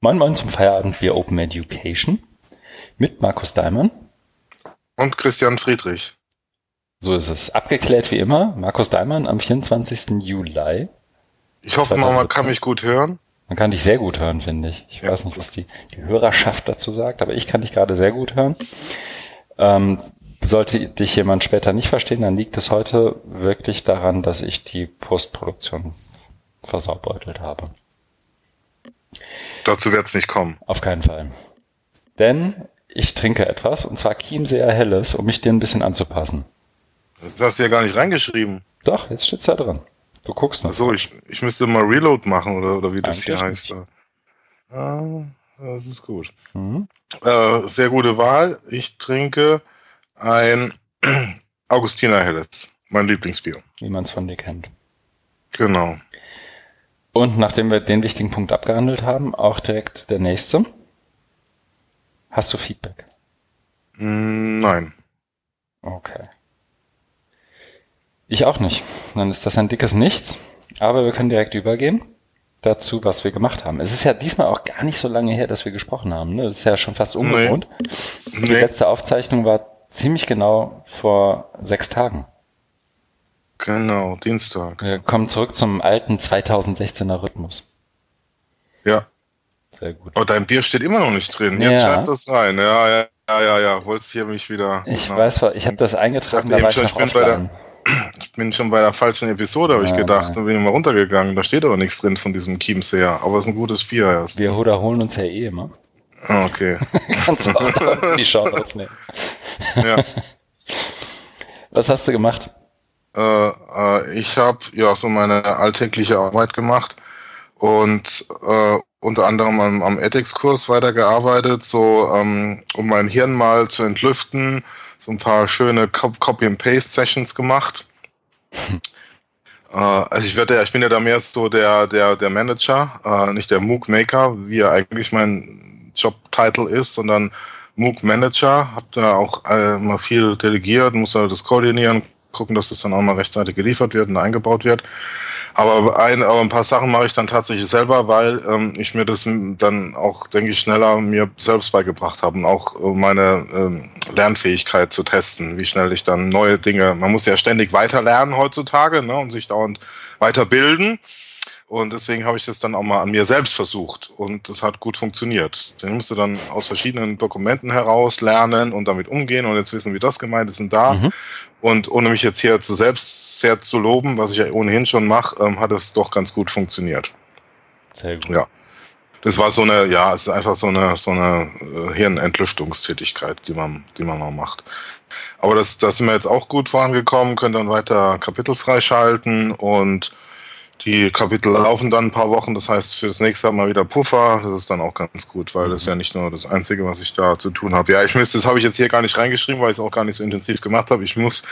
Moin Moin zum Feierabendbier Open Education mit Markus Daimann. Und Christian Friedrich. So ist es. Abgeklärt wie immer. Markus Daimann am 24. Juli. Ich hoffe mal, man kann mich gut hören. Man kann dich sehr gut hören, finde ich. Ich ja. weiß nicht, was die, die Hörerschaft dazu sagt, aber ich kann dich gerade sehr gut hören. Ähm, sollte dich jemand später nicht verstehen, dann liegt es heute wirklich daran, dass ich die Postproduktion versaubeutelt habe. Dazu wird es nicht kommen. Auf keinen Fall. Denn ich trinke etwas, und zwar Chiemseer Helles, um mich dir ein bisschen anzupassen. Das hast du ja gar nicht reingeschrieben. Doch, jetzt steht's da drin. Du guckst noch. So, ich, ich müsste mal Reload machen, oder, oder wie das Eigentlich hier heißt. Ah, das ist gut. Mhm. Äh, sehr gute Wahl. Ich trinke ein Augustiner Helles, mein Lieblingsbier. Wie man es von dir kennt. Genau. Und nachdem wir den wichtigen Punkt abgehandelt haben, auch direkt der nächste. Hast du Feedback? Mm, nein. Okay. Ich auch nicht. Dann ist das ein dickes Nichts. Aber wir können direkt übergehen dazu, was wir gemacht haben. Es ist ja diesmal auch gar nicht so lange her, dass wir gesprochen haben. Ne? Das ist ja schon fast ungewohnt. Nee. Die nee. letzte Aufzeichnung war ziemlich genau vor sechs Tagen. Genau, Dienstag. Wir kommen zurück zum alten 2016er Rhythmus. Ja. Sehr gut. Aber dein Bier steht immer noch nicht drin. Jetzt ja. schreib das rein. Ja, ja, ja, ja, ja. Wolltest hier mich wieder. Ich na, weiß, ich habe das eingetragen, da war ich noch ich bin, der, ich bin schon bei der falschen Episode, habe ja, ich gedacht. Dann bin ich mal runtergegangen. Da steht aber nichts drin von diesem Chiemseer. Aber es ist ein gutes Bier erst. Wir wiederholen uns ja eh immer. Ah, okay. Kannst du auch die Shownotes nehmen. Ja. Was hast du gemacht? Äh, äh, ich habe ja so meine alltägliche Arbeit gemacht und äh, unter anderem am, am EdX-Kurs weitergearbeitet, so ähm, um mein Hirn mal zu entlüften, so ein paar schöne Copy-and-Paste-Sessions gemacht. Hm. Äh, also ich werde, ich bin ja da mehr so der der der Manager, äh, nicht der MOOC-Maker, wie ja eigentlich mein Job-Title ist, sondern MOOC-Manager. Hab da auch äh, mal viel delegiert, muss halt das koordinieren, gucken, dass das dann auch mal rechtzeitig geliefert wird und eingebaut wird. Aber ein, aber ein paar Sachen mache ich dann tatsächlich selber, weil ähm, ich mir das dann auch, denke ich, schneller mir selbst beigebracht habe und auch äh, meine ähm, Lernfähigkeit zu testen, wie schnell ich dann neue Dinge, man muss ja ständig weiter lernen heutzutage ne, und sich dauernd weiterbilden. Und deswegen habe ich das dann auch mal an mir selbst versucht und das hat gut funktioniert. Den musst du dann aus verschiedenen Dokumenten heraus lernen und damit umgehen und jetzt wissen, wie das gemeint ist und da. Mhm. Und ohne mich jetzt hier zu selbst sehr zu loben, was ich ja ohnehin schon mache, ähm, hat es doch ganz gut funktioniert. Sehr gut. Ja. Das war so eine, ja, es ist einfach so eine, so eine äh, Hirnentlüftungstätigkeit, die man, die man mal macht. Aber das, das sind wir jetzt auch gut vorangekommen, können dann weiter Kapitel freischalten und die Kapitel laufen dann ein paar Wochen, das heißt für das nächste Mal wieder Puffer. Das ist dann auch ganz gut, weil das ist ja nicht nur das Einzige, was ich da zu tun habe. Ja, ich müsste, das habe ich jetzt hier gar nicht reingeschrieben, weil ich es auch gar nicht so intensiv gemacht habe. Ich muss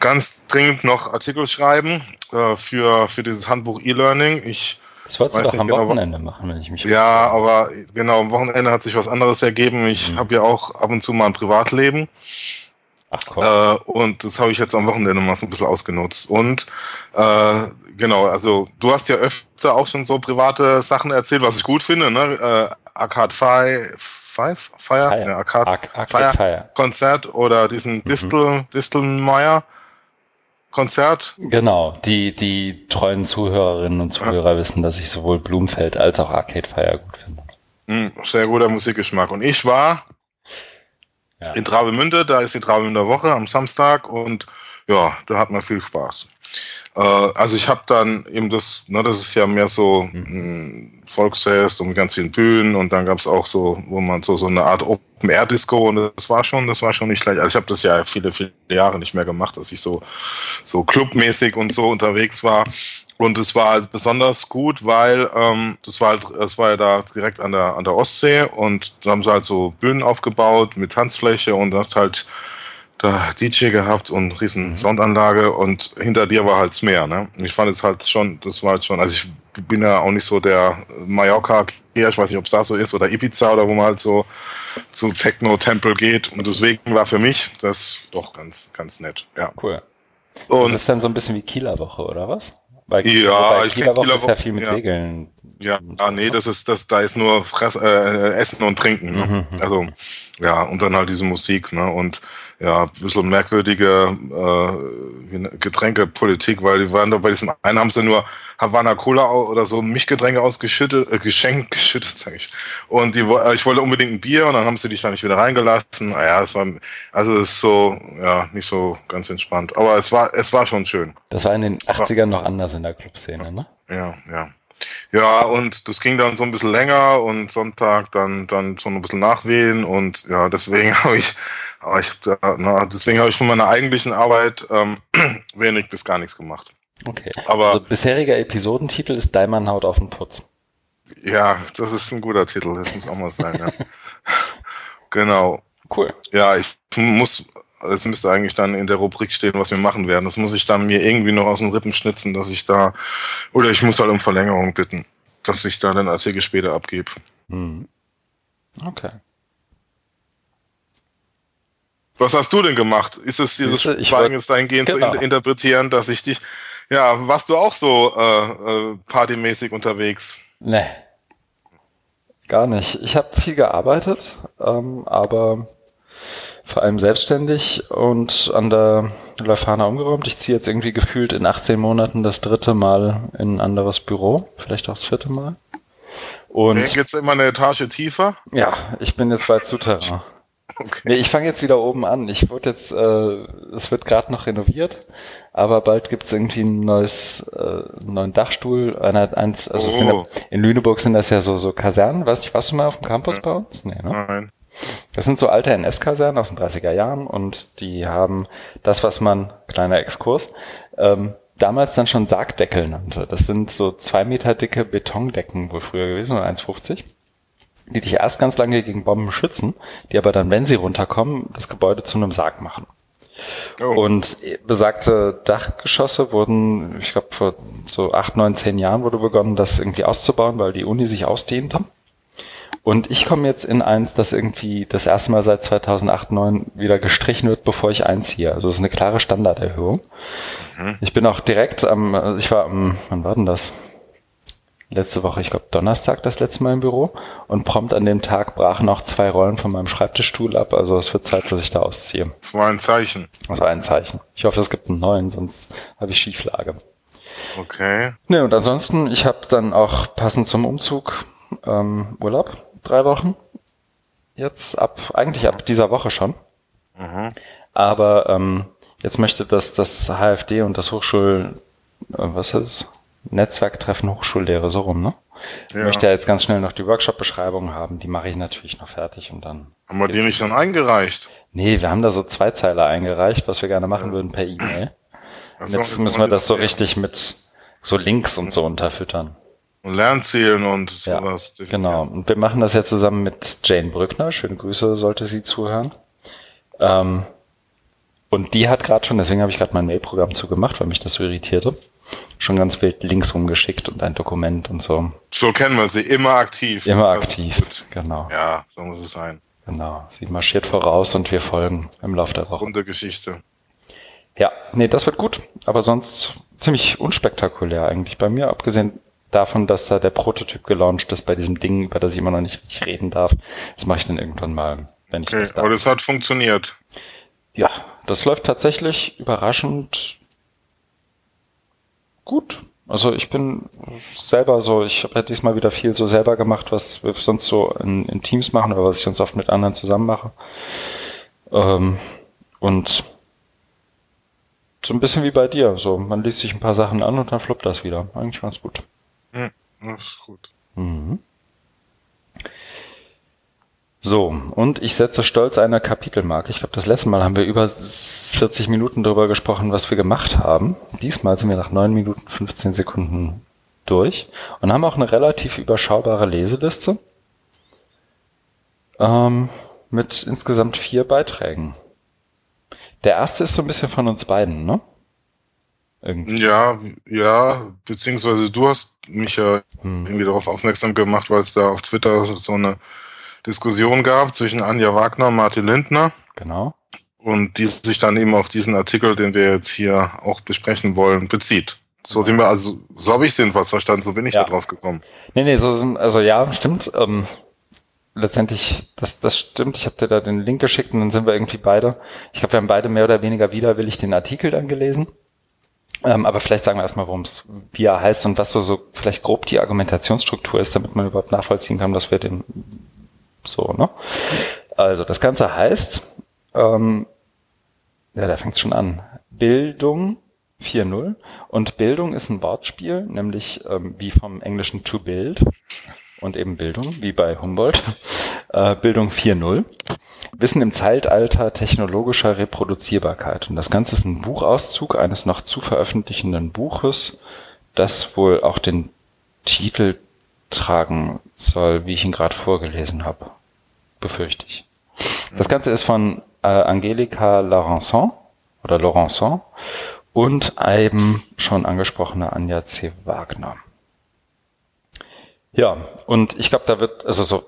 ganz dringend noch Artikel schreiben äh, für, für dieses Handbuch E-Learning. Ich das wolltest du doch am genau, Wochenende machen, wenn ich mich Ja, aber genau, am Wochenende hat sich was anderes ergeben. Ich mhm. habe ja auch ab und zu mal ein Privatleben. Ach, komm. Äh, und das habe ich jetzt am Wochenende mal so ein bisschen ausgenutzt. Und äh, genau, also du hast ja öfter auch schon so private Sachen erzählt, was ich gut finde, ne? Äh, Arcade Five, Five? Fire? Fire. Ja, Arcade, Ar Arcade Fire, Fire, Konzert oder diesen mhm. Distel, Distelmeier Konzert. Genau, die, die treuen Zuhörerinnen und Zuhörer ja. wissen, dass ich sowohl Blumfeld als auch Arcade Fire gut finde. Mhm, sehr guter Musikgeschmack. Und ich war ja. in Travemünde, da ist die Travemünder Woche am Samstag und ja, da hat man viel Spaß. Äh, also ich habe dann eben das, ne, das ist ja mehr so mhm. ein Volksfest und mit ganz vielen Bühnen und dann gab es auch so, wo man so so eine Art Open Air Disco und das war schon, das war schon nicht schlecht. Also ich habe das ja viele viele Jahre nicht mehr gemacht, dass ich so so clubmäßig und so unterwegs war. Und es war halt besonders gut, weil ähm, das war halt, das war ja da direkt an der an der Ostsee und da haben sie halt so Bühnen aufgebaut mit Tanzfläche und das halt da DJ gehabt und riesen mhm. Soundanlage und hinter dir war halt das Meer, ne? Ich fand es halt schon, das war halt schon, also ich bin ja auch nicht so der Mallorca hier, ich weiß nicht, ob es da so ist, oder Ibiza oder wo man halt so zu Techno-Tempel geht und deswegen war für mich das doch ganz, ganz nett, ja. Cool. Und das ist dann so ein bisschen wie Kieler Woche, oder was? Weil, ja, Kieler Woche Kieler ist ja viel mit ja. Segeln Ja, ah, nee, das ist, das, da ist nur Fress, äh, Essen und Trinken. Ne? Mhm, mhm. Also, ja, und dann halt diese Musik, ne? Und ja, ein bisschen merkwürdige äh, Getränkepolitik, weil die waren da bei diesem einen haben sie nur Havana Cola oder so Mischgetränke ausgeschüttet, äh, geschenkt, geschüttet, sag ich. Und die, äh, ich wollte unbedingt ein Bier und dann haben sie dich da nicht wieder reingelassen. Naja, es war, also es ist so, ja, nicht so ganz entspannt. Aber es war, es war schon schön. Das war in den 80ern noch anders in der Clubszene, ne? Ja, ja. Ja, und das ging dann so ein bisschen länger und Sonntag dann dann so ein bisschen nachwählen und ja, deswegen habe ich, ich hab da, na, deswegen habe ich von meiner eigentlichen Arbeit ähm, wenig bis gar nichts gemacht. Okay. Aber also bisheriger Episodentitel ist Daimann haut auf den Putz. Ja, das ist ein guter Titel, das muss auch mal sein, ja. genau. Cool. Ja, ich muss das müsste eigentlich dann in der Rubrik stehen, was wir machen werden. Das muss ich dann mir irgendwie noch aus den Rippen schnitzen, dass ich da, oder ich muss halt um Verlängerung bitten, dass ich da den Artikel später abgebe. Hm. Okay. Was hast du denn gemacht? Ist es dieses Schweigen jetzt dahingehend genau. zu interpretieren, dass ich dich, ja, warst du auch so äh, äh, partymäßig unterwegs? Nee. Gar nicht. Ich habe viel gearbeitet, ähm, aber vor allem selbstständig und an der Leuphana umgeräumt. Ich ziehe jetzt irgendwie gefühlt in 18 Monaten das dritte Mal in ein anderes Büro, vielleicht auch das vierte Mal. Und okay, geht's immer eine Etage tiefer? Ja, ich bin jetzt bei Souterrain. Okay. Nee, ich fange jetzt wieder oben an. Ich wurde jetzt, äh, es wird gerade noch renoviert, aber bald gibt's irgendwie ein neues, äh, neuen Dachstuhl. Einer, eins, also oh. in Lüneburg sind das ja so so Kasernen. Weißt du, warst du mal auf dem Campus ja. bei uns? Nee, ne? Nein. Das sind so alte NS-Kasernen aus den 30er Jahren und die haben das, was man, kleiner Exkurs, ähm, damals dann schon Sargdeckel nannte. Das sind so zwei Meter dicke Betondecken wohl früher gewesen, oder 1,50 die dich erst ganz lange gegen Bomben schützen, die aber dann, wenn sie runterkommen, das Gebäude zu einem Sarg machen. Oh. Und besagte Dachgeschosse wurden, ich glaube, vor so acht, neun, zehn Jahren wurde begonnen, das irgendwie auszubauen, weil die Uni sich ausdehnte. Und ich komme jetzt in eins, das irgendwie das erste Mal seit 2008, 2009 wieder gestrichen wird, bevor ich einziehe. Also es ist eine klare Standarderhöhung. Mhm. Ich bin auch direkt am, also ich war am, wann war denn das? Letzte Woche, ich glaube Donnerstag das letzte Mal im Büro und prompt an dem Tag brachen auch zwei Rollen von meinem Schreibtischstuhl ab. Also es wird Zeit, dass ich da ausziehe. Das war ein Zeichen. Das war ein Zeichen. Ich hoffe, es gibt einen neuen, sonst habe ich Schieflage. Okay. Ne, und ansonsten, ich habe dann auch passend zum Umzug ähm, Urlaub drei Wochen. Jetzt ab, eigentlich ab dieser Woche schon. Mhm. Aber ähm, jetzt möchte das, das HFD und das Hochschul, äh, was ist? Netzwerktreffen Hochschullehre, so rum, ne? Ja. Ich möchte ja jetzt ganz schnell noch die Workshop-Beschreibung haben. Die mache ich natürlich noch fertig und dann. Haben wir die nicht schon eingereicht? Nee, wir haben da so zwei Zeiler eingereicht, was wir gerne machen ja. würden per E-Mail. Jetzt müssen wir das so richtig mit so Links und so unterfüttern. Und Lernzielen und sowas. Ja, genau. Und wir machen das ja zusammen mit Jane Brückner. Schöne Grüße, sollte sie zuhören. Ähm, und die hat gerade schon, deswegen habe ich gerade mein Mailprogramm zugemacht, weil mich das so irritierte, schon ganz wild Links rumgeschickt und ein Dokument und so. So kennen wir sie, immer aktiv. Immer aktiv, genau. Ja, so muss es sein. Genau, sie marschiert voraus und wir folgen im Laufe der Woche. Runde Geschichte. Ja, nee, das wird gut, aber sonst ziemlich unspektakulär eigentlich bei mir, abgesehen davon, dass da der Prototyp gelauncht ist bei diesem Ding, über das ich immer noch nicht richtig reden darf. Das mache ich dann irgendwann mal, wenn ich okay, das darf. Aber das hat funktioniert. Ja, das läuft tatsächlich überraschend gut. Also ich bin selber so, ich habe ja diesmal wieder viel so selber gemacht, was wir sonst so in, in Teams machen oder was ich sonst oft mit anderen zusammen mache. Ähm, und so ein bisschen wie bei dir. So, man liest sich ein paar Sachen an und dann fluppt das wieder. Eigentlich ganz gut. Hm, das ist gut. Mhm. So, und ich setze stolz eine Kapitelmarke. Ich glaube, das letzte Mal haben wir über 40 Minuten darüber gesprochen, was wir gemacht haben. Diesmal sind wir nach 9 Minuten 15 Sekunden durch und haben auch eine relativ überschaubare Leseliste ähm, mit insgesamt vier Beiträgen. Der erste ist so ein bisschen von uns beiden, ne? Irgendwie. Ja, ja, beziehungsweise du hast mich ja hm. irgendwie darauf aufmerksam gemacht, weil es da auf Twitter so eine Diskussion gab zwischen Anja Wagner und Martin Lindner. Genau. Und die sich dann eben auf diesen Artikel, den wir jetzt hier auch besprechen wollen, bezieht. So sind wir, also so habe ich jedenfalls verstanden, so bin ich ja. da drauf gekommen. Nee, nee, so sind, also ja, stimmt. Ähm, letztendlich, das, das stimmt. Ich habe dir da den Link geschickt und dann sind wir irgendwie beide. Ich glaube, wir haben beide mehr oder weniger widerwillig den Artikel dann gelesen. Ähm, aber vielleicht sagen wir erstmal, worum es, wie er heißt und was so, so vielleicht grob die Argumentationsstruktur ist, damit man überhaupt nachvollziehen kann, was wir den so, ne? Also das Ganze heißt, ähm, ja, da fängt schon an. Bildung 4.0 und Bildung ist ein Wortspiel, nämlich ähm, wie vom Englischen to build und eben Bildung, wie bei Humboldt. Äh, Bildung 4.0. Wissen im Zeitalter technologischer Reproduzierbarkeit. Und das Ganze ist ein Buchauszug eines noch zu veröffentlichenden Buches, das wohl auch den Titel tragen soll, wie ich ihn gerade vorgelesen habe. Befürchte ich. Das Ganze ist von äh, Angelika Laurençon oder Laurençon und eben schon angesprochene Anja C. Wagner. Ja, und ich glaube, da wird, also so,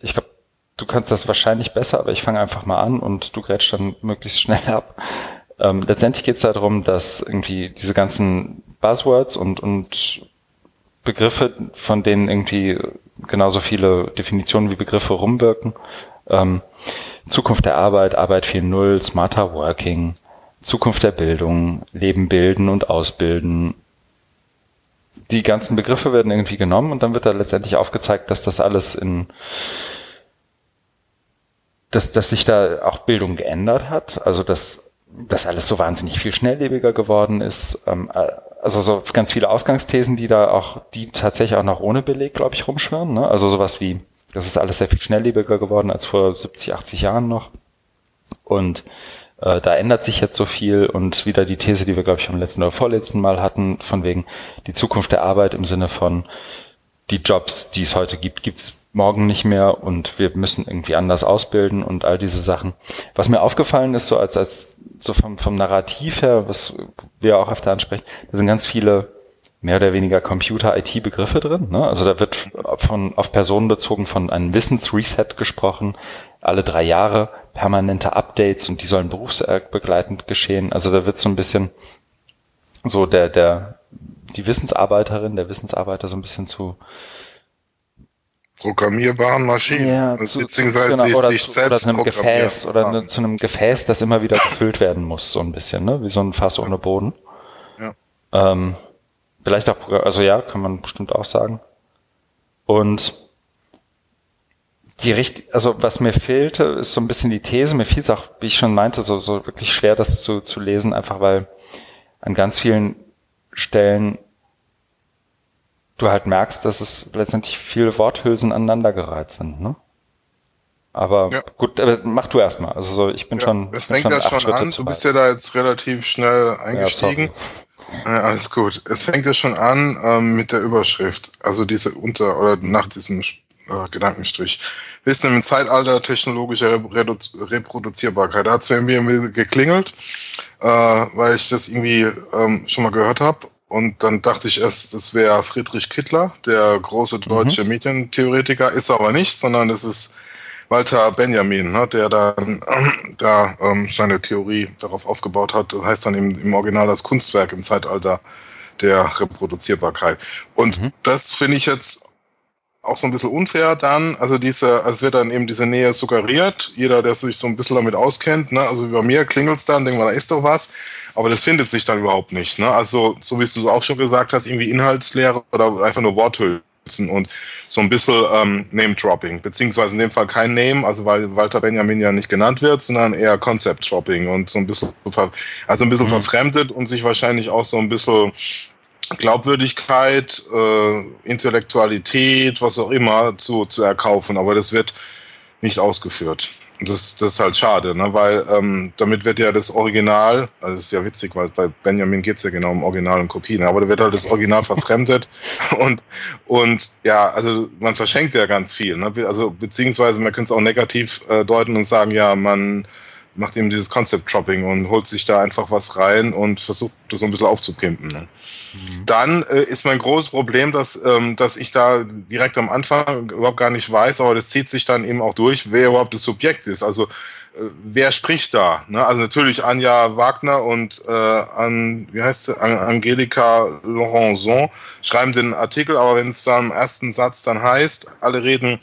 ich glaube, du kannst das wahrscheinlich besser, aber ich fange einfach mal an und du grätschst dann möglichst schnell ab. Ähm, letztendlich geht es darum, dass irgendwie diese ganzen Buzzwords und, und Begriffe, von denen irgendwie genauso viele Definitionen wie Begriffe rumwirken, ähm, Zukunft der Arbeit, Arbeit 4.0, Smarter Working, Zukunft der Bildung, Leben bilden und ausbilden. Die ganzen Begriffe werden irgendwie genommen und dann wird da letztendlich aufgezeigt, dass das alles in dass, dass sich da auch Bildung geändert hat, also dass das alles so wahnsinnig viel schnelllebiger geworden ist. Ähm, äh, also so ganz viele Ausgangsthesen, die da auch, die tatsächlich auch noch ohne Beleg, glaube ich, rumschwirren. Ne? Also sowas wie, das ist alles sehr viel schnelllebiger geworden als vor 70, 80 Jahren noch. Und äh, da ändert sich jetzt so viel und wieder die These, die wir, glaube ich, am letzten oder vorletzten Mal hatten, von wegen die Zukunft der Arbeit im Sinne von die Jobs, die es heute gibt, gibt's morgen nicht mehr und wir müssen irgendwie anders ausbilden und all diese Sachen. Was mir aufgefallen ist, so als, als so vom, vom Narrativ her, was wir auch öfter ansprechen, da sind ganz viele mehr oder weniger Computer-IT-Begriffe drin. Ne? Also da wird von, auf Personen bezogen von einem Wissensreset gesprochen, alle drei Jahre permanente Updates und die sollen berufsbegleitend geschehen. Also da wird so ein bisschen so der, der, die Wissensarbeiterin, der Wissensarbeiter so ein bisschen zu programmierbaren Maschinen. Ja, zu, beziehungsweise genau, oder, sich zu, oder zu einem Gefäß oder eine, zu einem Gefäß, das immer wieder gefüllt werden muss, so ein bisschen, ne? Wie so ein Fass ohne Boden. Ja. Ähm, vielleicht auch, also ja, kann man bestimmt auch sagen. Und die richtig, also was mir fehlte, ist so ein bisschen die These. Mir fiel es auch, wie ich schon meinte, so, so wirklich schwer, das zu, zu lesen, einfach weil an ganz vielen Stellen du halt merkst, dass es letztendlich viele Worthülsen aneinandergereiht sind. Ne? Aber ja. gut, aber mach du erstmal. Also so, ich bin ja, schon. Es fängt ja schon an. Du bist ja da jetzt relativ schnell eingestiegen. Ja, alles gut. Es fängt ja schon an ähm, mit der Überschrift. Also diese unter oder nach diesem äh, Gedankenstrich. Wissen im Zeitalter technologischer Reprodu Reproduzierbarkeit. Da hat es mir geklingelt, äh, weil ich das irgendwie ähm, schon mal gehört habe. Und dann dachte ich erst, das wäre Friedrich Kittler, der große mhm. deutsche mhm. Medientheoretiker, ist aber nicht, sondern das ist Walter Benjamin, ne, der dann äh, da ähm, seine Theorie darauf aufgebaut hat. Das heißt dann im, im Original das Kunstwerk im Zeitalter der Reproduzierbarkeit. Und mhm. das finde ich jetzt auch so ein bisschen unfair dann. Also diese, also es wird dann eben diese Nähe suggeriert. Jeder, der sich so ein bisschen damit auskennt, ne, also wie bei mir klingelt's dann, denkt man, da ist doch was. Aber das findet sich dann überhaupt nicht. Ne? Also, so wie du auch schon gesagt hast, irgendwie Inhaltslehre oder einfach nur Worthülsen und so ein bisschen ähm, Name-Dropping, beziehungsweise in dem Fall kein Name, also weil Walter Benjamin ja nicht genannt wird, sondern eher Concept-Dropping und so ein bisschen, also ein bisschen mhm. verfremdet und sich wahrscheinlich auch so ein bisschen Glaubwürdigkeit, äh, Intellektualität, was auch immer zu, zu erkaufen, aber das wird nicht ausgeführt. Das, das ist halt schade, ne? weil ähm, damit wird ja das Original, also das ist ja witzig, weil bei Benjamin geht's ja genau um Original und Kopie, ne? aber da wird halt das Original verfremdet und, und ja, also man verschenkt ja ganz viel. Ne? Also beziehungsweise man könnte es auch negativ äh, deuten und sagen, ja, man macht eben dieses Concept-Dropping und holt sich da einfach was rein und versucht das so ein bisschen aufzupimpen. Ne? Mhm. Dann äh, ist mein großes Problem, dass, ähm, dass ich da direkt am Anfang überhaupt gar nicht weiß, aber das zieht sich dann eben auch durch, wer überhaupt das Subjekt ist. Also wer spricht da? Ne? Also natürlich Anja Wagner und äh, an, wie heißt sie? Angelika Laurenson schreiben den Artikel, aber wenn es da im ersten Satz dann heißt, alle reden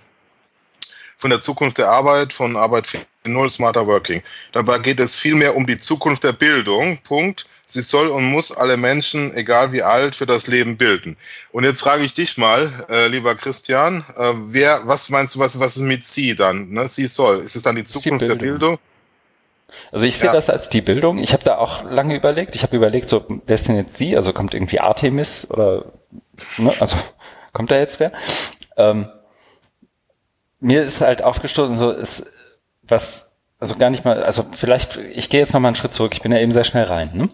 von der Zukunft der Arbeit, von Arbeit 4.0, Smarter Working. Dabei geht es vielmehr um die Zukunft der Bildung. Punkt. Sie soll und muss alle Menschen, egal wie alt, für das Leben bilden. Und jetzt frage ich dich mal, äh, lieber Christian, äh, wer, was meinst du, was, was ist mit sie dann? Ne? Sie soll. Ist es dann die Zukunft die der Bildung? Also ich sehe ja. das als die Bildung. Ich habe da auch lange überlegt. Ich habe überlegt, so wer ist denn jetzt sie? Also kommt irgendwie Artemis oder ne? also kommt da jetzt wer? Ähm, mir ist halt aufgestoßen, so ist was, also gar nicht mal, also vielleicht, ich gehe jetzt noch mal einen Schritt zurück, ich bin ja eben sehr schnell rein. Ne?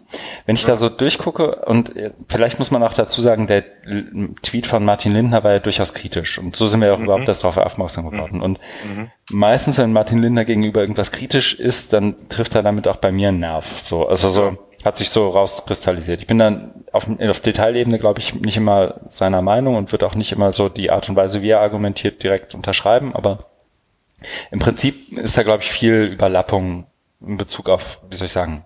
Wenn ich ja. da so durchgucke und äh, vielleicht muss man auch dazu sagen, der Tweet von Martin Lindner war ja durchaus kritisch und so sind wir auch mhm. überhaupt erst darauf aufmerksam geworden. Und mhm. meistens, wenn Martin Lindner gegenüber irgendwas kritisch ist, dann trifft er damit auch bei mir einen Nerv. So, also so hat sich so rauskristallisiert. Ich bin dann auf, auf Detailebene, glaube ich, nicht immer seiner Meinung und wird auch nicht immer so die Art und Weise, wie er argumentiert, direkt unterschreiben, aber im Prinzip ist da, glaube ich, viel Überlappung in Bezug auf, wie soll ich sagen,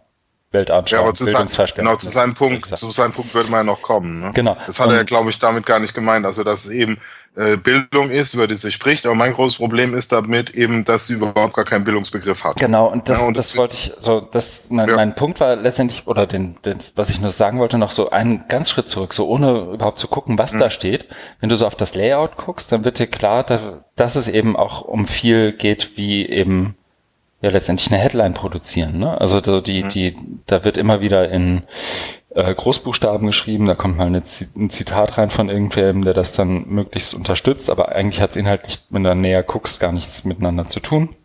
Weltanschauung, ja, aber zu Bildungsverständnis. Genau, zu seinem Punkt, zu seinem Punkt würde man ja noch kommen. Ne? Genau. Das hat er, glaube ich, damit gar nicht gemeint. Also, dass es eben äh, Bildung ist, über die sie spricht. Aber mein großes Problem ist damit eben, dass sie überhaupt gar keinen Bildungsbegriff hat. Genau, und das, ja, und das, das wollte ich, so, das, mein, ja. mein Punkt war letztendlich, oder den, den, was ich nur sagen wollte, noch so einen ganz Schritt zurück, so ohne überhaupt zu gucken, was mhm. da steht. Wenn du so auf das Layout guckst, dann wird dir klar, dass es eben auch um viel geht, wie eben ja letztendlich eine Headline produzieren. Ne? Also so die, mhm. die, da wird immer wieder in äh, Großbuchstaben geschrieben, da kommt mal eine, ein Zitat rein von irgendwem, der das dann möglichst unterstützt, aber eigentlich hat es inhaltlich, wenn du näher guckst, gar nichts miteinander zu tun.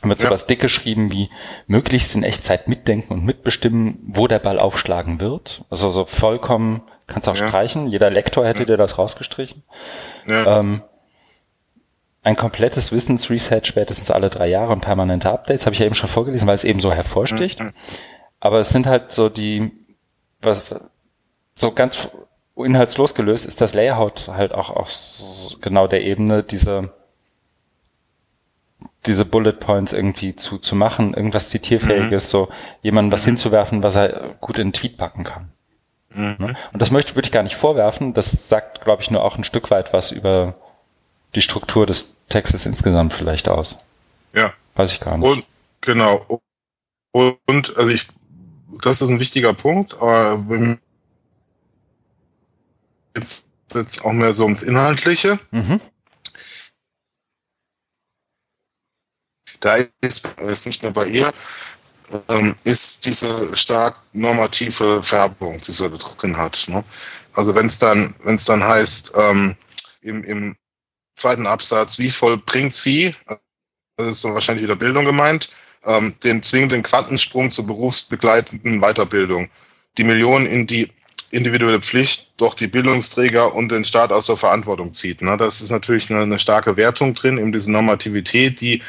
Dann wird ja. sowas dick geschrieben wie möglichst in Echtzeit mitdenken und mitbestimmen, wo der Ball aufschlagen wird. Also so vollkommen, kannst auch ja. streichen, jeder Lektor hätte ja. dir das rausgestrichen. Ja. Ähm, ein komplettes Wissensreset spätestens alle drei Jahre und permanente Updates, habe ich ja eben schon vorgelesen, weil es eben so hervorsticht. Mhm. Aber es sind halt so die, was, so ganz inhaltslos gelöst ist das Layout halt auch auf genau der Ebene, diese, diese Bullet Points irgendwie zu, zu machen, irgendwas zitierfähiges, mhm. so jemandem was mhm. hinzuwerfen, was er gut in einen Tweet packen kann. Mhm. Ne? Und das möchte, würde ich gar nicht vorwerfen. Das sagt, glaube ich, nur auch ein Stück weit was über die Struktur des Textes insgesamt vielleicht aus. Ja. Weiß ich gar nicht. Und, genau. Und, also ich, das ist ein wichtiger Punkt, aber jetzt, jetzt auch mehr so ums Inhaltliche. Mhm. Da ist, ist nicht nur bei ihr, ähm, ist diese stark normative Färbung, die sie drin hat. Ne? Also wenn es dann, wenn es dann heißt, ähm, im, im zweiten Absatz, wie voll bringt sie, das ist wahrscheinlich wieder Bildung gemeint, ähm, den zwingenden Quantensprung zur berufsbegleitenden Weiterbildung. Die Millionen in die individuelle Pflicht doch die Bildungsträger und den Staat aus der Verantwortung zieht. Ne? Das ist natürlich eine, eine starke Wertung drin in diese Normativität, die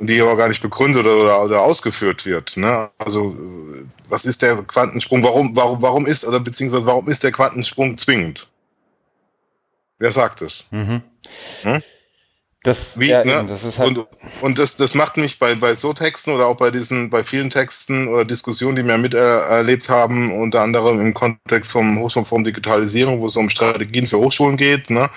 die aber gar nicht begründet oder, oder ausgeführt wird. Ne? Also was ist der Quantensprung? Warum, warum, warum ist oder beziehungsweise warum ist der Quantensprung zwingend? Wer sagt es? Mhm. Hm? Das, Wie, ja, ne? das ist halt und, und das, das macht mich bei, bei so Texten oder auch bei diesen, bei vielen Texten oder Diskussionen, die wir miterlebt haben, unter anderem im Kontext vom Hochschulforum Digitalisierung, wo es um Strategien für Hochschulen geht, ne?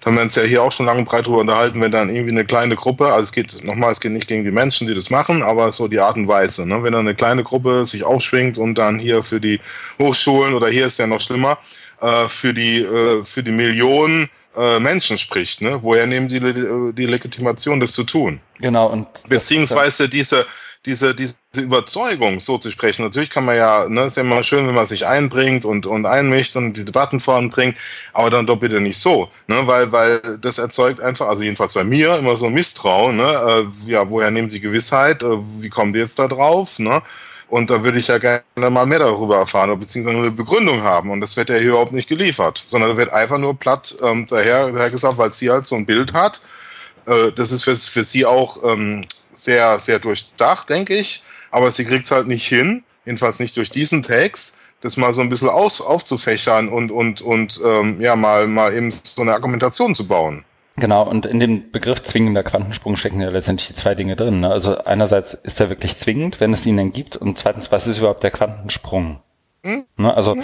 Da haben wir uns ja hier auch schon lange breit drüber unterhalten, wenn dann irgendwie eine kleine Gruppe, also es geht, nochmal, es geht nicht gegen die Menschen, die das machen, aber so die Art und Weise, ne? Wenn dann eine kleine Gruppe sich aufschwingt und dann hier für die Hochschulen oder hier ist ja noch schlimmer, äh, für die, äh, für die Millionen äh, Menschen spricht. Ne? Woher nehmen die die Legitimation, das zu tun? Genau. Und Beziehungsweise diese, diese, diese Überzeugung, so zu sprechen. Natürlich kann man ja, ne, ist ja immer schön, wenn man sich einbringt und, und einmischt und die Debatten voranbringt, aber dann doch bitte nicht so, ne, weil, weil das erzeugt einfach, also jedenfalls bei mir, immer so ein Misstrauen, ne, äh, ja, woher nehmen die Gewissheit, äh, wie kommen die jetzt da drauf, ne, und da würde ich ja gerne mal mehr darüber erfahren, beziehungsweise eine Begründung haben. Und das wird ja hier überhaupt nicht geliefert, sondern da wird einfach nur platt ähm, daher, daher gesagt, weil sie halt so ein Bild hat. Äh, das ist für, für sie auch ähm, sehr, sehr durchdacht, denke ich. Aber sie kriegt es halt nicht hin, jedenfalls nicht durch diesen Text, das mal so ein bisschen aus, aufzufächern und, und, und ähm, ja, mal, mal eben so eine Argumentation zu bauen. Genau, und in dem Begriff zwingender Quantensprung stecken ja letztendlich die zwei Dinge drin. Ne? Also einerseits ist er wirklich zwingend, wenn es ihn denn gibt, und zweitens, was ist überhaupt der Quantensprung? Hm? Ne? Also hm?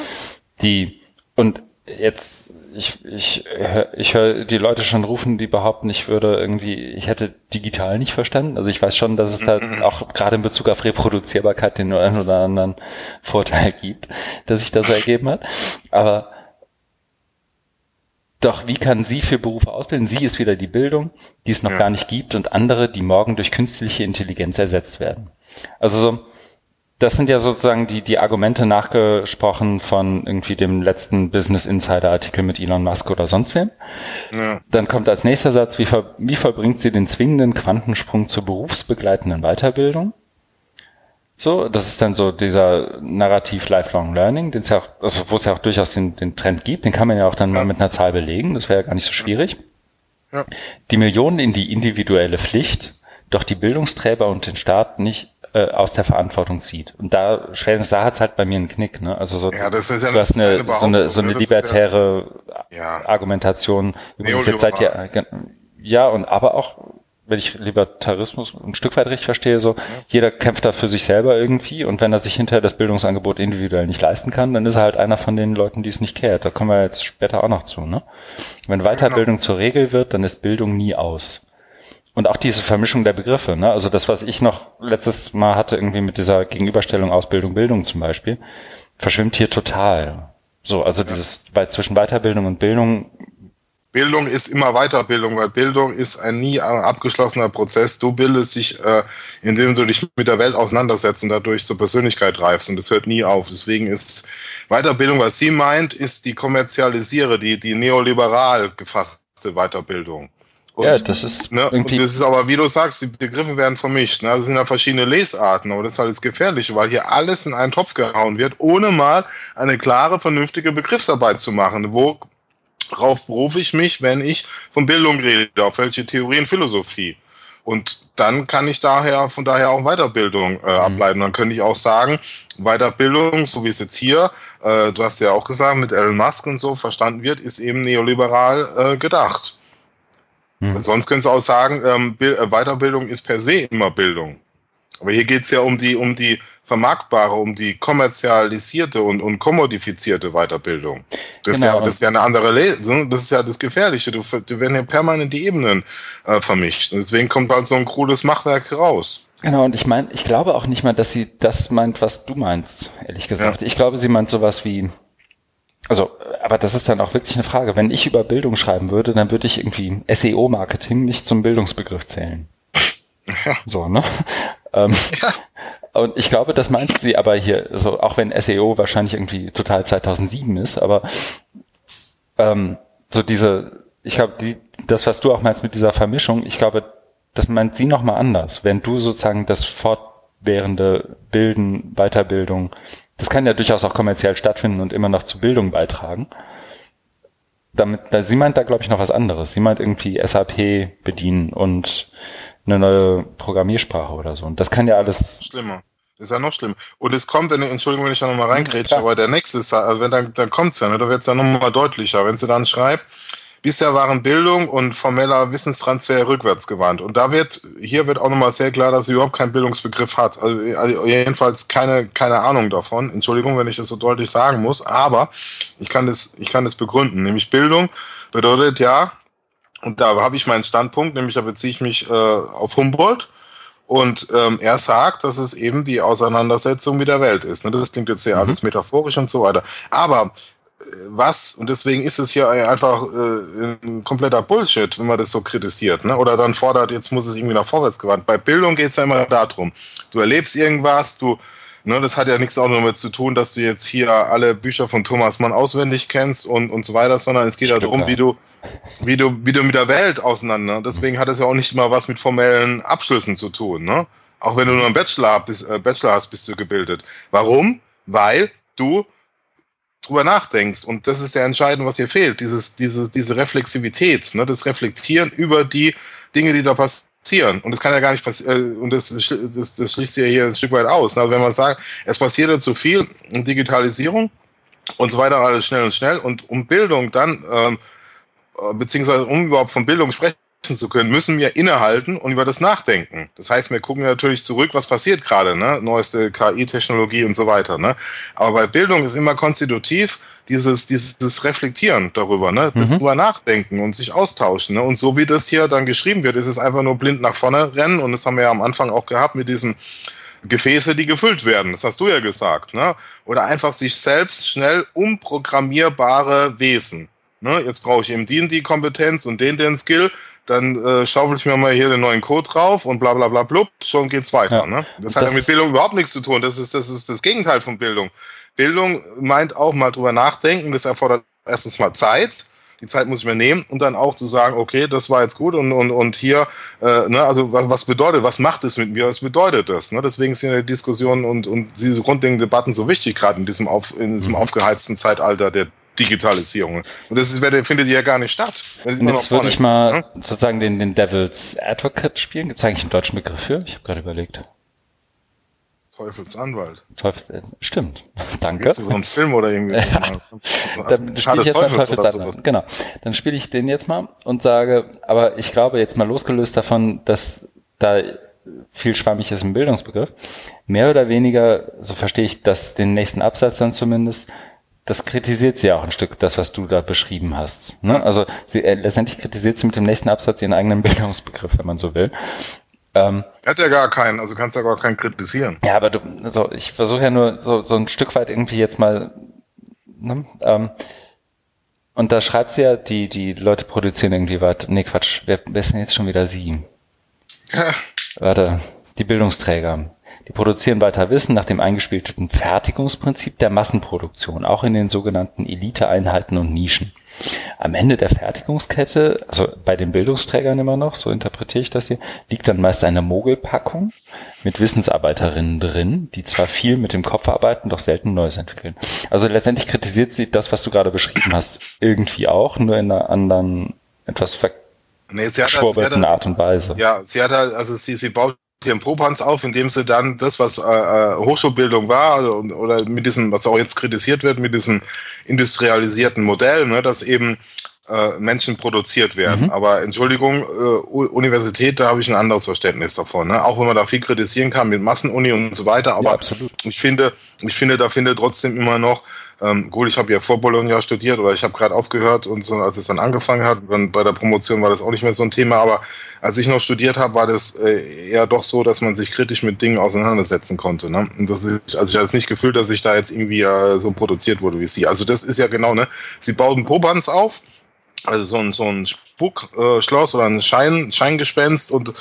die, und jetzt, ich, ich, ich höre die Leute schon rufen, die behaupten, ich würde irgendwie, ich hätte digital nicht verstanden. Also ich weiß schon, dass es da mhm. auch gerade in Bezug auf Reproduzierbarkeit den einen oder anderen Vorteil gibt, dass sich das so ergeben hat. Aber doch wie kann sie für Berufe ausbilden? Sie ist wieder die Bildung, die es noch ja. gar nicht gibt und andere, die morgen durch künstliche Intelligenz ersetzt werden. Also so, das sind ja sozusagen die, die Argumente nachgesprochen von irgendwie dem letzten Business Insider Artikel mit Elon Musk oder sonst wem. Ja. Dann kommt als nächster Satz, wie, ver, wie vollbringt sie den zwingenden Quantensprung zur berufsbegleitenden Weiterbildung? So, das ist dann so dieser Narrativ Lifelong Learning, den es ja auch, also wo es ja auch durchaus den, den Trend gibt, den kann man ja auch dann ja. mal mit einer Zahl belegen, das wäre ja gar nicht so schwierig. Ja. Die Millionen in die individuelle Pflicht, doch die Bildungsträger und den Staat nicht äh, aus der Verantwortung zieht. Und da, spätestens da hat's halt bei mir einen Knick, ne? Also so, ja, das ist ja du hast eine, eine so eine, so eine libertäre ja, Argumentation. Übrigens, jetzt seid ihr, ja, und aber auch wenn ich Libertarismus ein Stück weit richtig verstehe, so, ja. jeder kämpft da für sich selber irgendwie und wenn er sich hinterher das Bildungsangebot individuell nicht leisten kann, dann ist er halt einer von den Leuten, die es nicht kehrt. Da kommen wir jetzt später auch noch zu, ne? Wenn Weiterbildung genau. zur Regel wird, dann ist Bildung nie aus. Und auch diese Vermischung der Begriffe, ne? Also das, was ich noch letztes Mal hatte, irgendwie mit dieser Gegenüberstellung Ausbildung, Bildung zum Beispiel, verschwimmt hier total. So, also ja. dieses, weil zwischen Weiterbildung und Bildung Bildung ist immer Weiterbildung, weil Bildung ist ein nie abgeschlossener Prozess. Du bildest dich, äh, indem du dich mit der Welt auseinandersetzt und dadurch zur Persönlichkeit reifst und das hört nie auf. Deswegen ist Weiterbildung, was sie meint, ist die kommerzialisiere, die, die neoliberal gefasste Weiterbildung. Und, ja, das ist ne, irgendwie. das ist aber, wie du sagst, die Begriffe werden vermischt. Ne? Das sind ja verschiedene Lesarten, aber das ist halt das Gefährliche, weil hier alles in einen Topf gehauen wird, ohne mal eine klare, vernünftige Begriffsarbeit zu machen. Wo Worauf berufe ich mich, wenn ich von Bildung rede? Auf welche Theorien, Philosophie? Und dann kann ich daher von daher auch Weiterbildung äh, mhm. ableiten. Dann könnte ich auch sagen, Weiterbildung, so wie es jetzt hier, äh, du hast ja auch gesagt, mit Elon Musk und so verstanden wird, ist eben neoliberal äh, gedacht. Mhm. Sonst könntest du auch sagen, ähm, äh, Weiterbildung ist per se immer Bildung. Aber hier geht es ja um die, um die vermarktbare, um die kommerzialisierte und, und kommodifizierte Weiterbildung. Das, genau. ist ja, das ist ja eine andere Lesung, das ist ja das Gefährliche. Du, du werden ja permanent die Ebenen äh, vermischt. Und deswegen kommt halt so ein krudes Machwerk raus. Genau, und ich meine, ich glaube auch nicht mal, dass sie das meint, was du meinst, ehrlich gesagt. Ja. Ich glaube, sie meint sowas wie, also, aber das ist dann auch wirklich eine Frage. Wenn ich über Bildung schreiben würde, dann würde ich irgendwie SEO-Marketing nicht zum Bildungsbegriff zählen. Ja. So, ne? Ähm, ja. Und ich glaube, das meint sie aber hier, so auch wenn SEO wahrscheinlich irgendwie total 2007 ist, aber ähm, so diese, ich glaube, die, das, was du auch meinst mit dieser Vermischung, ich glaube, das meint sie nochmal anders. Wenn du sozusagen das fortwährende Bilden, Weiterbildung, das kann ja durchaus auch kommerziell stattfinden und immer noch zu Bildung beitragen. Damit, sie meint da, glaube ich, noch was anderes. Sie meint irgendwie SAP bedienen und eine neue Programmiersprache oder so. Und das kann ja alles. Schlimmer. Ist ja noch schlimm. Und es kommt, Entschuldigung, wenn ich da nochmal reingrätsche, aber der nächste ist, also wenn dann, dann kommt's ja, ne, da wird's dann nochmal deutlicher. Wenn sie dann schreibt, bisher waren Bildung und formeller Wissenstransfer rückwärts gewandt. Und da wird, hier wird auch nochmal sehr klar, dass sie überhaupt keinen Bildungsbegriff hat. Also, also jedenfalls keine, keine Ahnung davon. Entschuldigung, wenn ich das so deutlich sagen muss, aber ich kann das, ich kann das begründen. Nämlich Bildung bedeutet ja, und da habe ich meinen Standpunkt, nämlich da beziehe ich mich äh, auf Humboldt. Und ähm, er sagt, dass es eben die Auseinandersetzung mit der Welt ist. Ne? Das klingt jetzt sehr mhm. alles metaphorisch und so weiter. Aber was, und deswegen ist es hier einfach äh, ein kompletter Bullshit, wenn man das so kritisiert, ne? oder dann fordert, jetzt muss es irgendwie nach vorwärts gewandt. Bei Bildung geht es ja immer darum, du erlebst irgendwas, du Ne, das hat ja nichts auch damit zu tun, dass du jetzt hier alle Bücher von Thomas Mann auswendig kennst und, und so weiter, sondern es geht ja darum, wie du, wie du, wie du mit der Welt auseinander. Deswegen hat es ja auch nicht immer was mit formellen Abschlüssen zu tun. Ne? Auch wenn du nur einen Bachelor, bist, äh, Bachelor hast, bist du gebildet. Warum? Weil du drüber nachdenkst. Und das ist der Entscheidende, was hier fehlt. Dieses, diese, diese Reflexivität, ne? das Reflektieren über die Dinge, die da passieren. Und das kann ja gar nicht passieren. Äh, und das, das, das schließt ja hier ein Stück weit aus. Also wenn man sagt, es passiert ja zu viel in Digitalisierung und so weiter, alles schnell und schnell. Und um Bildung dann ähm, äh, beziehungsweise um überhaupt von Bildung sprechen zu können, müssen wir innehalten und über das nachdenken. Das heißt, wir gucken natürlich zurück, was passiert gerade, ne? Neueste KI-Technologie und so weiter, ne? Aber bei Bildung ist immer konstitutiv dieses, dieses Reflektieren darüber, ne? Das mhm. drüber nachdenken und sich austauschen, ne? Und so wie das hier dann geschrieben wird, ist es einfach nur blind nach vorne rennen und das haben wir ja am Anfang auch gehabt mit diesem Gefäße, die gefüllt werden. Das hast du ja gesagt, ne? Oder einfach sich selbst schnell umprogrammierbare Wesen. Ne? Jetzt brauche ich eben die und die Kompetenz und den, den Skill dann äh, schaufel ich mir mal hier den neuen Code drauf und bla bla bla blub, schon geht's weiter. Ja. Ne? Das hat ja mit Bildung überhaupt nichts zu tun. Das ist, das ist das Gegenteil von Bildung. Bildung meint auch mal drüber nachdenken, das erfordert erstens mal Zeit. Die Zeit muss ich mir nehmen und dann auch zu sagen, okay, das war jetzt gut und, und, und hier, äh, ne, also was, was bedeutet, was macht es mit mir, was bedeutet das? Ne? Deswegen sind die Diskussionen und, und diese grundlegenden Debatten so wichtig, gerade in diesem, auf, in diesem mhm. aufgeheizten Zeitalter der Digitalisierung. Und das ist, findet ja gar nicht statt. Jetzt würde ich mal hm? sozusagen den, den Devil's Advocate spielen. Gibt es eigentlich einen deutschen Begriff für? Ich habe gerade überlegt. Teufelsanwalt. Teufels, äh, stimmt. Danke. Ist so ein Film oder irgendwie? ja. Dann spiele ich jetzt mal Teufelsanwalt. Genau. Dann spiele ich den jetzt mal und sage, aber ich glaube jetzt mal losgelöst davon, dass da viel schwammig ist im Bildungsbegriff. Mehr oder weniger, so verstehe ich das, den nächsten Absatz dann zumindest, das kritisiert sie auch ein Stück, das, was du da beschrieben hast. Ne? Also sie, äh, letztendlich kritisiert sie mit dem nächsten Absatz ihren eigenen Bildungsbegriff, wenn man so will. Ähm, er hat ja gar keinen, also kannst ja gar keinen kritisieren. Ja, aber du, also ich versuche ja nur so, so ein Stück weit irgendwie jetzt mal, ne, ähm, und da schreibt sie ja, die, die Leute produzieren irgendwie was. Nee, Quatsch, wer, wer ist denn jetzt schon wieder sie? Warte, die Bildungsträger. Die produzieren weiter Wissen nach dem eingespielten Fertigungsprinzip der Massenproduktion, auch in den sogenannten Eliteeinheiten und Nischen. Am Ende der Fertigungskette, also bei den Bildungsträgern immer noch, so interpretiere ich das hier, liegt dann meist eine Mogelpackung mit Wissensarbeiterinnen drin, die zwar viel mit dem Kopf arbeiten, doch selten Neues entwickeln. Also letztendlich kritisiert sie das, was du gerade beschrieben hast, irgendwie auch, nur in einer anderen, etwas verschwurbelten nee, Art und Weise. Ja, sie hat halt, also sie, sie baut ihren Popanz auf, indem sie dann das, was äh, äh Hochschulbildung war oder, oder mit diesem, was auch jetzt kritisiert wird, mit diesem industrialisierten Modell, ne, dass eben äh, Menschen produziert werden. Mhm. Aber Entschuldigung, äh, Universität, da habe ich ein anderes Verständnis davon. Ne? Auch wenn man da viel kritisieren kann mit Massenuni und so weiter. Aber ja, ich finde, ich finde, da findet trotzdem immer noch ähm, gut, ich habe ja vor Bologna studiert oder ich habe gerade aufgehört und so, als es dann angefangen hat, dann bei der Promotion war das auch nicht mehr so ein Thema, aber als ich noch studiert habe, war das äh, eher doch so, dass man sich kritisch mit Dingen auseinandersetzen konnte. Ne? Und das ist, also ich hatte es nicht gefühlt, dass ich da jetzt irgendwie äh, so produziert wurde wie sie. Also das ist ja genau, ne? Sie bauten Pobands auf, also so ein, so ein Spukschloss äh, oder ein Schein, Scheingespenst und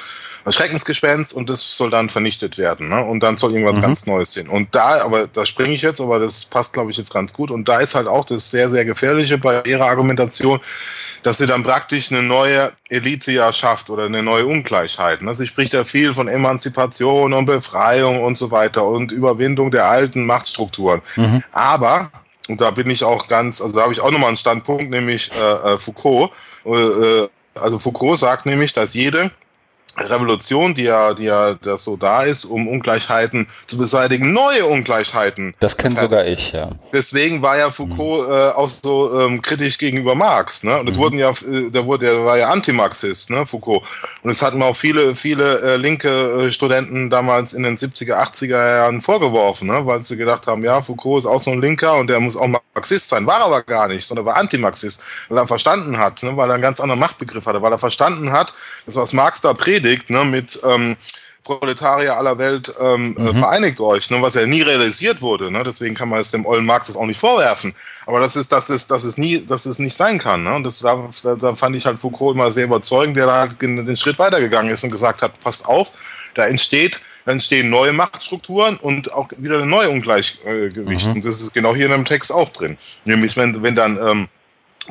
Schreckensgespenst und das soll dann vernichtet werden. Ne? Und dann soll irgendwas mhm. ganz Neues hin. Und da, aber da springe ich jetzt, aber das passt, glaube ich, jetzt ganz gut. Und da ist halt auch das sehr, sehr Gefährliche bei ihrer Argumentation, dass sie dann praktisch eine neue Elite ja schafft oder eine neue Ungleichheit. Ne? Sie spricht ja viel von Emanzipation und Befreiung und so weiter und Überwindung der alten Machtstrukturen. Mhm. Aber, und da bin ich auch ganz, also da habe ich auch nochmal einen Standpunkt, nämlich äh, äh Foucault. Äh, äh, also Foucault sagt nämlich, dass jede Revolution, die ja, die ja das so da ist, um Ungleichheiten zu beseitigen, neue Ungleichheiten. Das kenne sogar ich, ja. Deswegen war ja Foucault mhm. äh, auch so ähm, kritisch gegenüber Marx, ne? Und es mhm. wurden ja, äh, der wurde, der war ja Antimarxist, ne, Foucault. Und es hatten auch viele, viele äh, linke äh, Studenten damals in den 70er, 80er Jahren vorgeworfen, ne? Weil sie gedacht haben, ja, Foucault ist auch so ein Linker und der muss auch Marxist sein. War aber gar nicht, sondern war Antimarxist, weil er verstanden hat, ne? weil er einen ganz anderen Machtbegriff hatte, weil er verstanden hat, das was Marx da predigt, predigt, ne, mit ähm, Proletarier aller Welt ähm, äh, mhm. vereinigt euch, ne, was ja nie realisiert wurde. Ne? Deswegen kann man es dem ollen Marx das auch nicht vorwerfen. Aber das ist, das ist, das ist nie, dass es nicht sein kann. Ne? Und das, da, da fand ich halt Foucault immer sehr überzeugend, der da halt den Schritt weitergegangen ist und gesagt hat, passt auf, da entsteht dann entstehen neue Machtstrukturen und auch wieder ein neues Ungleichgewicht. Mhm. Und das ist genau hier in dem Text auch drin. Nämlich, wenn, wenn dann ähm,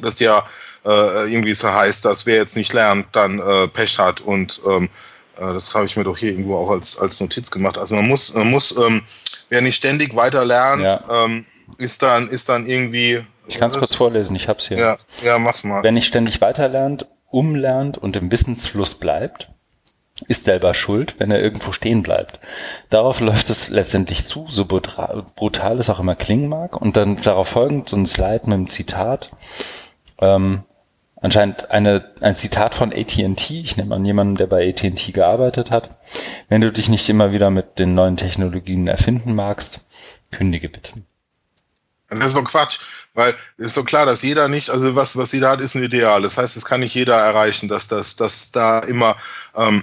das ja äh, irgendwie so heißt, dass wer jetzt nicht lernt, dann äh, Pech hat und ähm, äh, das habe ich mir doch hier irgendwo auch als, als Notiz gemacht. Also man muss, man muss, ähm, wer nicht ständig weiter lernt, ja. ähm, ist dann, ist dann irgendwie. Ich kann es kurz vorlesen, ich hab's hier. Ja, ja, mach's mal. Wer nicht ständig weiter lernt, umlernt und im Wissensfluss bleibt, ist selber schuld, wenn er irgendwo stehen bleibt. Darauf läuft es letztendlich zu, so brutal es auch immer klingen mag. Und dann darauf folgend so ein Slide mit einem Zitat. Ähm, anscheinend eine, ein Zitat von AT&T, ich nehme an jemanden, der bei AT&T gearbeitet hat. Wenn du dich nicht immer wieder mit den neuen Technologien erfinden magst, kündige bitte. Das ist so Quatsch, weil es ist so klar, dass jeder nicht, also was, was jeder hat, ist ein Ideal. Das heißt, es kann nicht jeder erreichen, dass das, dass da immer ähm,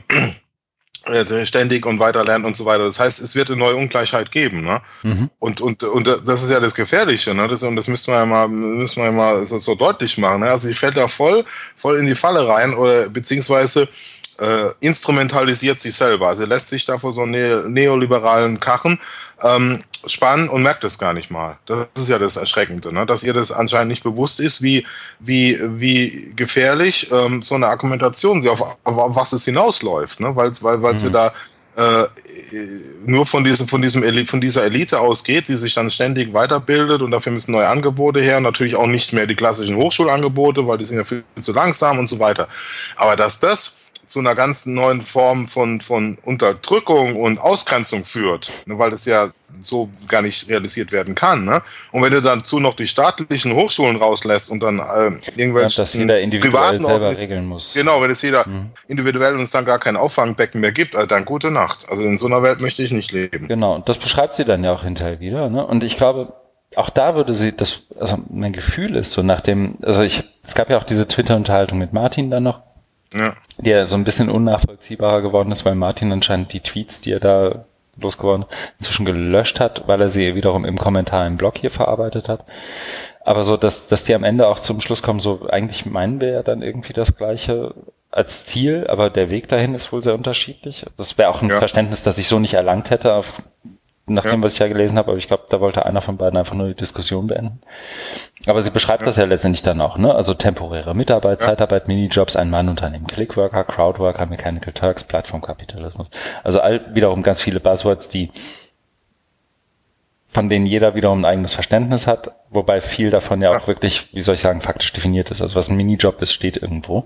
äh, ständig und weiter lernen und so weiter. Das heißt, es wird eine neue Ungleichheit geben, ne? Mhm. Und, und, und das ist ja das Gefährliche, ne? Das, und das müssen wir ja mal, müssen wir ja mal so, so deutlich machen. Ne? Also ich fällt da voll, voll in die Falle rein oder beziehungsweise äh, instrumentalisiert sich selber. Also lässt sich da vor so ne neoliberalen Kachen ähm, spannen und merkt es gar nicht mal. Das ist ja das Erschreckende, ne? dass ihr das anscheinend nicht bewusst ist, wie, wie, wie gefährlich ähm, so eine Argumentation sie auf, auf, auf was es hinausläuft, ne? weil, weil, weil mhm. sie da äh, nur von diesem, von diesem Elite, von dieser Elite ausgeht, die sich dann ständig weiterbildet und dafür müssen neue Angebote her. Natürlich auch nicht mehr die klassischen Hochschulangebote, weil die sind ja viel zu langsam und so weiter. Aber dass das zu einer ganz neuen Form von, von Unterdrückung und Ausgrenzung führt, ne, weil das ja so gar nicht realisiert werden kann. Ne? Und wenn du dazu noch die staatlichen Hochschulen rauslässt und dann äh, irgendwelche ja, dass jeder individuell selber regeln muss. Genau, wenn es jeder mhm. individuell und es dann gar kein Auffangbecken mehr gibt, also dann gute Nacht. Also in so einer Welt möchte ich nicht leben. Genau, und das beschreibt sie dann ja auch hinterher wieder. Ne? Und ich glaube, auch da würde sie, das, also mein Gefühl ist so nach dem, also ich, es gab ja auch diese Twitter-Unterhaltung mit Martin dann noch, ja. Der so ein bisschen unnachvollziehbarer geworden ist, weil Martin anscheinend die Tweets, die er da losgeworden, inzwischen gelöscht hat, weil er sie wiederum im Kommentar im Blog hier verarbeitet hat. Aber so, dass, dass die am Ende auch zum Schluss kommen, so eigentlich meinen wir ja dann irgendwie das Gleiche als Ziel, aber der Weg dahin ist wohl sehr unterschiedlich. Das wäre auch ein ja. Verständnis, das ich so nicht erlangt hätte auf nachdem, ja. was ich ja gelesen habe, aber ich glaube, da wollte einer von beiden einfach nur die Diskussion beenden. Aber sie beschreibt ja. das ja letztendlich dann auch, ne? Also temporäre Mitarbeit, ja. Zeitarbeit, Minijobs, ein Mann-Unternehmen, Clickworker, Crowdworker, Mechanical Turks, Plattformkapitalismus. Also all, wiederum ganz viele Buzzwords, die von denen jeder wiederum ein eigenes Verständnis hat, wobei viel davon ja auch wirklich, wie soll ich sagen, faktisch definiert ist. Also was ein Minijob ist, steht irgendwo.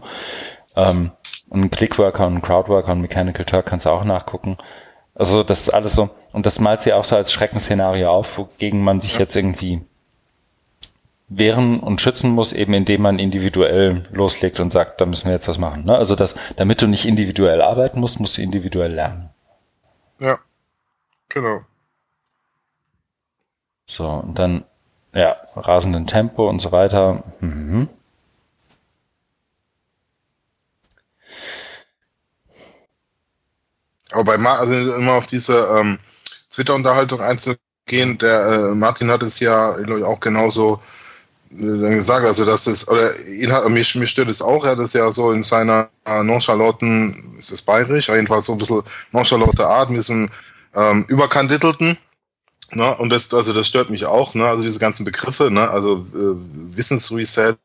Ähm, und ein Clickworker und ein Crowdworker und Mechanical Turk kannst du auch nachgucken. Also das ist alles so, und das malt sie auch so als Schreckensszenario auf, wogegen man sich jetzt irgendwie wehren und schützen muss, eben indem man individuell loslegt und sagt, da müssen wir jetzt was machen. Ne? Also das, damit du nicht individuell arbeiten musst, musst du individuell lernen. Ja, genau. So, und dann, ja, rasenden Tempo und so weiter. Mhm. Aber bei Ma also immer auf diese ähm, Twitter-Unterhaltung einzugehen, der äh, Martin hat es ja auch genauso äh, gesagt, also dass es, oder ihn hat, mich, mich stört es auch, er hat es ja so in seiner äh, nonchalanten, ist es bayerisch, jedenfalls so ein bisschen nonchalante Art, mit diesem ähm, überkandidelten, ne, und das, also das stört mich auch, ne, also diese ganzen Begriffe, ne, also äh, Wissensreset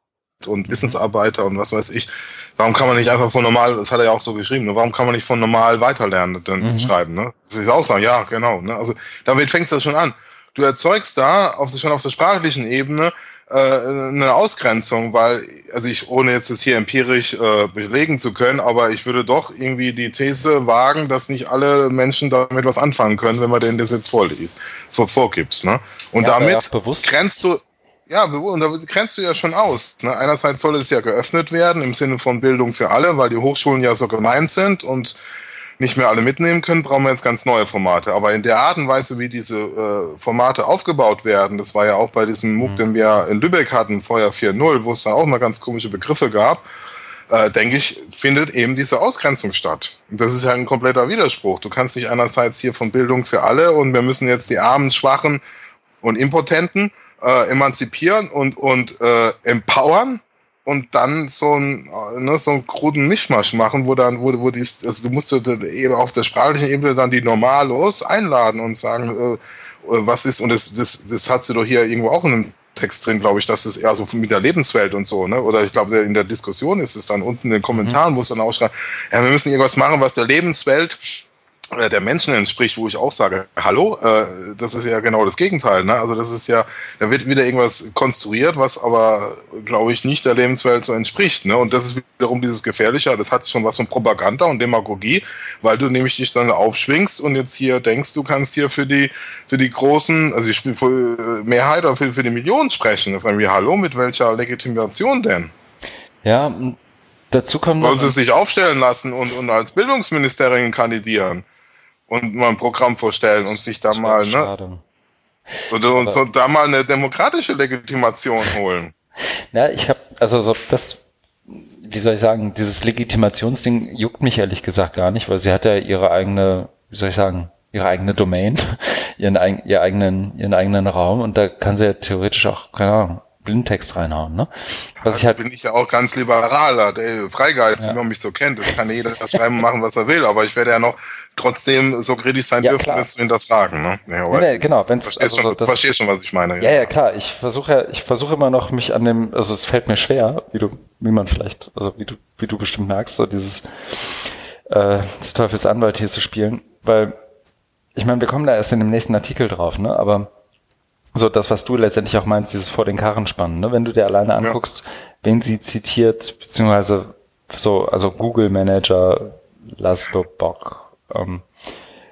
und Wissensarbeiter und was weiß ich, warum kann man nicht einfach von normal, das hat er ja auch so geschrieben, ne? warum kann man nicht von normal weiterlernenden mhm. schreiben, ne? Das ist auch sagen, ja, genau, ne? Also damit fängt es schon an. Du erzeugst da auf, schon auf der sprachlichen Ebene äh, eine Ausgrenzung, weil, also ich, ohne jetzt das hier empirisch äh, belegen zu können, aber ich würde doch irgendwie die These wagen, dass nicht alle Menschen damit was anfangen können, wenn man denen das jetzt vor, vor, vorgibst. Ne? Und ja, damit grenzt du, ja, und da grenzt du ja schon aus. Ne? Einerseits soll es ja geöffnet werden im Sinne von Bildung für alle, weil die Hochschulen ja so gemeint sind und nicht mehr alle mitnehmen können, brauchen wir jetzt ganz neue Formate. Aber in der Art und Weise, wie diese äh, Formate aufgebaut werden, das war ja auch bei diesem MOOC, mhm. den wir in Lübeck hatten, Feuer 4.0, wo es dann auch mal ganz komische Begriffe gab, äh, denke ich, findet eben diese Ausgrenzung statt. Und das ist ja ein kompletter Widerspruch. Du kannst nicht einerseits hier von Bildung für alle und wir müssen jetzt die Armen, Schwachen und Impotenten äh, emanzipieren und, und äh, empowern und dann so ein ne, so einen kruden Mischmasch machen, wo dann, wo, wo dies, also du musst eben auf der sprachlichen Ebene dann die Normalos einladen und sagen, äh, äh, was ist, und das, das, das hat sie doch hier irgendwo auch in einem Text drin, glaube ich, dass es eher so mit der Lebenswelt und so, ne? Oder ich glaube, in der Diskussion ist es dann unten in den Kommentaren, mhm. wo es dann auch ja, wir müssen irgendwas machen, was der Lebenswelt äh, der Menschen entspricht, wo ich auch sage, hallo, äh, das ist ja genau das Gegenteil. Ne? Also das ist ja, da wird wieder irgendwas konstruiert, was aber, glaube ich, nicht der Lebenswelt so entspricht. Ne? Und das ist wiederum dieses Gefährliche, das hat schon was von Propaganda und Demagogie, weil du nämlich dich dann aufschwingst und jetzt hier denkst, du kannst hier für die, für die großen, also ich will für äh, Mehrheit oder für, für die Millionen sprechen. Auf einmal, hallo, mit welcher Legitimation denn? Ja, dazu kommt Wollen sie sich aufstellen lassen und, und als Bildungsministerin kandidieren und mal ein Programm vorstellen und sich da mal, ne? Und, und so, da mal eine demokratische Legitimation holen. Ja, ich habe, also so das, wie soll ich sagen, dieses Legitimationsding juckt mich ehrlich gesagt gar nicht, weil sie hat ja ihre eigene, wie soll ich sagen, ihre eigene Domain, ihren, ihren eigenen, ihren eigenen Raum und da kann sie ja theoretisch auch, keine Ahnung, Blindtext reinhauen, ne? Was also ich halt bin ich ja auch ganz liberaler, der Freigeist, ja. wie man mich so kennt. Das kann jeder schreiben und machen, was er will, aber ich werde ja noch trotzdem so kritisch sein ja, dürfen, das zu hinterfragen, ne? Ja, nee, nee, genau, wenn's, verstehst, also, schon, das, verstehst schon, was ich meine. Ja, ja, klar. Ich versuche ja, ich versuche immer noch mich an dem, also es fällt mir schwer, wie du, wie man vielleicht, also wie du, wie du bestimmt merkst, so dieses äh, des Teufels Anwalt hier zu spielen, weil ich meine, wir kommen da erst in dem nächsten Artikel drauf, ne? Aber so das, was du letztendlich auch meinst, dieses vor den Karren spannen, ne? Wenn du dir alleine anguckst, ja. wen sie zitiert, beziehungsweise so, also Google Manager, Laszlo Bock, ähm,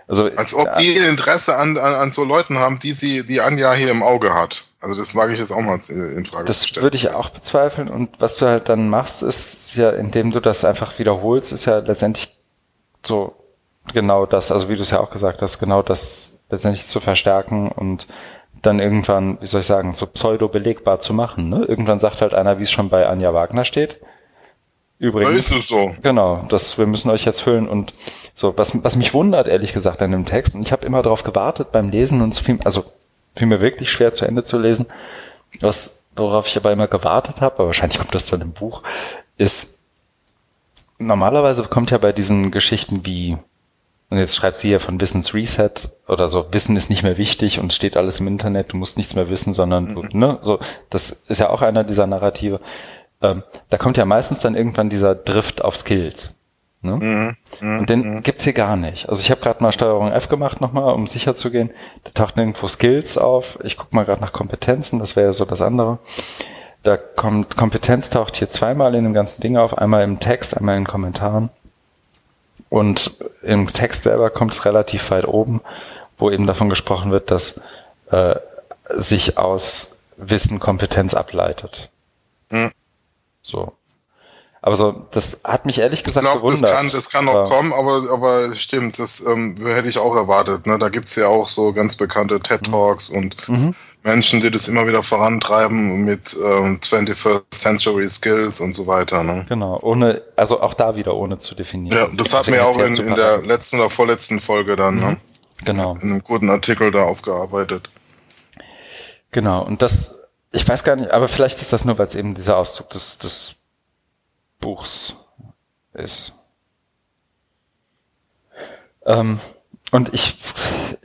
also, Als ob die Interesse an, an, an so Leuten haben, die sie, die Anja hier im Auge hat. Also das wage ich jetzt auch mal in Frage das zu stellen. Das würde ich auch bezweifeln. Und was du halt dann machst, ist ja, indem du das einfach wiederholst, ist ja letztendlich so genau das, also wie du es ja auch gesagt hast, genau das letztendlich zu verstärken und dann irgendwann, wie soll ich sagen, so pseudo belegbar zu machen. Ne? Irgendwann sagt halt einer, wie es schon bei Anja Wagner steht. Übrigens. Da ist es so. Genau, das, wir müssen euch jetzt füllen und so, was, was mich wundert, ehrlich gesagt, an dem Text, und ich habe immer darauf gewartet beim Lesen und es fiel, also fiel mir wirklich schwer zu Ende zu lesen, was, worauf ich aber immer gewartet habe, aber wahrscheinlich kommt das dann im Buch, ist, normalerweise kommt ja bei diesen Geschichten wie und jetzt schreibt sie ja von Wissensreset oder so, Wissen ist nicht mehr wichtig und steht alles im Internet, du musst nichts mehr wissen, sondern, mhm. ne, so, das ist ja auch einer dieser Narrative. Ähm, da kommt ja meistens dann irgendwann dieser Drift auf Skills. Ne? Mhm. Mhm. Und den gibt's hier gar nicht. Also ich habe gerade mal Steuerung F gemacht nochmal, um sicher zu gehen. Da taucht nirgendwo Skills auf. Ich gucke mal gerade nach Kompetenzen, das wäre ja so das andere. Da kommt Kompetenz taucht hier zweimal in dem ganzen Ding auf, einmal im Text, einmal in Kommentaren. Und im Text selber kommt es relativ weit oben, wo eben davon gesprochen wird, dass äh, sich aus Wissen Kompetenz ableitet. Mhm. So. Aber so, das hat mich ehrlich gesagt ich glaub, gewundert. Das kann, das kann noch kommen, aber, aber es stimmt, das ähm, hätte ich auch erwartet. Ne? Da gibt's ja auch so ganz bekannte TED-Talks mhm. und mhm. Menschen, die das immer wieder vorantreiben mit ähm, 21st Century Skills und so weiter. Ne? Genau, ohne, also auch da wieder ohne zu definieren. Ja, das hatten wir auch in, in der letzten oder vorletzten Folge dann, ne? mhm. ne? Genau. In einem guten Artikel da aufgearbeitet. Genau, und das, ich weiß gar nicht, aber vielleicht ist das nur, weil es eben dieser Auszug des, des Buchs ist. Ähm, und ich,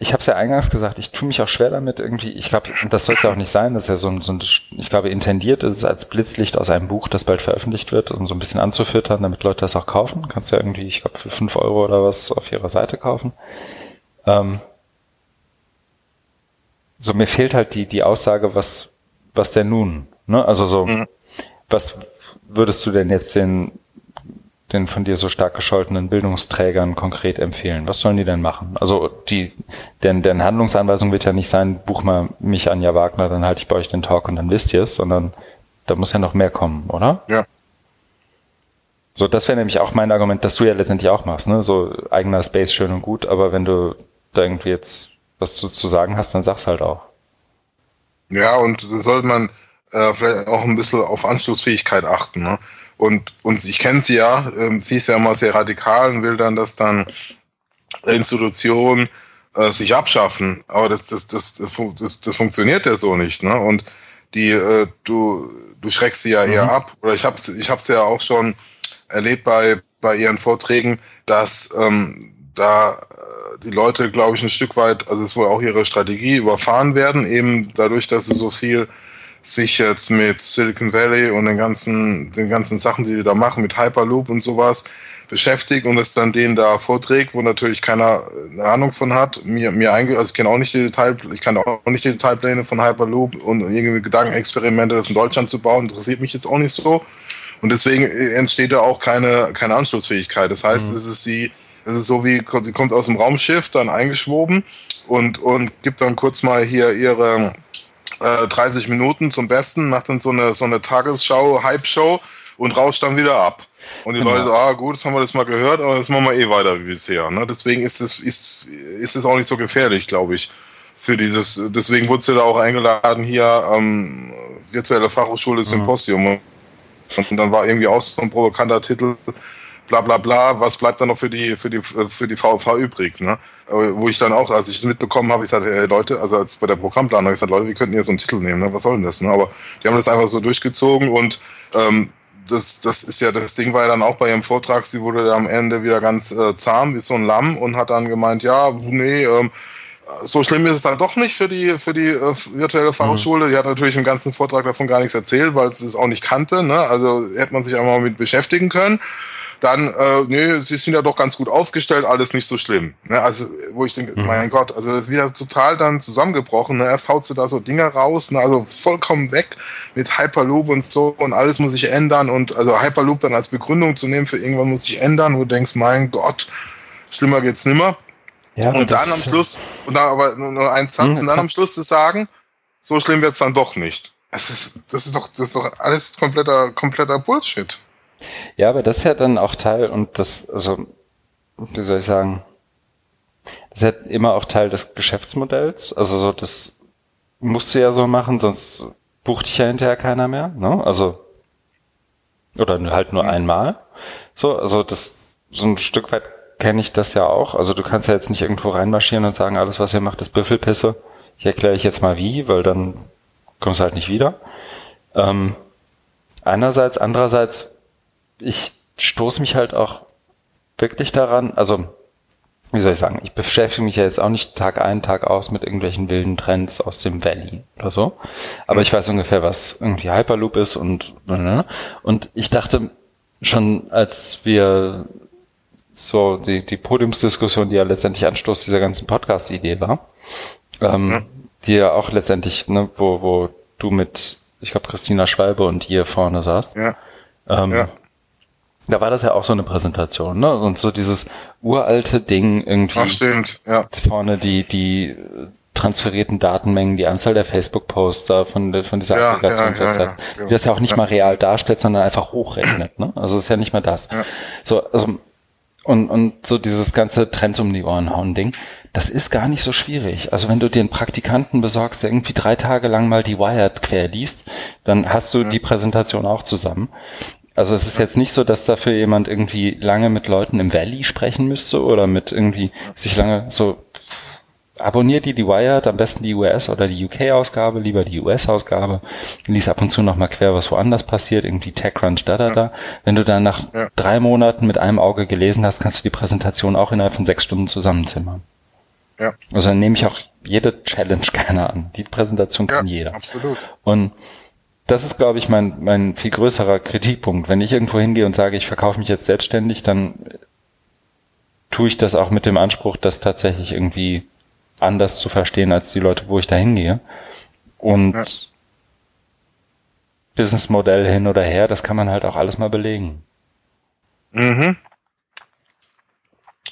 ich habe es ja eingangs gesagt, ich tue mich auch schwer damit irgendwie. Ich glaube, das soll es ja auch nicht sein. Das ist ja so ein, so ein, ich glaube, intendiert ist es als Blitzlicht aus einem Buch, das bald veröffentlicht wird, um so ein bisschen anzufüttern, damit Leute das auch kaufen. Kannst ja irgendwie, ich glaube, für fünf Euro oder was auf ihrer Seite kaufen. Ähm, so mir fehlt halt die, die Aussage, was, was denn nun? Ne? Also so, mhm. was würdest du denn jetzt den den von dir so stark gescholtenen Bildungsträgern konkret empfehlen? Was sollen die denn machen? Also die, denn, denn Handlungsanweisung wird ja nicht sein, buch mal mich Anja Wagner, dann halte ich bei euch den Talk und dann wisst ihr es, sondern da muss ja noch mehr kommen, oder? Ja. So, das wäre nämlich auch mein Argument, dass du ja letztendlich auch machst, ne? So eigener Space schön und gut, aber wenn du da irgendwie jetzt was zu, zu sagen hast, dann sag's halt auch. Ja, und da sollte man äh, vielleicht auch ein bisschen auf Anschlussfähigkeit achten, ne? Und, und ich kenne sie ja, ähm, sie ist ja immer sehr radikal und will dann, dass dann Institutionen äh, sich abschaffen. Aber das, das, das, das, das funktioniert ja so nicht. Ne? Und die, äh, du, du schreckst sie ja mhm. eher ab. Oder ich habe ich hab's ja auch schon erlebt bei, bei ihren Vorträgen, dass ähm, da äh, die Leute, glaube ich, ein Stück weit, also es ist wohl auch ihre Strategie, überfahren werden, eben dadurch, dass sie so viel sich jetzt mit Silicon Valley und den ganzen, den ganzen Sachen, die die da machen, mit Hyperloop und sowas beschäftigt und es dann denen da vorträgt, wo natürlich keiner eine Ahnung von hat. Mir, mir einge also ich kenne auch nicht die Detail, ich kann auch nicht die Detailpläne von Hyperloop und irgendwie Gedankenexperimente, das in Deutschland zu bauen, interessiert mich jetzt auch nicht so. Und deswegen entsteht da auch keine, keine Anschlussfähigkeit. Das heißt, mhm. es ist sie, es ist so wie, sie kommt aus dem Raumschiff, dann eingeschwoben und, und gibt dann kurz mal hier ihre, äh, 30 Minuten zum Besten, macht dann so eine, so eine Tagesschau, Hype-Show und rauscht dann wieder ab. Und die genau. Leute, ah gut, das haben wir das mal gehört, aber das machen wir eh weiter wie bisher. Ne? Deswegen ist es ist, ist es auch nicht so gefährlich, glaube ich. Für dieses, deswegen wurde sie da auch eingeladen hier ähm, virtuelle Fachhochschule Symposium. Mhm. Und dann war irgendwie auch so ein provokanter Titel, bla bla bla, was bleibt dann noch für die, für die, für die VV übrig, ne? Wo ich dann auch, als ich es mitbekommen habe, ich sagte, hey, Leute, also als bei der Programmplanung, ich sagte, Leute, wir könnten hier so einen Titel nehmen, ne? Was soll denn das? Ne? Aber die haben das einfach so durchgezogen und ähm, das, das ist ja, das Ding war ja dann auch bei ihrem Vortrag, sie wurde am Ende wieder ganz äh, zahm wie so ein Lamm und hat dann gemeint, ja, nee, ähm, so schlimm ist es dann doch nicht für die, für die äh, virtuelle Fachhochschule. Mhm. Die hat natürlich im ganzen Vortrag davon gar nichts erzählt, weil sie es auch nicht kannte. Ne? Also hätte man sich einmal mit beschäftigen können. Dann, äh, nee, sie sind ja doch ganz gut aufgestellt, alles nicht so schlimm. Ne? Also, wo ich denke, mhm. mein Gott, also das ist wieder total dann zusammengebrochen. Ne? Erst haut sie da so Dinger raus, ne? also vollkommen weg mit Hyperloop und so und alles muss sich ändern und also Hyperloop dann als Begründung zu nehmen für irgendwann muss sich ändern, wo du denkst, mein Gott, schlimmer geht's nimmer. Ja, und dann am Schluss, und dann aber nur ein Satz, mhm, und dann am Schluss zu sagen, so schlimm wird's dann doch nicht. Das ist, das ist doch, das ist doch alles kompletter, kompletter Bullshit. Ja, aber das ist ja dann auch Teil und das, also, wie soll ich sagen, das ist ja immer auch Teil des Geschäftsmodells. Also so, das musst du ja so machen, sonst bucht dich ja hinterher keiner mehr, ne? Also, oder halt nur mhm. einmal. So, also das, so ein Stück weit kenne ich das ja auch. Also du kannst ja jetzt nicht irgendwo reinmarschieren und sagen, alles was ihr macht ist Büffelpisse. Ich erkläre ich jetzt mal wie, weil dann kommst du halt nicht wieder. Ähm, einerseits, andererseits, ich stoße mich halt auch wirklich daran, also wie soll ich sagen, ich beschäftige mich ja jetzt auch nicht Tag ein, Tag aus mit irgendwelchen wilden Trends aus dem Valley oder so. Aber ich weiß ungefähr, was irgendwie Hyperloop ist und, ne? und ich dachte schon, als wir so die, die Podiumsdiskussion, die ja letztendlich Anstoß dieser ganzen Podcast-Idee war, ähm, ja. die ja auch letztendlich, ne, wo, wo du mit, ich glaube, Christina Schwalbe und ihr vorne saßt. Ja. Ähm, ja. Da war das ja auch so eine Präsentation, ne? Und so dieses uralte Ding irgendwie. Ach, stimmt, ja. Vorne die, die transferierten Datenmengen, die Anzahl der Facebook-Poster von, von dieser ja, Applikationswebsite, ja, ja, die das ja auch nicht mal real darstellt, sondern einfach hochrechnet, ne? Also ist ja nicht mehr das. So, also und, und so dieses ganze Trends um die Ohren hauen Ding, das ist gar nicht so schwierig. Also wenn du dir einen Praktikanten besorgst, der irgendwie drei Tage lang mal die Wired quer liest, dann hast du die Präsentation auch zusammen. Also es ist jetzt nicht so, dass dafür jemand irgendwie lange mit Leuten im Valley sprechen müsste oder mit irgendwie sich lange so abonniert die, die Wired, am besten die US- oder die UK-Ausgabe, lieber die US-Ausgabe. Lies ab und zu noch mal quer, was woanders passiert, irgendwie TechCrunch, da, da, da. Wenn du dann nach ja. drei Monaten mit einem Auge gelesen hast, kannst du die Präsentation auch innerhalb von sechs Stunden zusammenzimmern. Ja. Also dann nehme ich auch jede Challenge gerne an. Die Präsentation kann ja, jeder. Absolut. Und das ist, glaube ich, mein, mein viel größerer Kritikpunkt. Wenn ich irgendwo hingehe und sage, ich verkaufe mich jetzt selbstständig, dann tue ich das auch mit dem Anspruch, dass tatsächlich irgendwie anders zu verstehen als die Leute, wo ich da hingehe. Und ja. Businessmodell hin oder her, das kann man halt auch alles mal belegen. Mhm.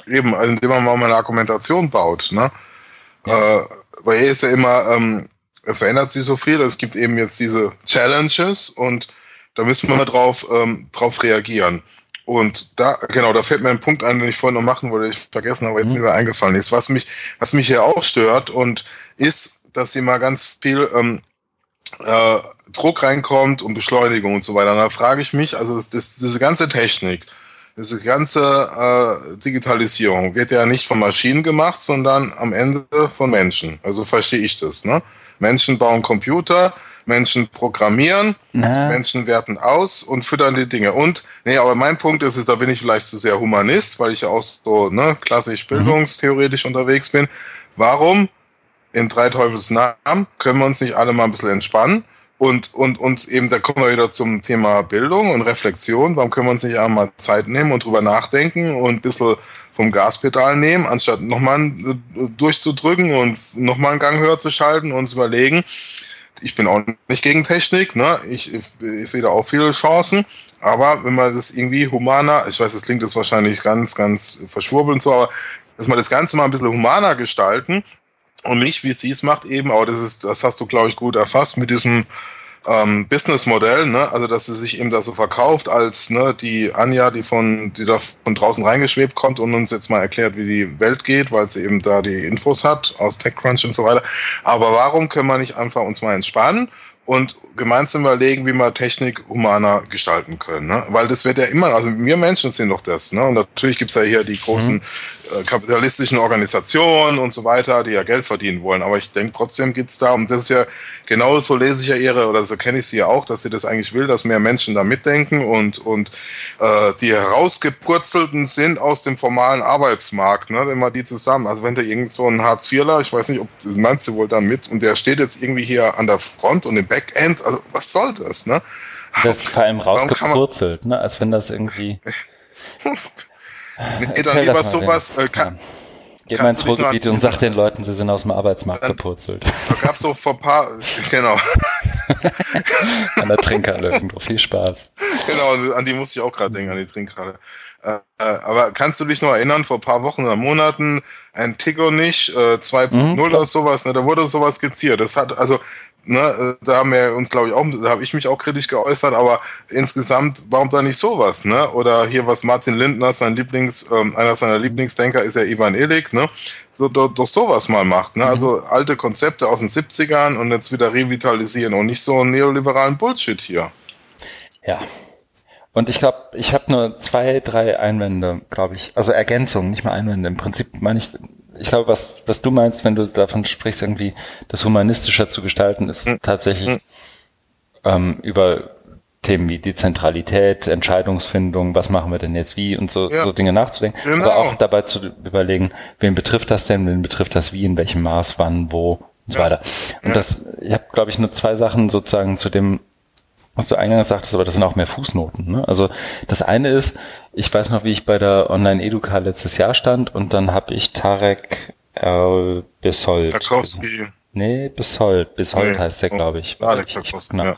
Eben, also indem man mal eine Argumentation baut, ne? Ja. Äh, weil hier ist ja immer, ähm, es verändert sich so viel, es gibt eben jetzt diese Challenges und da müssen wir mal drauf, ähm, drauf reagieren. Und da, genau, da fällt mir ein Punkt ein, den ich vorhin noch machen wollte, ich vergessen, aber jetzt mhm. mir eingefallen ist. Was mich, was mich hier auch stört und ist, dass hier mal ganz viel ähm, äh, Druck reinkommt und Beschleunigung und so weiter. Und da frage ich mich, also das, das, diese ganze Technik, diese ganze äh, Digitalisierung wird ja nicht von Maschinen gemacht, sondern am Ende von Menschen. Also verstehe ich das. Ne? Menschen bauen Computer, Menschen programmieren, Na. Menschen werten aus und füttern die Dinge. Und, nee, aber mein Punkt ist, ist, da bin ich vielleicht zu sehr Humanist, weil ich ja auch so ne, klassisch mhm. bildungstheoretisch mhm. unterwegs bin. Warum in drei Teufels Namen können wir uns nicht alle mal ein bisschen entspannen? Und, und uns eben, da kommen wir wieder zum Thema Bildung und Reflexion. Warum können wir uns nicht einmal Zeit nehmen und drüber nachdenken und ein bisschen vom Gaspedal nehmen, anstatt nochmal äh, durchzudrücken und nochmal einen Gang höher zu schalten und zu überlegen, ich bin auch nicht gegen Technik, ne? Ich, ich, ich sehe da auch viele Chancen. Aber wenn man das irgendwie humaner, ich weiß, das klingt jetzt wahrscheinlich ganz, ganz verschwurbelnd so, aber dass man das Ganze mal ein bisschen humaner gestalten und nicht, wie sie es macht, eben, aber das ist, das hast du, glaube ich, gut erfasst, mit diesem ähm, Businessmodell, ne? also dass sie sich eben da so verkauft als ne, die Anja, die von, die da von draußen reingeschwebt kommt und uns jetzt mal erklärt, wie die Welt geht, weil sie eben da die Infos hat aus TechCrunch und so weiter. Aber warum können wir nicht einfach uns mal entspannen und gemeinsam überlegen, wie wir Technik humaner gestalten können. Ne? Weil das wird ja immer, also wir Menschen sind doch das. Ne? Und natürlich gibt's ja hier die großen mhm. Kapitalistischen Organisationen und so weiter, die ja Geld verdienen wollen. Aber ich denke trotzdem gibt's da, und das ist ja genau so lese ich ja ihre, oder so kenne ich sie ja auch, dass sie das eigentlich will, dass mehr Menschen da mitdenken und, und äh, die herausgepurzelten sind aus dem formalen Arbeitsmarkt, ne? wenn wir die zusammen, also wenn da irgend so ein Hartz-IVler, ich weiß nicht, ob meinst du wohl da mit, und der steht jetzt irgendwie hier an der Front und im Backend, also was soll das, ne? Das ist vor allem rausgepurzelt, ne? Als wenn das irgendwie. nee, dann lieber sowas. Äh, kann. Geht mal ins Ruhrgebiet und sagt den Leuten, sie sind aus dem Arbeitsmarkt dann, gepurzelt. Da gab es so vor ein paar, genau. an der Trinkhalle irgendwo. Viel Spaß. Genau, an die musste ich auch gerade denken, an die Trinkhalle. Äh, äh, aber kannst du dich noch erinnern, vor ein paar Wochen oder Monaten, ein Tigo nicht, äh, 2.0 mhm, oder sowas, ne, da wurde sowas skizziert. Das hat, also ne, da haben wir uns, glaube ich, auch, da habe ich mich auch kritisch geäußert, aber insgesamt, warum da nicht sowas, ne? Oder hier, was Martin Lindner, sein Lieblings, ähm, einer seiner Lieblingsdenker ist ja Ivan Illig, ne? So, doch, doch sowas mal macht, ne? Mhm. Also alte Konzepte aus den 70ern und jetzt wieder revitalisieren und nicht so einen neoliberalen Bullshit hier. Ja. Und ich glaube, ich habe nur zwei, drei Einwände, glaube ich. Also Ergänzungen, nicht mal Einwände. Im Prinzip meine ich ich glaube, was, was du meinst, wenn du davon sprichst, irgendwie das humanistischer zu gestalten, ist mhm. tatsächlich mhm. ähm, über Themen wie Dezentralität, Entscheidungsfindung, was machen wir denn jetzt wie und so, ja. so Dinge nachzudenken. Genau. Aber auch dabei zu überlegen, wen betrifft das denn, wen betrifft das wie, in welchem Maß, wann, wo und so weiter. Und ja. das, ich habe, glaube ich, nur zwei Sachen sozusagen zu dem was du eingangs sagtest, aber das sind auch mehr Fußnoten. Ne? Also das eine ist, ich weiß noch, wie ich bei der Online-Educa letztes Jahr stand und dann habe ich Tarek äh, Bissold. Tarkowski. Nee, Bissold. Bissold nee. heißt der, glaube ich. Tarek Tarkowski, genau. ja.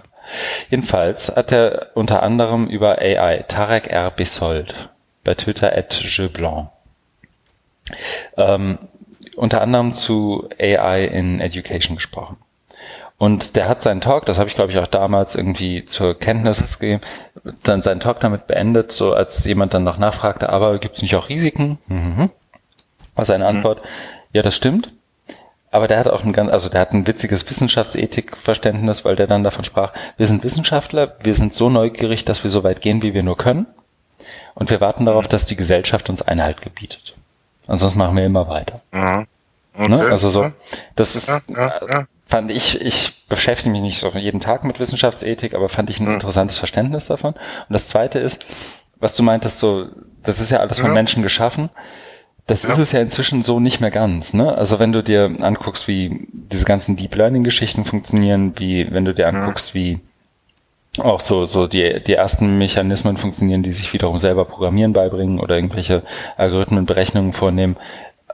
Jedenfalls hat er unter anderem über AI, Tarek R. Bissold, bei Twitter at Jeblanc, ähm, unter anderem zu AI in Education gesprochen. Und der hat seinen Talk, das habe ich glaube ich auch damals irgendwie zur Kenntnis gegeben, dann seinen Talk damit beendet, so als jemand dann noch nachfragte, aber gibt es nicht auch Risiken? Mhm. War seine mhm. Antwort, mhm. ja, das stimmt. Aber der hat auch ein ganz, also der hat ein witziges Wissenschaftsethikverständnis, weil der dann davon sprach, wir sind Wissenschaftler, wir sind so neugierig, dass wir so weit gehen, wie wir nur können. Und wir warten darauf, mhm. dass die Gesellschaft uns Einhalt gebietet. Ansonsten machen wir immer weiter. Mhm. Ne? Okay. Ne? Also so, das ist, ja, ja, ja fand ich, ich beschäftige mich nicht so jeden Tag mit Wissenschaftsethik, aber fand ich ein interessantes Verständnis davon. Und das zweite ist, was du meintest, so, das ist ja alles von ja. Menschen geschaffen. Das ja. ist es ja inzwischen so nicht mehr ganz. Ne? Also wenn du dir anguckst, wie diese ganzen Deep Learning Geschichten funktionieren, wie wenn du dir anguckst, wie auch so, so die, die ersten Mechanismen funktionieren, die sich wiederum selber Programmieren beibringen oder irgendwelche Algorithmen Berechnungen vornehmen,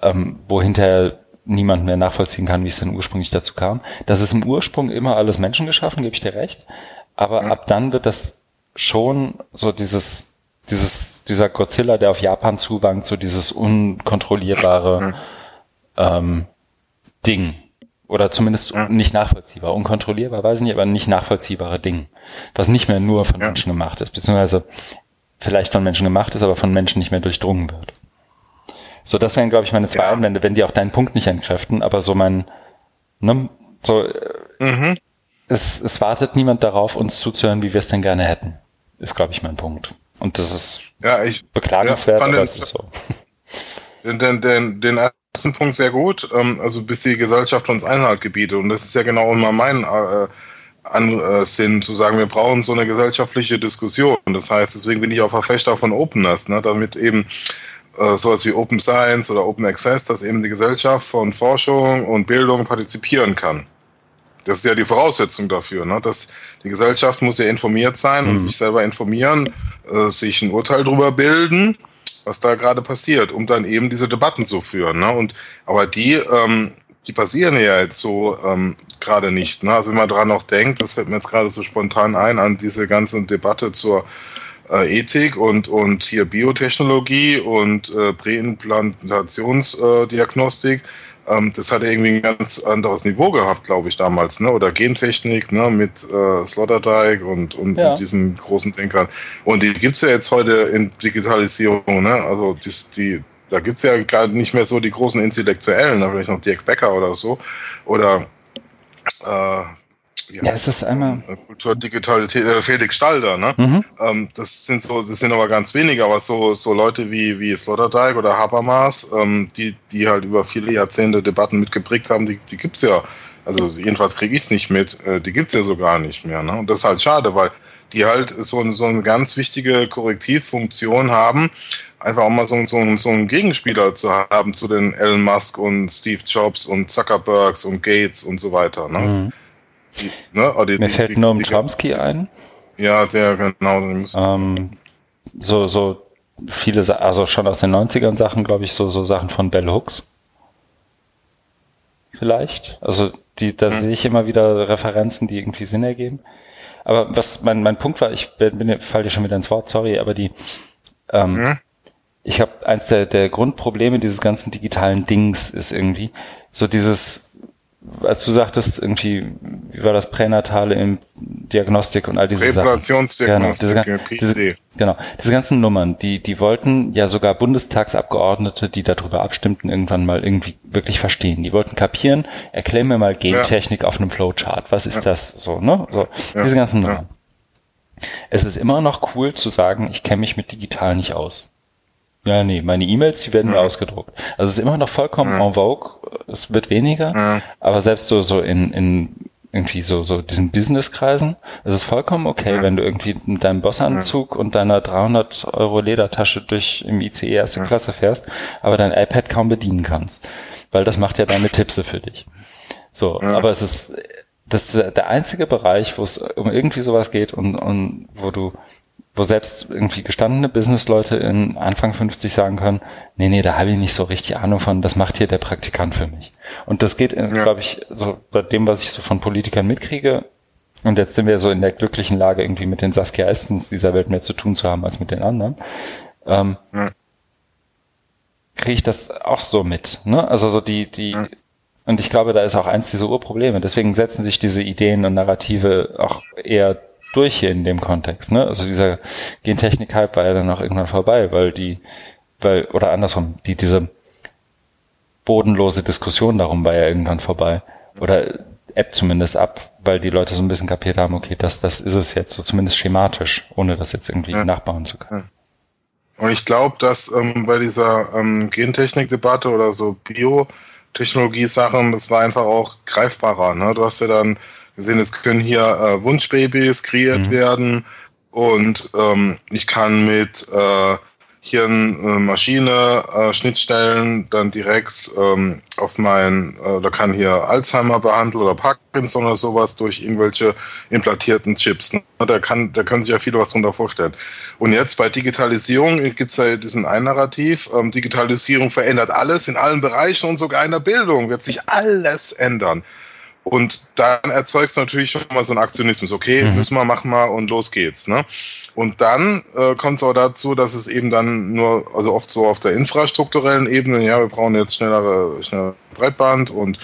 ähm, wo hinterher niemand mehr nachvollziehen kann, wie es denn ursprünglich dazu kam. Das ist im Ursprung immer alles Menschen geschaffen, gebe ich dir recht. Aber ja. ab dann wird das schon so dieses, dieses, dieser Godzilla, der auf Japan zuwankt, so dieses unkontrollierbare ja. ähm, Ding. Oder zumindest ja. nicht nachvollziehbar. Unkontrollierbar, weiß ich nicht, aber nicht nachvollziehbare Ding. Was nicht mehr nur von Menschen gemacht ist, beziehungsweise vielleicht von Menschen gemacht ist, aber von Menschen nicht mehr durchdrungen wird. So, das wären, glaube ich, meine zwei ja. Einwände, wenn die auch deinen Punkt nicht entkräften, aber so mein, ne, so, mhm. es, es wartet niemand darauf, uns zuzuhören, wie wir es denn gerne hätten. Ist, glaube ich, mein Punkt. Und das ist ja, ich, beklagenswert, ja, aber es ist so. Den, den, den, ersten Punkt sehr gut, ähm, also bis die Gesellschaft uns Einhalt gebietet. Und das ist ja genau immer mein äh, Ansinn, zu sagen, wir brauchen so eine gesellschaftliche Diskussion. Das heißt, deswegen bin ich auch Verfechter von Openness, ne, damit eben äh, sowas wie Open Science oder Open Access, dass eben die Gesellschaft von Forschung und Bildung partizipieren kann. Das ist ja die Voraussetzung dafür, ne? dass die Gesellschaft muss ja informiert sein mhm. und sich selber informieren, äh, sich ein Urteil darüber bilden, was da gerade passiert, um dann eben diese Debatten zu führen. Ne? Und aber die, ähm, die passieren ja jetzt so ähm, gerade nicht. Ne? Also wenn man daran noch denkt, das fällt mir jetzt gerade so spontan ein an diese ganze Debatte zur äh, Ethik und, und hier Biotechnologie und äh, Präimplantationsdiagnostik, ähm, das hat irgendwie ein ganz anderes Niveau gehabt, glaube ich, damals, ne? Oder Gentechnik, ne, mit äh, Sloterdijk und, und, ja. und diesen großen Denkern. Und die gibt's ja jetzt heute in Digitalisierung, ne? Also die, die da gibt's ja gar nicht mehr so die großen Intellektuellen, ne? vielleicht noch Dirk Becker oder so. Oder äh, ja, ja, es ist einmal äh, Kulturdigitalität, äh, Felix Stalder, ne? Mhm. Ähm, das sind so, das sind aber ganz wenige, aber so so Leute wie wie Sloterdijk oder Habermas, ähm, die die halt über viele Jahrzehnte Debatten mitgeprägt haben, die die gibt's ja. Also jedenfalls kriege ich's nicht mit. Äh, die gibt's ja so gar nicht mehr, ne? Und das ist halt schade, weil die halt so, so eine ganz wichtige Korrektivfunktion haben, einfach auch mal so, so, so einen Gegenspieler zu haben zu den Elon Musk und Steve Jobs und Zuckerbergs und Gates und so weiter. Ne? Mhm. Die, ne? Die, Mir fällt die, Noam Chomsky ein. Ja, der, genau. Ähm, so, so viele, also schon aus den 90ern Sachen, glaube ich, so, so Sachen von Bell Hooks. Vielleicht. Also, die, da hm. sehe ich immer wieder Referenzen, die irgendwie Sinn ergeben. Aber was mein, mein Punkt war, ich bin, bin, fall dir schon wieder ins Wort, sorry, aber die, ähm, hm? ich habe eins der, der Grundprobleme dieses ganzen digitalen Dings ist irgendwie so dieses als du sagtest, irgendwie, wie war das Pränatale im Diagnostik und all diese Sachen. Genau, diese, diese, genau, diese ganzen Nummern, die, die wollten ja sogar Bundestagsabgeordnete, die darüber abstimmten, irgendwann mal irgendwie wirklich verstehen. Die wollten kapieren, erklär mir mal Gentechnik ja. auf einem Flowchart. Was ist ja. das? So, ne? So, ja. diese ganzen Nummern. Es ist immer noch cool zu sagen, ich kenne mich mit digital nicht aus. Ja, nee, meine E-Mails, die werden mir ausgedruckt. Also es ist immer noch vollkommen en vogue, es wird weniger, aber selbst so, so in, in irgendwie so, so diesen Businesskreisen, es ist vollkommen okay, wenn du irgendwie mit deinem Bossanzug und deiner 300 Euro Ledertasche durch im ICE erste Klasse fährst, aber dein iPad kaum bedienen kannst, weil das macht ja deine Tipse für dich. So, aber es ist, das ist der einzige Bereich, wo es um irgendwie sowas geht und, und wo du wo selbst irgendwie gestandene Businessleute in Anfang 50 sagen können, nee, nee, da habe ich nicht so richtig Ahnung von, das macht hier der Praktikant für mich. Und das geht, ja. glaube ich, so bei dem, was ich so von Politikern mitkriege, und jetzt sind wir so in der glücklichen Lage, irgendwie mit den Saskia Estens dieser Welt mehr zu tun zu haben als mit den anderen, ähm, ja. kriege ich das auch so mit. Ne? Also so die, die, ja. und ich glaube, da ist auch eins dieser Urprobleme. Deswegen setzen sich diese Ideen und Narrative auch eher durch hier in dem Kontext. Ne? Also dieser Gentechnik-Hype war ja dann auch irgendwann vorbei, weil die, weil, oder andersrum, die, diese bodenlose Diskussion darum war ja irgendwann vorbei. Oder App zumindest ab, weil die Leute so ein bisschen kapiert haben, okay, das, das ist es jetzt, so zumindest schematisch, ohne das jetzt irgendwie ja. nachbauen zu können. Und ich glaube, dass ähm, bei dieser ähm, Gentechnik-Debatte oder so Biotechnologie-Sachen, das war einfach auch greifbarer. Ne? Du hast ja dann wir sehen, es können hier äh, Wunschbabys kreiert mhm. werden und ähm, ich kann mit äh, Hirnmaschine äh, Schnittstellen dann direkt ähm, auf mein, äh, da kann hier Alzheimer behandeln oder Parkinson oder sowas durch irgendwelche implantierten Chips. Ne? Da, kann, da können sich ja viele was drunter vorstellen. Und jetzt bei Digitalisierung gibt es ja diesen ein Narrativ, ähm, Digitalisierung verändert alles in allen Bereichen und sogar in der Bildung wird sich alles ändern. Und dann erzeugt es natürlich schon mal so einen Aktionismus. Okay, mhm. müssen wir, machen wir und los geht's. Ne? Und dann äh, kommt es auch dazu, dass es eben dann nur, also oft so auf der infrastrukturellen Ebene, ja, wir brauchen jetzt schnellere, schnellere Breitband und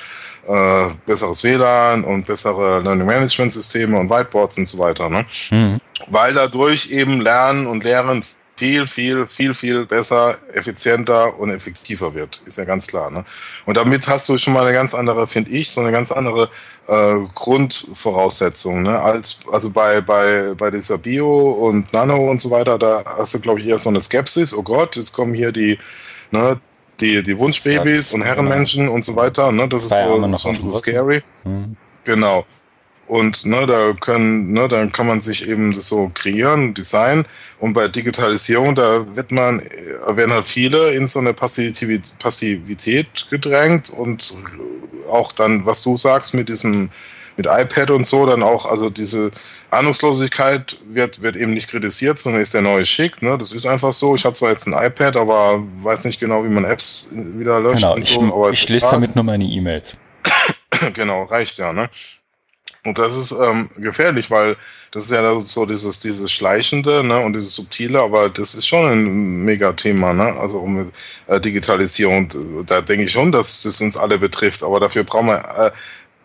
äh, besseres WLAN und bessere Learning Management Systeme und Whiteboards und so weiter. Ne? Mhm. Weil dadurch eben Lernen und Lehren viel, viel, viel, viel besser, effizienter und effektiver wird. Ist ja ganz klar. Ne? Und damit hast du schon mal eine ganz andere, finde ich, so eine ganz andere äh, Grundvoraussetzung. Ne? Als, also bei, bei, bei dieser Bio und Nano und so weiter, da hast du, glaube ich, eher so eine Skepsis. Oh Gott, jetzt kommen hier die, ne, die, die Wunschbabys und Herrenmenschen und so weiter. Ne? Das ist so, so, so scary. Mhm. Genau. Und ne, da können, ne, dann kann man sich eben das so kreieren, designen. Und bei Digitalisierung, da wird man, äh, werden halt viele in so eine Passivität, Passivität gedrängt und auch dann, was du sagst mit diesem, mit iPad und so, dann auch, also diese Ahnungslosigkeit wird, wird eben nicht kritisiert, sondern ist der neue Schick. Ne? Das ist einfach so. Ich habe zwar jetzt ein iPad, aber weiß nicht genau, wie man Apps wieder löscht. Genau, ich, so, ich lese damit nur meine E-Mails. genau, reicht ja. Ne? Und das ist ähm, gefährlich, weil das ist ja so dieses, dieses Schleichende ne, und dieses Subtile, aber das ist schon ein Megathema, ne? Also um äh, Digitalisierung, da denke ich schon, dass es uns alle betrifft, aber dafür brauchen wir äh,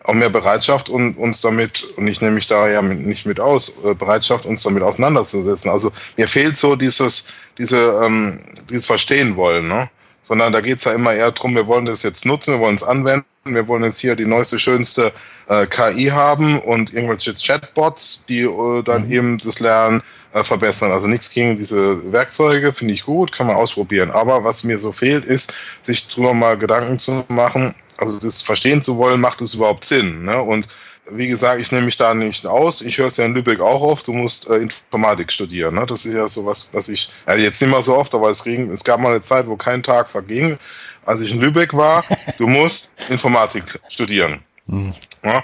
auch mehr Bereitschaft und uns damit, und ich nehme mich da ja nicht mit aus, äh, Bereitschaft, uns damit auseinanderzusetzen. Also mir fehlt so dieses, diese, ähm, dieses Verstehen wollen, ne? Sondern da geht's ja immer eher drum, wir wollen das jetzt nutzen, wir wollen es anwenden wir wollen jetzt hier die neueste, schönste äh, KI haben und irgendwelche Chatbots, die äh, dann mhm. eben das Lernen äh, verbessern. Also nichts gegen diese Werkzeuge, finde ich gut, kann man ausprobieren. Aber was mir so fehlt, ist, sich drüber mal Gedanken zu machen, also das verstehen zu wollen, macht es überhaupt Sinn. Ne? Und wie gesagt, ich nehme mich da nicht aus. Ich höre es ja in Lübeck auch oft, du musst äh, Informatik studieren. Ne? Das ist ja so was, was ich, also jetzt nicht mehr so oft, aber es, ging, es gab mal eine Zeit, wo kein Tag verging, als ich in Lübeck war, du musst Informatik studieren. Mhm. Ja?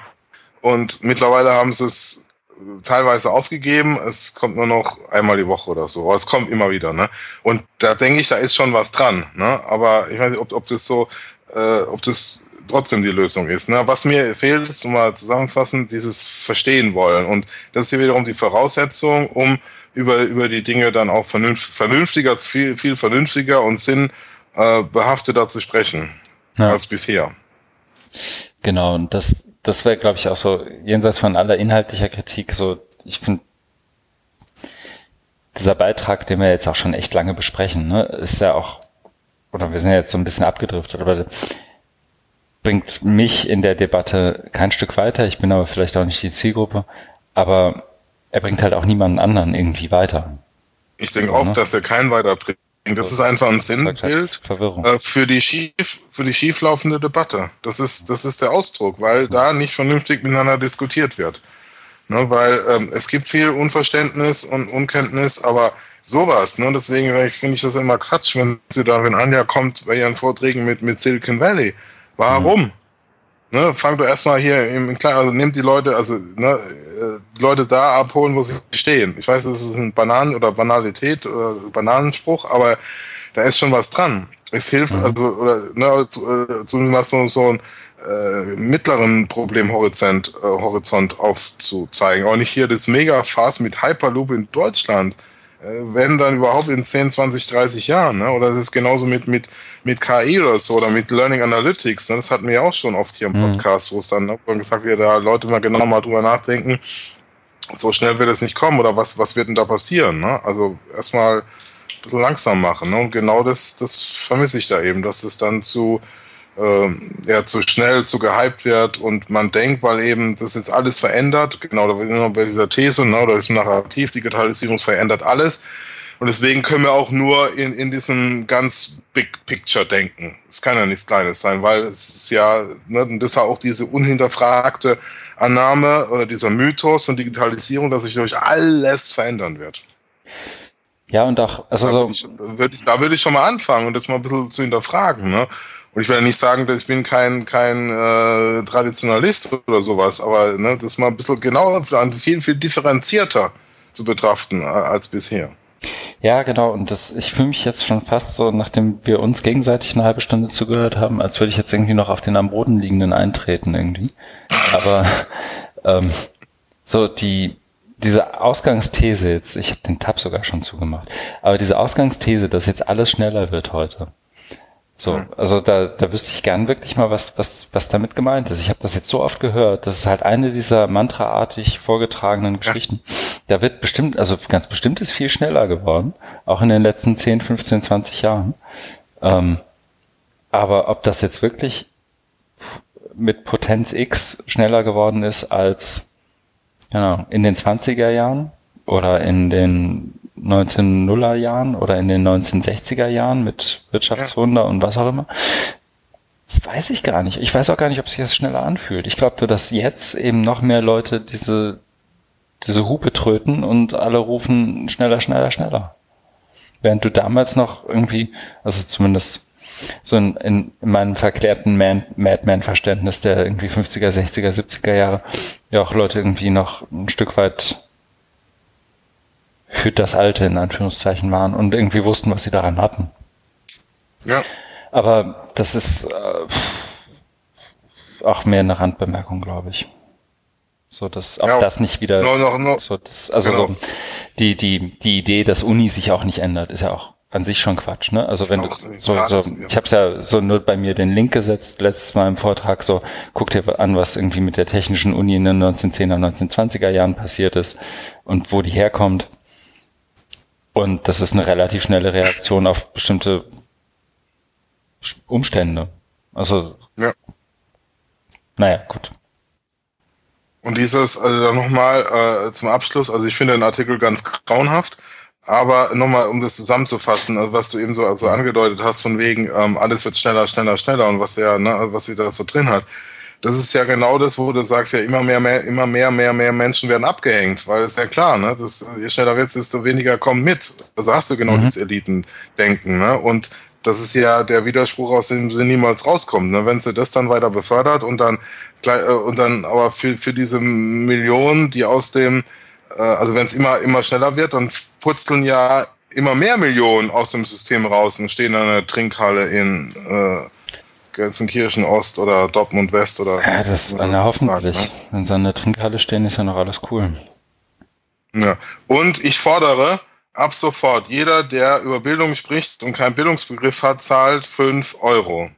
Und mittlerweile haben sie es teilweise aufgegeben. Es kommt nur noch einmal die Woche oder so. Aber es kommt immer wieder. Ne? Und da denke ich, da ist schon was dran. Ne? Aber ich weiß nicht, ob, ob das so, äh, ob das trotzdem die Lösung ist. Ne? Was mir fehlt, ist, um mal zusammenfassen, dieses Verstehen wollen. Und das ist hier wiederum die Voraussetzung, um über, über die Dinge dann auch vernünftiger, viel, viel vernünftiger und Sinn äh, zu sprechen ja. als bisher. Genau, und das, das wäre, glaube ich, auch so, jenseits von aller inhaltlicher Kritik, so, ich finde, dieser Beitrag, den wir jetzt auch schon echt lange besprechen, ne, ist ja auch, oder wir sind ja jetzt so ein bisschen abgedriftet, aber bringt mich in der Debatte kein Stück weiter. Ich bin aber vielleicht auch nicht die Zielgruppe, aber er bringt halt auch niemanden anderen irgendwie weiter. Ich denke auch, ne? dass er keinen weiterbringt. Das ist einfach ein Sinnbild äh, für die schief, für die schieflaufende Debatte. Das ist, das ist der Ausdruck, weil da nicht vernünftig miteinander diskutiert wird. Ne, weil ähm, es gibt viel Unverständnis und Unkenntnis, aber sowas, ne, deswegen finde ich das immer Quatsch, wenn sie da, wenn Anja kommt bei ihren Vorträgen mit, mit Silicon Valley. Warum? Mhm. Ne, fang doch erstmal hier im Kleinen, also nehmt die Leute, also ne, äh, die Leute da abholen, wo sie stehen. Ich weiß, das ist ein Bananen- oder Banalität oder Bananenspruch, aber da ist schon was dran. Es hilft mhm. also, oder ne, zumindest so, so einen äh, mittleren Problemhorizont äh, Horizont aufzuzeigen. Auch nicht hier das Mega-Fast mit Hyperloop in Deutschland. Äh, werden dann überhaupt in 10, 20, 30 Jahren, ne? Oder es ist genauso mit, mit, mit KI oder so oder mit Learning Analytics. Ne? Das hatten wir ja auch schon oft hier im mhm. Podcast, wo es dann ne, gesagt wird, da Leute mal genau mal drüber nachdenken, so schnell wird es nicht kommen oder was, was wird denn da passieren? Ne? Also erstmal ein bisschen langsam machen. Ne? Und genau das, das vermisse ich da eben, dass es dann zu äh, ja, zu schnell, zu gehypt wird und man denkt, weil eben das jetzt alles verändert, genau, da sind wir bei dieser These, ne, oder diesem Narrativ, Digitalisierung verändert alles. Und deswegen können wir auch nur in, in diesem ganz Big Picture denken. Es kann ja nichts Kleines sein, weil es ist ja, ne, das ist auch diese unhinterfragte Annahme oder dieser Mythos von Digitalisierung, dass sich durch alles verändern wird. Ja, und auch, also da so. Würde ich, da würde ich schon mal anfangen und das mal ein bisschen zu hinterfragen, ne? Und ich will ja nicht sagen, dass ich bin kein, kein äh, Traditionalist oder sowas, aber ne, das mal ein bisschen genauer, viel, viel differenzierter zu betrachten als bisher. Ja, genau. Und das, ich fühle mich jetzt schon fast so, nachdem wir uns gegenseitig eine halbe Stunde zugehört haben, als würde ich jetzt irgendwie noch auf den am Boden liegenden eintreten irgendwie. Aber ähm, so die diese Ausgangsthese jetzt, ich habe den Tab sogar schon zugemacht, aber diese Ausgangsthese, dass jetzt alles schneller wird heute, so, also da, da wüsste ich gern wirklich mal, was, was, was damit gemeint ist. Ich habe das jetzt so oft gehört. Das ist halt eine dieser mantraartig vorgetragenen Geschichten. Ja. Da wird bestimmt, also ganz bestimmt ist viel schneller geworden, auch in den letzten 10, 15, 20 Jahren. Ähm, aber ob das jetzt wirklich mit Potenz X schneller geworden ist als genau, in den 20er Jahren oder in den 1900er Jahren oder in den 1960er Jahren mit Wirtschaftswunder ja. und was auch immer. Das weiß ich gar nicht. Ich weiß auch gar nicht, ob sich das schneller anfühlt. Ich glaube nur, dass jetzt eben noch mehr Leute diese, diese Hupe tröten und alle rufen schneller, schneller, schneller. Während du damals noch irgendwie, also zumindest so in, in, in meinem verklärten Madman-Verständnis der irgendwie 50er, 60er, 70er Jahre, ja auch Leute irgendwie noch ein Stück weit für das Alte in Anführungszeichen waren und irgendwie wussten, was sie daran hatten. Ja. Aber das ist äh, auch mehr eine Randbemerkung, glaube ich. So, dass ob ja, das nicht wieder no, no, no. so das, also genau. so die die die Idee, dass Uni sich auch nicht ändert, ist ja auch an sich schon Quatsch, ne? Also wenn du so, so ich habe es ja so nur bei mir den Link gesetzt letztes Mal im Vortrag so guck dir an, was irgendwie mit der technischen Uni in den 1910er 1920er Jahren passiert ist und wo die herkommt. Und das ist eine relativ schnelle Reaktion auf bestimmte Umstände. Also ja. Naja, gut. Und dieses, also dann nochmal äh, zum Abschluss, also ich finde den Artikel ganz grauenhaft, aber nochmal, um das zusammenzufassen, also was du eben so also angedeutet hast, von wegen, ähm, alles wird schneller, schneller, schneller und was ja, ne, was sie da so drin hat. Das ist ja genau das, wo du sagst, ja, immer mehr, mehr, immer mehr, mehr, mehr Menschen werden abgehängt, weil es ja klar, ne, das, je schneller wird desto weniger kommen mit. Also hast du genau mhm. das Elitendenken, ne, und das ist ja der Widerspruch, aus dem sie niemals rauskommt. Ne? Wenn sie das dann weiter befördert und dann, äh, und dann aber für, für diese Millionen, die aus dem, äh, also wenn es immer, immer schneller wird, dann purzeln ja immer mehr Millionen aus dem System raus und stehen in einer Trinkhalle in äh, Gelsenkirchen Ost oder Dortmund West oder. Ja, das na, hoffentlich. Sagen, ne? Wenn sie an der Trinkhalle stehen, ist ja noch alles cool. Ja. Und ich fordere, ab sofort, jeder, der über Bildung spricht und keinen Bildungsbegriff hat, zahlt fünf Euro.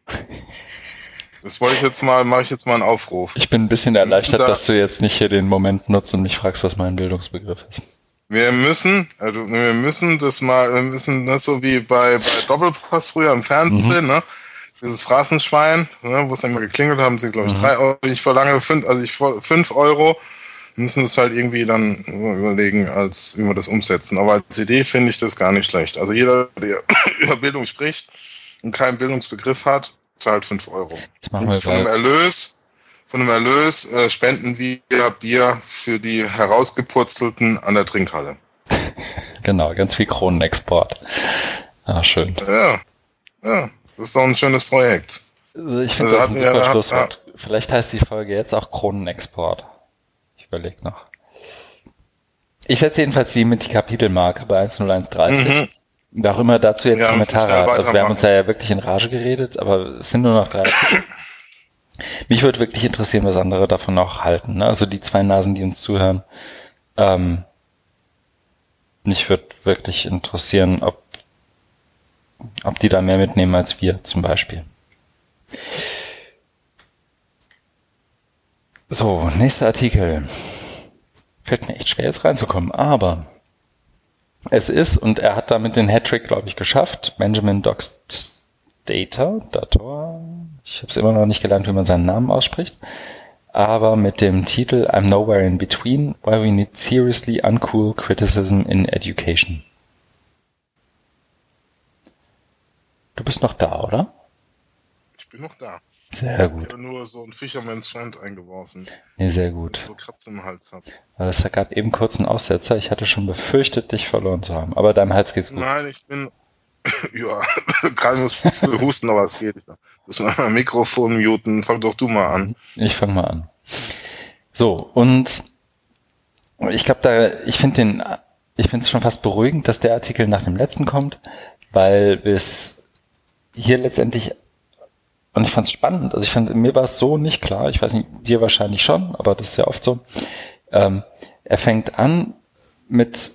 Das wollte ich jetzt mal, mache ich jetzt mal einen Aufruf. Ich bin ein bisschen erleichtert, da, dass du jetzt nicht hier den Moment nutzt und mich fragst, was mein Bildungsbegriff ist. Wir müssen, also wir müssen das mal, wir müssen das so wie bei, bei Doppelpass früher im Fernsehen, mhm. ne? Dieses Phrasenschwein, ne, wo es einmal geklingelt haben, sind glaube ich mhm. drei Euro. Ich verlange fünf, also ich fünf Euro müssen es halt irgendwie dann überlegen, als wie wir das umsetzen. Aber als Idee finde ich das gar nicht schlecht. Also jeder, der über Bildung spricht und keinen Bildungsbegriff hat, zahlt 5 Euro. Das von dem Erlös, von dem Erlös äh, spenden wir Bier für die herausgepurzelten an der Trinkhalle. genau, ganz viel Kronenexport. Ah, schön. Ja, ja, das ist doch ein schönes Projekt. Also ich finde also das ein super ja, Schlusswort. Vielleicht heißt die Folge jetzt auch Kronenexport überlege noch. Ich setze jedenfalls die mit die Kapitelmarke bei 10130. Mhm. Wer auch immer dazu jetzt ja, Kommentare hat. Also wir haben uns ja wirklich in Rage geredet, aber es sind nur noch drei. Mich würde wirklich interessieren, was andere davon noch halten. Ne? Also die zwei Nasen, die uns zuhören. Ähm, mich würde wirklich interessieren, ob, ob die da mehr mitnehmen als wir zum Beispiel. So, nächster Artikel. Fällt mir echt schwer jetzt reinzukommen, aber es ist, und er hat damit den Hattrick, glaube ich, geschafft, Benjamin Dox Data, Dator, ich habe es immer noch nicht gelernt, wie man seinen Namen ausspricht, aber mit dem Titel I'm Nowhere in Between, Why We Need Seriously Uncool Criticism in Education. Du bist noch da, oder? Ich bin noch da. Sehr gut. Ich habe nur so ein Fisherman's Friend eingeworfen. Nee, sehr gut. So Kratz im Hals hab. Es gab eben kurz einen Aussetzer. Ich hatte schon befürchtet, dich verloren zu haben. Aber deinem Hals geht's gut. Nein, ich bin, ja, gerade muss husten, aber es geht. Ich muss mal Mikrofon muten. Fang doch du mal an. Ich fang mal an. So, und ich glaube da, ich finde den, ich finde es schon fast beruhigend, dass der Artikel nach dem letzten kommt, weil es hier letztendlich und ich fand es spannend. Also ich fand, mir war es so nicht klar. Ich weiß nicht, dir wahrscheinlich schon, aber das ist ja oft so. Ähm, er fängt an mit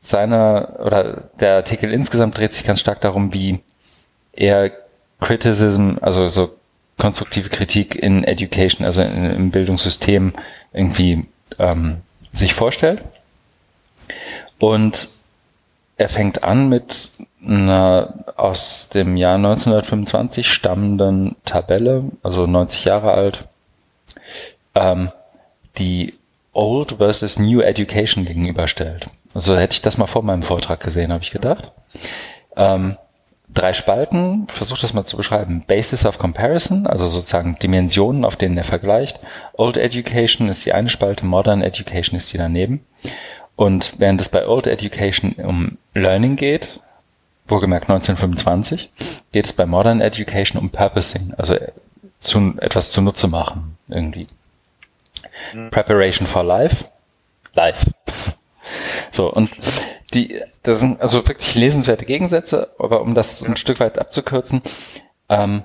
seiner, oder der Artikel insgesamt dreht sich ganz stark darum, wie er Criticism, also so konstruktive Kritik in Education, also in, im Bildungssystem irgendwie ähm, sich vorstellt. Und er fängt an mit einer aus dem Jahr 1925 stammenden Tabelle, also 90 Jahre alt, ähm, die Old versus New Education gegenüberstellt. Also hätte ich das mal vor meinem Vortrag gesehen, habe ich gedacht. Ähm, drei Spalten, versuche das mal zu beschreiben. Basis of Comparison, also sozusagen Dimensionen, auf denen er vergleicht. Old Education ist die eine Spalte, Modern Education ist die daneben. Und während es bei Old Education um Learning geht, wohlgemerkt 1925, geht es bei Modern Education um Purposing, also zu, etwas zunutze machen irgendwie. Mhm. Preparation for Life, Life. So, und die, das sind also wirklich lesenswerte Gegensätze, aber um das ein Stück weit abzukürzen, ähm,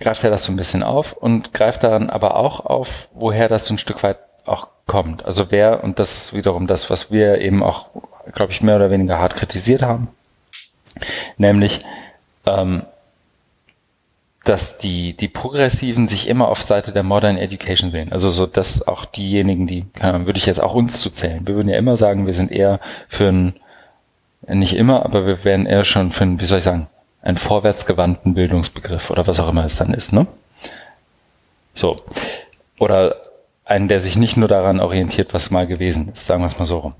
greift er das so ein bisschen auf und greift daran aber auch auf, woher das so ein Stück weit auch kommt. Also wer, und das ist wiederum das, was wir eben auch, glaube ich, mehr oder weniger hart kritisiert haben, nämlich, ähm, dass die, die Progressiven sich immer auf Seite der Modern Education sehen. Also so, dass auch diejenigen, die, würde ich jetzt auch uns zu zählen. Wir würden ja immer sagen, wir sind eher für ein, nicht immer, aber wir wären eher schon für ein, wie soll ich sagen, einen vorwärtsgewandten Bildungsbegriff oder was auch immer es dann ist, ne? So. Oder einen, der sich nicht nur daran orientiert, was mal gewesen ist, sagen wir es mal so rum.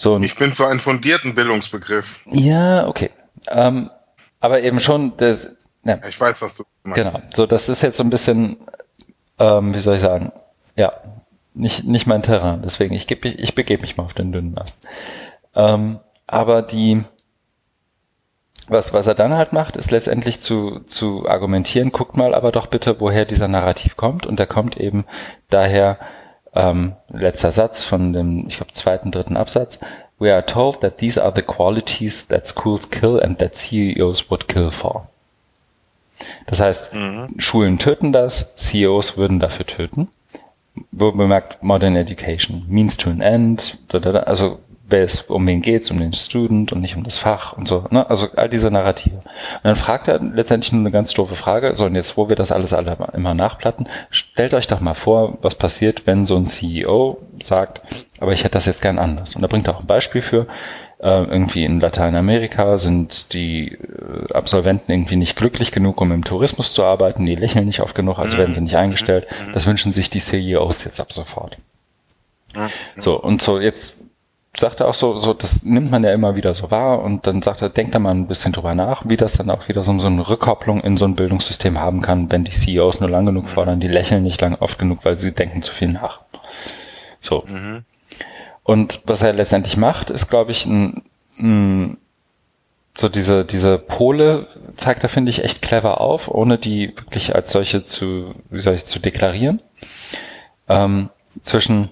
So, ich bin für einen fundierten Bildungsbegriff. Ja, okay. Ähm, aber eben schon, das, ja. Ich weiß, was du meinst. Genau. So, das ist jetzt so ein bisschen, ähm, wie soll ich sagen, ja, nicht, nicht mein Terrain. Deswegen, ich, geb, ich begebe mich mal auf den dünnen Ast. Ähm, aber die, was, was er dann halt macht, ist letztendlich zu, zu argumentieren, guckt mal aber doch bitte, woher dieser Narrativ kommt. Und der kommt eben daher, ähm, letzter Satz von dem, ich glaube, zweiten, dritten Absatz. We are told that these are the qualities that schools kill and that CEOs would kill for. Das heißt, mhm. Schulen töten das, CEOs würden dafür töten. Wo bemerkt Modern Education, Means to an End, also wer es, um wen geht's, um den Student und nicht um das Fach und so, ne? Also all diese Narrative. Und dann fragt er letztendlich nur eine ganz doofe Frage, so und jetzt, wo wir das alles alle immer nachplatten, stellt euch doch mal vor, was passiert, wenn so ein CEO sagt, aber ich hätte das jetzt gern anders. Und da bringt er auch ein Beispiel für, äh, irgendwie in Lateinamerika sind die äh, Absolventen irgendwie nicht glücklich genug, um im Tourismus zu arbeiten, die lächeln nicht oft genug, also werden sie nicht eingestellt. Das wünschen sich die CEOs jetzt ab sofort. So, und so jetzt sagt er auch so, so, das nimmt man ja immer wieder so wahr und dann sagt er, denkt da mal ein bisschen drüber nach, wie das dann auch wieder so, so eine Rückkopplung in so ein Bildungssystem haben kann, wenn die CEOs nur lang genug fordern, die lächeln nicht lang oft genug, weil sie denken zu viel nach. So. Mhm. Und was er letztendlich macht, ist, glaube ich, ein, ein so diese, diese Pole zeigt er, finde ich, echt clever auf, ohne die wirklich als solche zu, wie soll ich, zu deklarieren. Ähm, zwischen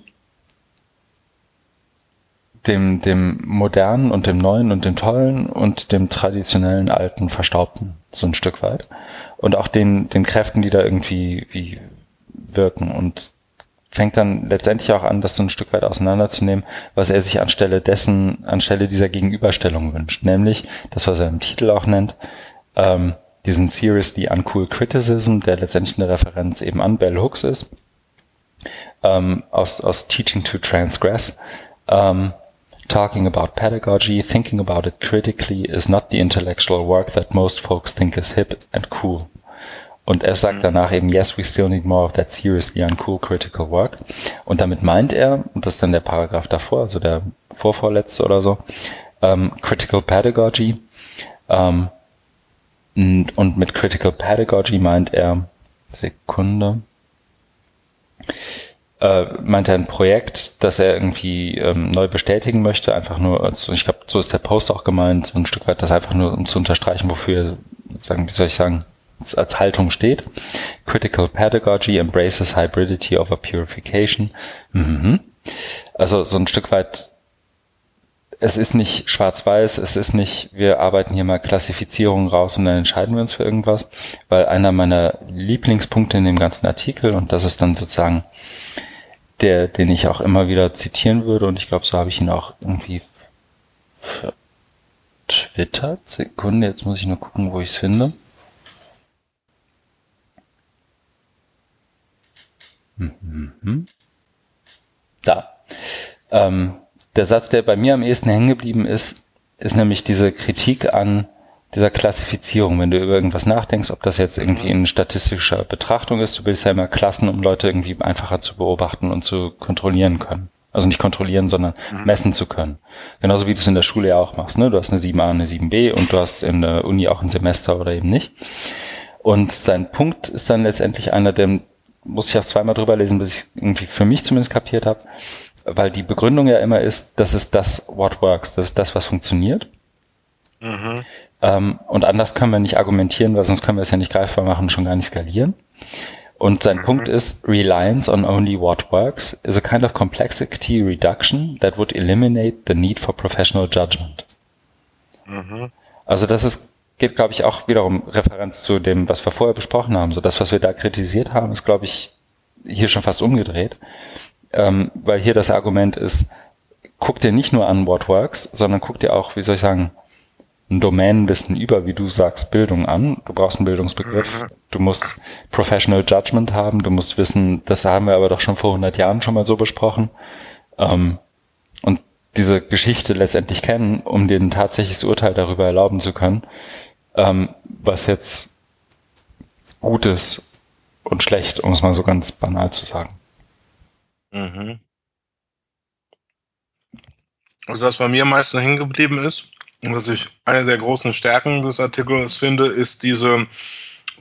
dem, dem modernen und dem neuen und dem tollen und dem traditionellen alten verstaubten so ein Stück weit. Und auch den den Kräften, die da irgendwie wie wirken. Und fängt dann letztendlich auch an, das so ein Stück weit auseinanderzunehmen, was er sich anstelle dessen, anstelle dieser Gegenüberstellung wünscht, nämlich das, was er im Titel auch nennt, ähm, diesen Seriously Uncool Criticism, der letztendlich eine Referenz eben an Bell Hooks ist, ähm, aus, aus Teaching to Transgress, ähm, talking about pedagogy, thinking about it critically is not the intellectual work that most folks think is hip and cool. Und er sagt mhm. danach eben, yes, we still need more of that seriously uncool critical work. Und damit meint er, und das ist dann der Paragraph davor, also der vorvorletzte oder so, ähm, critical pedagogy. Ähm, und mit critical pedagogy meint er, Sekunde, äh, meint er ein Projekt, das er irgendwie ähm, neu bestätigen möchte, einfach nur, also ich glaube, so ist der Post auch gemeint, so ein Stück weit das einfach nur, um zu unterstreichen, wofür, sagen, wie soll ich sagen, als Haltung steht. Critical Pedagogy embraces hybridity over purification. Mhm. Also so ein Stück weit, es ist nicht schwarz-weiß, es ist nicht, wir arbeiten hier mal Klassifizierungen raus und dann entscheiden wir uns für irgendwas, weil einer meiner Lieblingspunkte in dem ganzen Artikel, und das ist dann sozusagen der, den ich auch immer wieder zitieren würde und ich glaube, so habe ich ihn auch irgendwie Twitter. Sekunde, jetzt muss ich nur gucken, wo ich es finde. Mhm. Da. Ähm, der Satz, der bei mir am ehesten hängen geblieben ist, ist nämlich diese Kritik an dieser Klassifizierung, wenn du über irgendwas nachdenkst, ob das jetzt irgendwie in statistischer Betrachtung ist, du willst ja immer Klassen, um Leute irgendwie einfacher zu beobachten und zu kontrollieren können. Also nicht kontrollieren, sondern mhm. messen zu können. Genauso wie du es in der Schule ja auch machst. Ne? Du hast eine 7a, eine 7b und du hast in der Uni auch ein Semester oder eben nicht. Und sein Punkt ist dann letztendlich einer, der muss ich auch zweimal drüber lesen, bis ich irgendwie für mich zumindest kapiert habe, weil die Begründung ja immer ist, das ist das what works, das ist das, was funktioniert. Mhm. Ähm, und anders können wir nicht argumentieren, weil sonst können wir es ja nicht greifbar machen und schon gar nicht skalieren. Und sein mhm. Punkt ist, reliance on only what works is a kind of complexity reduction that would eliminate the need for professional judgment. Mhm. Also das ist, geht, glaube ich, auch wiederum Referenz zu dem, was wir vorher besprochen haben. So das, was wir da kritisiert haben, ist, glaube ich, hier schon fast umgedreht. ähm, weil hier das Argument ist, guck dir nicht nur an What Works, sondern guck dir auch, wie soll ich sagen, ein Domänenwissen über, wie du sagst, Bildung an. Du brauchst einen Bildungsbegriff. Mhm. Du musst Professional Judgment haben. Du musst wissen, das haben wir aber doch schon vor 100 Jahren schon mal so besprochen. Ähm, und diese Geschichte letztendlich kennen, um dir ein tatsächliches Urteil darüber erlauben zu können, ähm, was jetzt gut ist und schlecht, um es mal so ganz banal zu sagen. Mhm. Also was bei mir am meisten hängen geblieben ist, was ich eine der großen Stärken des Artikels finde, ist diese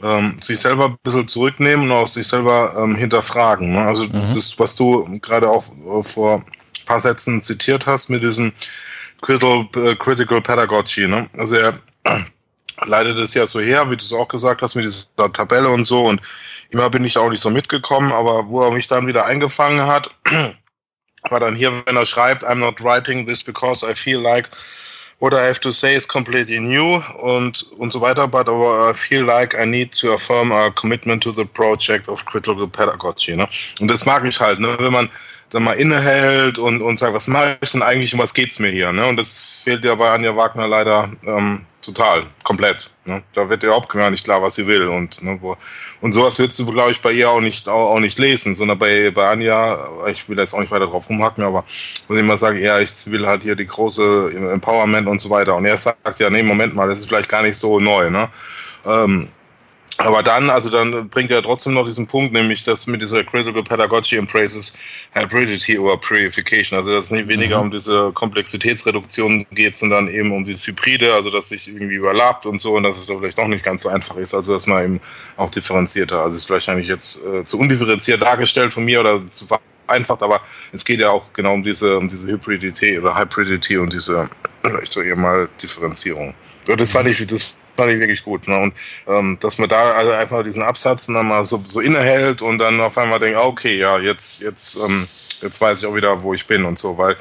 ähm, sich selber ein bisschen zurücknehmen und auch sich selber ähm, hinterfragen. Ne? Also mhm. das, was du gerade auch äh, vor ein paar Sätzen zitiert hast mit diesem Critical, äh, Critical Pedagogy. Ne? Also er äh, leitet es ja so her, wie du es auch gesagt hast, mit dieser Tabelle und so. Und immer bin ich auch nicht so mitgekommen, aber wo er mich dann wieder eingefangen hat, war dann hier, wenn er schreibt, I'm not writing this because I feel like what I have to say is completely new und, und so weiter, but I feel like I need to affirm a commitment to the project of critical pedagogy. Ne? Und das mag ich halt, ne? wenn man dann mal innehält und, und sagt, was mache ich denn eigentlich und was geht's mir hier? Ne? Und das fehlt ja bei Anja Wagner leider ähm, total, komplett. Ne? Da wird überhaupt gar nicht klar, was sie will. Und, ne, wo, und sowas willst du, glaube ich, bei ihr auch nicht, auch, auch, nicht lesen, sondern bei, bei Anja, ich will jetzt auch nicht weiter drauf rumhacken, aber muss ich mal sagen, ja, ich will halt hier die große Empowerment und so weiter. Und er sagt ja, nee, Moment mal, das ist vielleicht gar nicht so neu. Ne? Ähm, aber dann, also dann bringt er trotzdem noch diesen Punkt, nämlich dass mit dieser Critical Pedagogy embraces Hybridity over Purification. Also dass es nicht weniger mhm. um diese Komplexitätsreduktion geht, sondern eben um dieses Hybride, also dass sich irgendwie überlappt und so und dass es doch vielleicht auch nicht ganz so einfach ist. Also dass man eben auch differenzierter. Also es ist wahrscheinlich jetzt äh, zu undifferenziert dargestellt von mir oder zu vereinfacht, aber es geht ja auch genau um diese, um diese Hybridität oder Hybridity und diese, vielleicht so eben mal Differenzierung. Das fand ich, das fand ich wirklich gut. Ne? Und ähm, dass man da also einfach diesen Absatz dann mal so, so innehält und dann auf einmal denkt, okay, ja, jetzt, jetzt, ähm, jetzt weiß ich auch wieder, wo ich bin und so, weil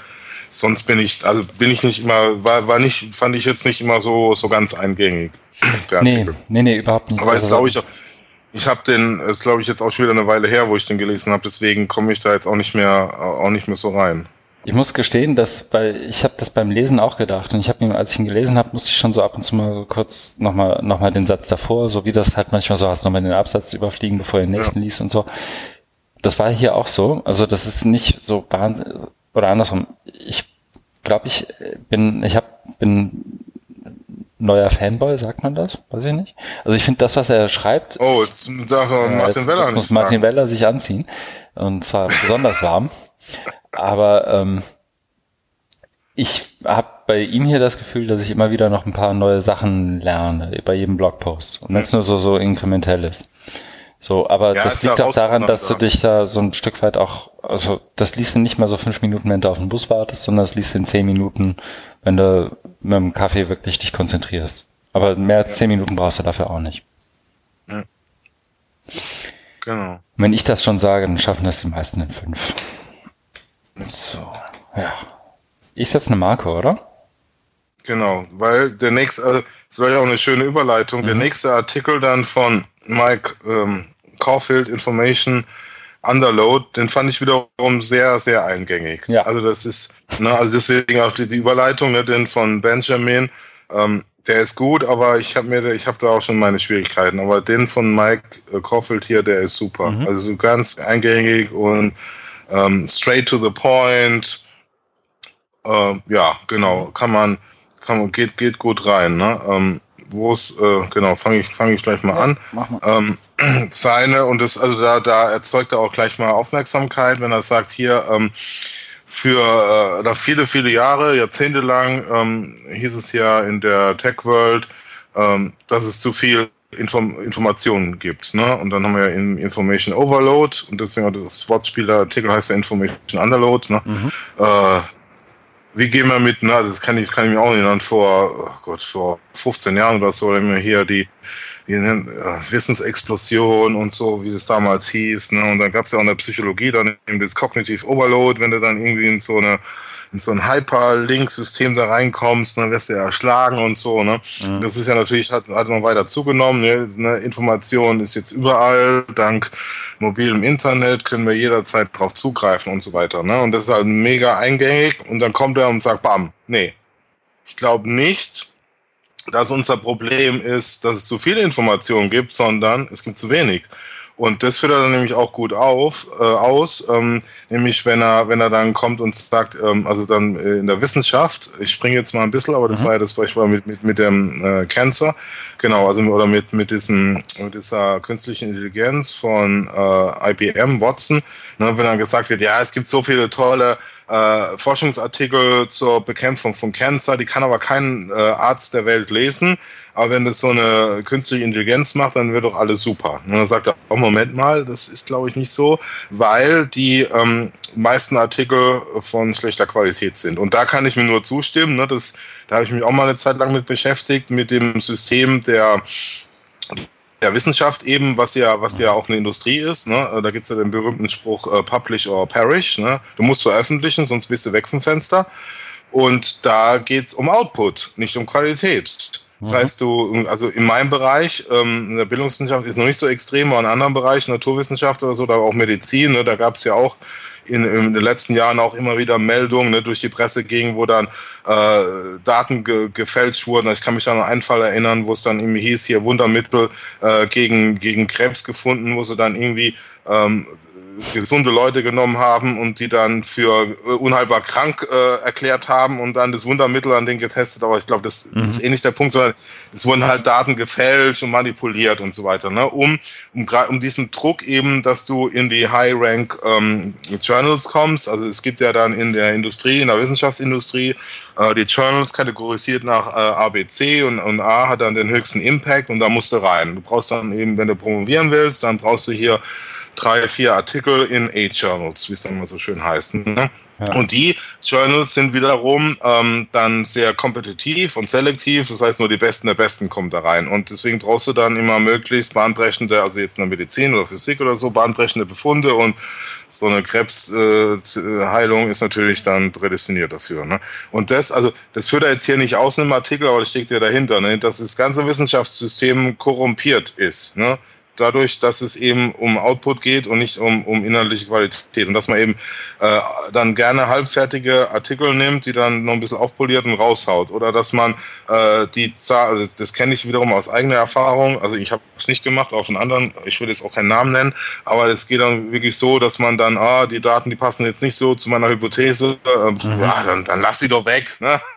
sonst bin ich, also bin ich nicht immer, war, war nicht, fand ich jetzt nicht immer so, so ganz eingängig. Der nee, nee, nee, überhaupt nicht. Aber es also, glaube ich auch, ich habe den, es glaube ich jetzt auch schon wieder eine Weile her, wo ich den gelesen habe, deswegen komme ich da jetzt auch nicht mehr, auch nicht mehr so rein. Ich muss gestehen, dass weil ich habe das beim Lesen auch gedacht und ich habe ihn, als ich ihn gelesen habe, musste ich schon so ab und zu mal so kurz nochmal noch mal den Satz davor, so wie das halt manchmal so hast, nochmal den Absatz überfliegen, bevor du den nächsten ja. liest und so. Das war hier auch so. Also das ist nicht so wahnsinnig oder andersrum. Ich glaube, ich bin, ich habe bin neuer Fanboy, sagt man das? Weiß ich nicht. Also ich finde das, was er schreibt. Oh, jetzt darf äh, Martin Weller muss Martin Weller sich anziehen und zwar besonders warm. Aber ähm, ich habe bei ihm hier das Gefühl, dass ich immer wieder noch ein paar neue Sachen lerne bei jedem Blogpost. Und wenn es nur so, so inkrementell ist. So, aber ja, das liegt auch daran, dass du dich da so ein Stück weit auch, also das liest du nicht mal so fünf Minuten, wenn du auf den Bus wartest, sondern das liest du in zehn Minuten, wenn du mit dem Kaffee wirklich dich konzentrierst. Aber mehr als zehn Minuten brauchst du dafür auch nicht. Ja. Genau. Wenn ich das schon sage, dann schaffen das die meisten in fünf. So, ja. Ich setze eine Marke, oder? Genau, weil der nächste, also das war ja auch eine schöne Überleitung. Mhm. Der nächste Artikel dann von Mike ähm, Caulfield Information Underload, den fand ich wiederum sehr, sehr eingängig. Ja. Also das ist, ne, also deswegen auch die, die Überleitung, ne, den von Benjamin, ähm, der ist gut, aber ich habe mir, ich habe da auch schon meine Schwierigkeiten. Aber den von Mike äh, Caulfield hier, der ist super. Mhm. Also so ganz eingängig und ähm, straight to the point. Äh, ja, genau, kann man, kann man, geht, geht gut rein. Ne? Ähm, Wo es, äh, genau, fange ich, fange ich gleich mal an. Ähm, seine, und das, also da, da erzeugt er auch gleich mal Aufmerksamkeit, wenn er sagt, hier, ähm, für äh, viele, viele Jahre, Jahrzehnte lang ähm, hieß es ja in der Tech World, ähm, dass es zu viel Inform Informationen gibt. Ne? Und dann haben wir ja Information Overload und deswegen das Wortspielerartikel heißt ja Information Underload. Ne? Mhm. Äh, wie gehen wir mit, na, das kann ich, kann ich mir auch erinnern, vor, oh Gott, vor 15 Jahren oder so, haben wir hier die, die äh, Wissensexplosion und so, wie es damals hieß. Ne? Und dann gab es ja auch in der Psychologie dann eben das Cognitive Overload, wenn du dann irgendwie in so eine in so ein Hyperlink-System da reinkommst, dann wirst du ja erschlagen und so. Ne? Mhm. Das ist ja natürlich, hat, hat noch weiter zugenommen. Ne? ne? Information ist jetzt überall. Dank mobilem Internet können wir jederzeit drauf zugreifen und so weiter. Ne? Und das ist halt mega eingängig. Und dann kommt er und sagt, bam, nee. Ich glaube nicht, dass unser Problem ist, dass es zu viele Informationen gibt, sondern es gibt zu wenig. Und das führt er dann nämlich auch gut auf, äh, aus, ähm, nämlich wenn er, wenn er dann kommt und sagt, ähm, also dann äh, in der Wissenschaft, ich springe jetzt mal ein bisschen, aber das mhm. war ja das Beispiel mit, mit, mit dem äh, Cancer, genau, also oder mit, mit, diesen, mit dieser künstlichen Intelligenz von äh, IBM, Watson, ne, wenn dann gesagt wird, ja, es gibt so viele tolle äh, Forschungsartikel zur Bekämpfung von Cancer, die kann aber kein äh, Arzt der Welt lesen. Aber wenn das so eine künstliche Intelligenz macht, dann wird doch alles super. Und dann sagt er, oh, Moment mal, das ist glaube ich nicht so, weil die ähm, meisten Artikel von schlechter Qualität sind. Und da kann ich mir nur zustimmen. Ne? Das, da habe ich mich auch mal eine Zeit lang mit beschäftigt, mit dem System der der Wissenschaft eben, was ja, was ja auch eine Industrie ist. Ne? Da gibt's ja den berühmten Spruch äh, Publish or Perish. Ne? Du musst veröffentlichen, sonst bist du weg vom Fenster. Und da geht's um Output, nicht um Qualität. Das mhm. heißt, du, also in meinem Bereich, ähm, in der Bildungswissenschaft ist noch nicht so extrem, aber in anderen Bereichen, Naturwissenschaft oder so, da auch Medizin, ne, da gab's ja auch in, in den letzten Jahren auch immer wieder Meldungen ne, durch die Presse gingen, wo dann äh, Daten ge gefälscht wurden. Ich kann mich an einen Fall erinnern, wo es dann irgendwie hieß, hier Wundermittel äh, gegen, gegen Krebs gefunden, wo sie dann irgendwie ähm, gesunde Leute genommen haben und die dann für äh, unheilbar krank äh, erklärt haben und dann das Wundermittel an denen getestet. Aber ich glaube, das, mhm. ist eh nicht der Punkt, sondern es wurden halt Daten gefälscht und manipuliert und so weiter, ne? um, um, um diesen Druck eben, dass du in die High-Rank ähm, Journals kommst. Also es gibt ja dann in der Industrie, in der Wissenschaftsindustrie, äh, die Journals kategorisiert nach äh, A, B, C und, und A hat dann den höchsten Impact und da musst du rein. Du brauchst dann eben, wenn du promovieren willst, dann brauchst du hier drei, vier Artikel in A-Journals, wie es dann mal so schön heißt. Ne? Und die Journals sind wiederum ähm, dann sehr kompetitiv und selektiv, das heißt nur die Besten der Besten kommen da rein. Und deswegen brauchst du dann immer möglichst bahnbrechende, also jetzt in der Medizin oder Physik oder so, bahnbrechende Befunde und so eine Krebsheilung äh, ist natürlich dann prädestiniert dafür. Ne? Und das, also das führt er jetzt hier nicht aus in einem Artikel, aber das steckt ja dahinter, ne? dass das ganze Wissenschaftssystem korrumpiert ist. Ne? Dadurch, dass es eben um Output geht und nicht um, um inhaltliche Qualität. Und dass man eben äh, dann gerne halbfertige Artikel nimmt, die dann noch ein bisschen aufpoliert und raushaut. Oder dass man äh, die Zahl, das, das kenne ich wiederum aus eigener Erfahrung, also ich habe es nicht gemacht, auf einen anderen, ich würde jetzt auch keinen Namen nennen, aber es geht dann wirklich so, dass man dann, ah, die Daten, die passen jetzt nicht so zu meiner Hypothese, äh, mhm. ja, dann, dann lass die doch weg. Ne?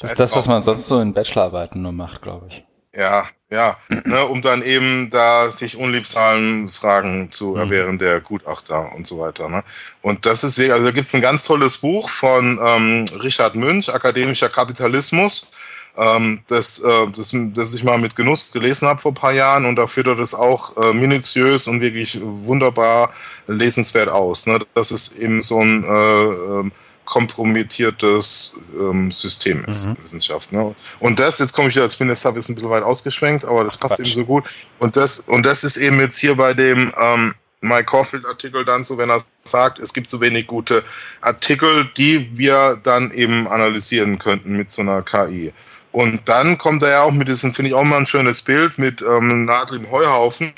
das ist das, was man sonst so in Bachelorarbeiten nur macht, glaube ich. Ja, ja, ne, um dann eben da sich unliebsalen Fragen zu mhm. erwehren der Gutachter und so weiter. Ne? Und das ist, also da gibt's ein ganz tolles Buch von ähm, Richard Münch, Akademischer Kapitalismus, ähm, das, äh, das, das ich mal mit Genuss gelesen habe vor paar Jahren und da führt er das auch äh, minutiös und wirklich wunderbar lesenswert aus. Ne? Das ist eben so ein äh, ähm, kompromittiertes ähm, System ist, mhm. Wissenschaft. Ne? Und das, jetzt komme ich wieder als Minister, ist ein bisschen weit ausgeschwenkt, aber das passt Quatsch. eben so gut. Und das, und das ist eben jetzt hier bei dem ähm, Mike Caulfield-Artikel dann so, wenn er sagt, es gibt so wenig gute Artikel, die wir dann eben analysieren könnten mit so einer KI. Und dann kommt er ja auch mit diesem, finde ich auch mal ein schönes Bild, mit ähm, Nadel im Heuhaufen.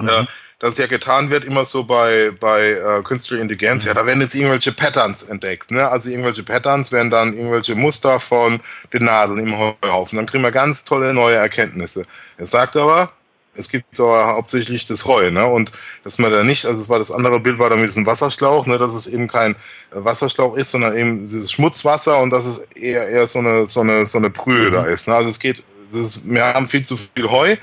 Mhm. Äh, das ja getan wird, immer so bei, bei äh, künstlicher Intelligenz, ja, da werden jetzt irgendwelche Patterns entdeckt. Ne? Also irgendwelche Patterns werden dann irgendwelche Muster von den Nadeln im Heuhaufen. Dann kriegen wir ganz tolle neue Erkenntnisse. Er sagt aber, es gibt aber hauptsächlich das Heu, ne? Und dass man da nicht, also es war das andere Bild war da mit diesem Wasserschlauch, ne, dass es eben kein Wasserschlauch ist, sondern eben dieses Schmutzwasser und dass es eher eher so eine so eine so eine Brühe mhm. da ist. Ne? Also es geht, ist, wir haben viel zu viel Heu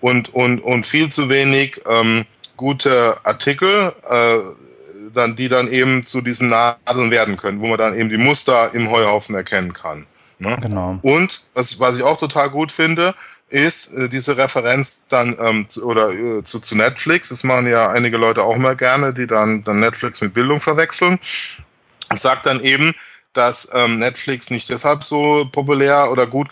und und und viel zu wenig ähm, gute Artikel, äh, dann, die dann eben zu diesen Nadeln werden können, wo man dann eben die Muster im Heuhaufen erkennen kann. Ne? Genau. Und was, was ich auch total gut finde, ist äh, diese Referenz dann ähm, zu, oder äh, zu, zu Netflix. Das machen ja einige Leute auch mal gerne, die dann, dann Netflix mit Bildung verwechseln. Sagt dann eben, dass ähm, Netflix nicht deshalb so populär oder gut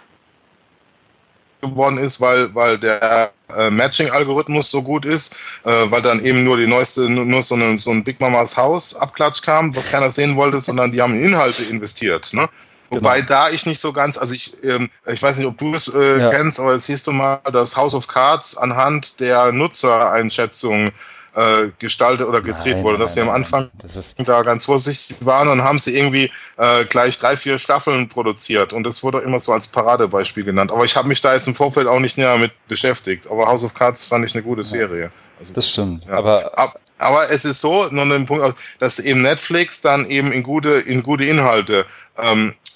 geworden ist, weil, weil der äh, Matching-Algorithmus so gut ist, äh, weil dann eben nur die neueste, nur so, eine, so ein Big Mamas Haus Abklatsch kam, was keiner sehen wollte, sondern die haben in Inhalte investiert. Ne? Wobei genau. da ich nicht so ganz, also ich, ähm, ich weiß nicht, ob du es äh, ja. kennst, aber es hieß du mal, dass House of Cards anhand der Nutzereinschätzung äh, gestaltet oder gedreht nein, wurde, dass nein, sie am Anfang da ganz vorsichtig waren und haben sie irgendwie äh, gleich drei, vier Staffeln produziert und das wurde immer so als Paradebeispiel genannt. Aber ich habe mich da jetzt im Vorfeld auch nicht näher mit beschäftigt. Aber House of Cards fand ich eine gute Serie. Also, das stimmt. Ja. Aber, Ab, aber es ist so, nur den Punkt, dass eben Netflix dann eben in gute, in gute Inhalte ähm, äh,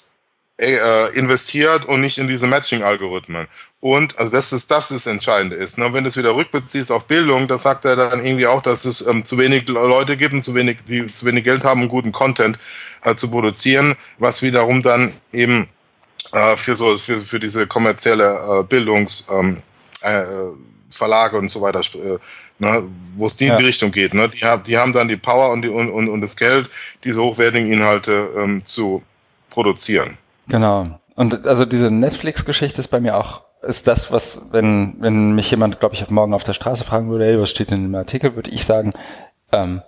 investiert und nicht in diese Matching-Algorithmen. Und also das ist das ist Entscheidende ist. Ne? Wenn du es wieder rückbeziehst auf Bildung, da sagt er dann irgendwie auch, dass es ähm, zu wenig Leute gibt und zu wenig, die zu wenig Geld haben, um guten Content äh, zu produzieren, was wiederum dann eben äh, für so für, für diese kommerzielle äh, Bildungs ähm, äh, Verlage und so weiter, äh, ne, wo es die ja. in die Richtung geht. Ne? Die, haben, die haben dann die Power und, die, und, und, und das Geld, diese hochwertigen Inhalte ähm, zu produzieren. Genau. Und also diese Netflix-Geschichte ist bei mir auch, ist das, was, wenn, wenn mich jemand, glaube ich, morgen auf der Straße fragen würde, hey, was steht in dem Artikel, würde ich sagen, ähm,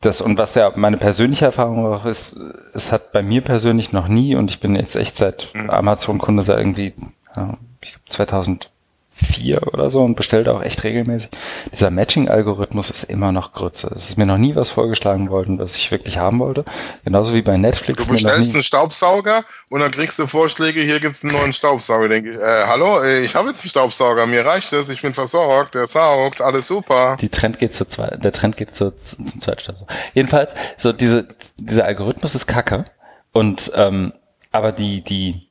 das, und was ja meine persönliche Erfahrung auch ist, es hat bei mir persönlich noch nie, und ich bin jetzt echt seit mhm. Amazon-Kunde seit irgendwie, ja, ich glaube 2000, vier oder so und bestellt auch echt regelmäßig. Dieser Matching-Algorithmus ist immer noch Grütze. Es ist mir noch nie was vorgeschlagen worden, was ich wirklich haben wollte. Genauso wie bei Netflix. Du bestellst einen Staubsauger und dann kriegst du Vorschläge, hier gibt's einen neuen Staubsauger. Denke ich, äh, hallo, äh, ich habe jetzt einen Staubsauger, mir reicht es, ich bin versorgt, der saugt, alles super. Die Trend geht zur zwei, der Trend geht zur, zum zweiten Staubsauger. Jedenfalls, so diese, dieser Algorithmus ist kacke und ähm, aber die, die,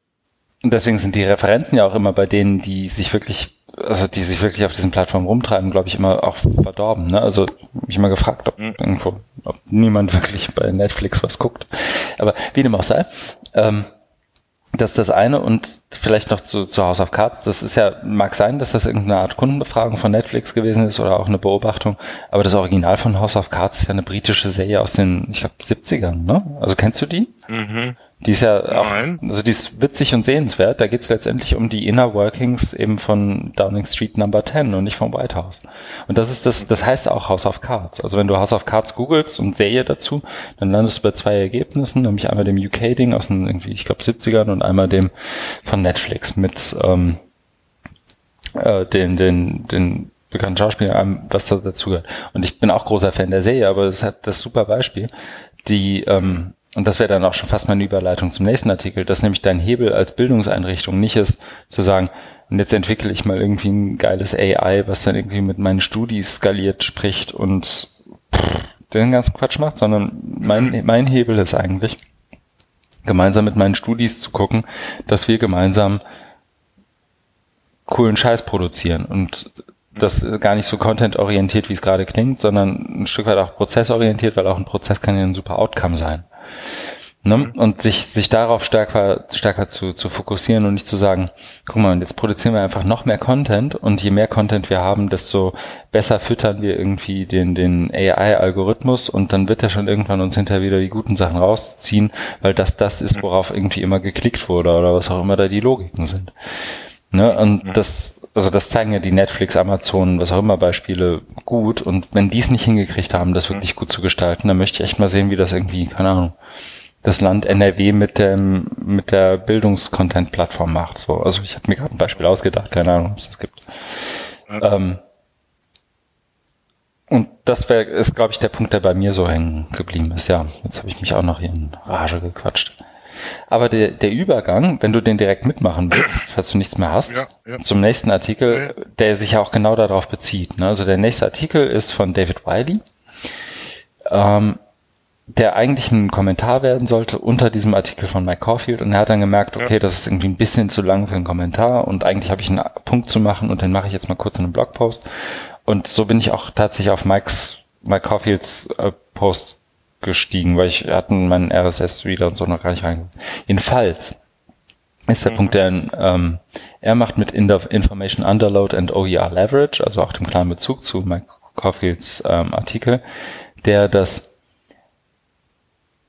und deswegen sind die Referenzen ja auch immer bei denen, die sich wirklich also die sich wirklich auf diesen Plattformen rumtreiben, glaube ich, immer auch verdorben. Ne? Also mich immer gefragt, ob mhm. irgendwo, ob niemand wirklich bei Netflix was guckt. Aber wie dem auch sei, ähm, das ist das eine und vielleicht noch zu, zu House of Cards. Das ist ja, mag sein, dass das irgendeine Art Kundenbefragung von Netflix gewesen ist oder auch eine Beobachtung. Aber das Original von House of Cards ist ja eine britische Serie aus den, ich glaube, 70ern, ne? Also kennst du die? Mhm. Die ist ja auch, Nein. also die ist witzig und sehenswert. Da geht es letztendlich um die Inner Workings eben von Downing Street Number 10 und nicht vom White House. Und das ist das, das heißt auch House of Cards. Also wenn du House of Cards googelst und Serie dazu, dann landest du bei zwei Ergebnissen, nämlich einmal dem UK-Ding aus den irgendwie, ich glaube, 70ern und einmal dem von Netflix mit ähm, äh, den, den, den bekannten Schauspieler, was da dazu gehört. Und ich bin auch großer Fan der Serie, aber es hat das super Beispiel. Die ähm, und das wäre dann auch schon fast meine Überleitung zum nächsten Artikel, dass nämlich dein Hebel als Bildungseinrichtung nicht ist, zu sagen, und jetzt entwickle ich mal irgendwie ein geiles AI, was dann irgendwie mit meinen Studis skaliert spricht und den ganzen Quatsch macht, sondern mein, mein Hebel ist eigentlich, gemeinsam mit meinen Studis zu gucken, dass wir gemeinsam coolen Scheiß produzieren. Und das gar nicht so content-orientiert, wie es gerade klingt, sondern ein Stück weit auch prozessorientiert, weil auch ein Prozess kann ja ein super Outcome sein. Ne? Mhm. Und sich, sich darauf stärker, stärker zu, zu fokussieren und nicht zu sagen, guck mal, jetzt produzieren wir einfach noch mehr Content und je mehr Content wir haben, desto besser füttern wir irgendwie den, den AI-Algorithmus und dann wird er schon irgendwann uns hinterher wieder die guten Sachen rausziehen, weil das das ist, worauf irgendwie immer geklickt wurde oder was auch immer da die Logiken sind. Ne? Und mhm. das, also das zeigen ja die Netflix, Amazon, was auch immer Beispiele gut. Und wenn die es nicht hingekriegt haben, das wirklich gut zu gestalten, dann möchte ich echt mal sehen, wie das irgendwie, keine Ahnung, das Land NRW mit dem mit der Bildungscontent-Plattform macht. So, also ich habe mir gerade ein Beispiel ausgedacht, keine Ahnung, ob es das gibt. Ja. Ähm, und das wär, ist, glaube ich, der Punkt, der bei mir so hängen geblieben ist. Ja, jetzt habe ich mich auch noch hier in Rage gequatscht. Aber der, der Übergang, wenn du den direkt mitmachen willst, falls du nichts mehr hast, ja, ja. zum nächsten Artikel, der sich ja auch genau darauf bezieht. Ne? Also der nächste Artikel ist von David Wiley. Ähm, der eigentlich ein Kommentar werden sollte unter diesem Artikel von Mike Caulfield und er hat dann gemerkt, okay, das ist irgendwie ein bisschen zu lang für einen Kommentar und eigentlich habe ich einen Punkt zu machen und den mache ich jetzt mal kurz in einem Blogpost und so bin ich auch tatsächlich auf Mikes, Mike Caulfields äh, Post gestiegen, weil ich hatten meinen RSS-Reader und so noch gar nicht reingeguckt. Jedenfalls ist der mhm. Punkt, der ähm, er macht mit Information Underload and OER Leverage, also auch dem klaren Bezug zu Mike Caulfields ähm, Artikel, der das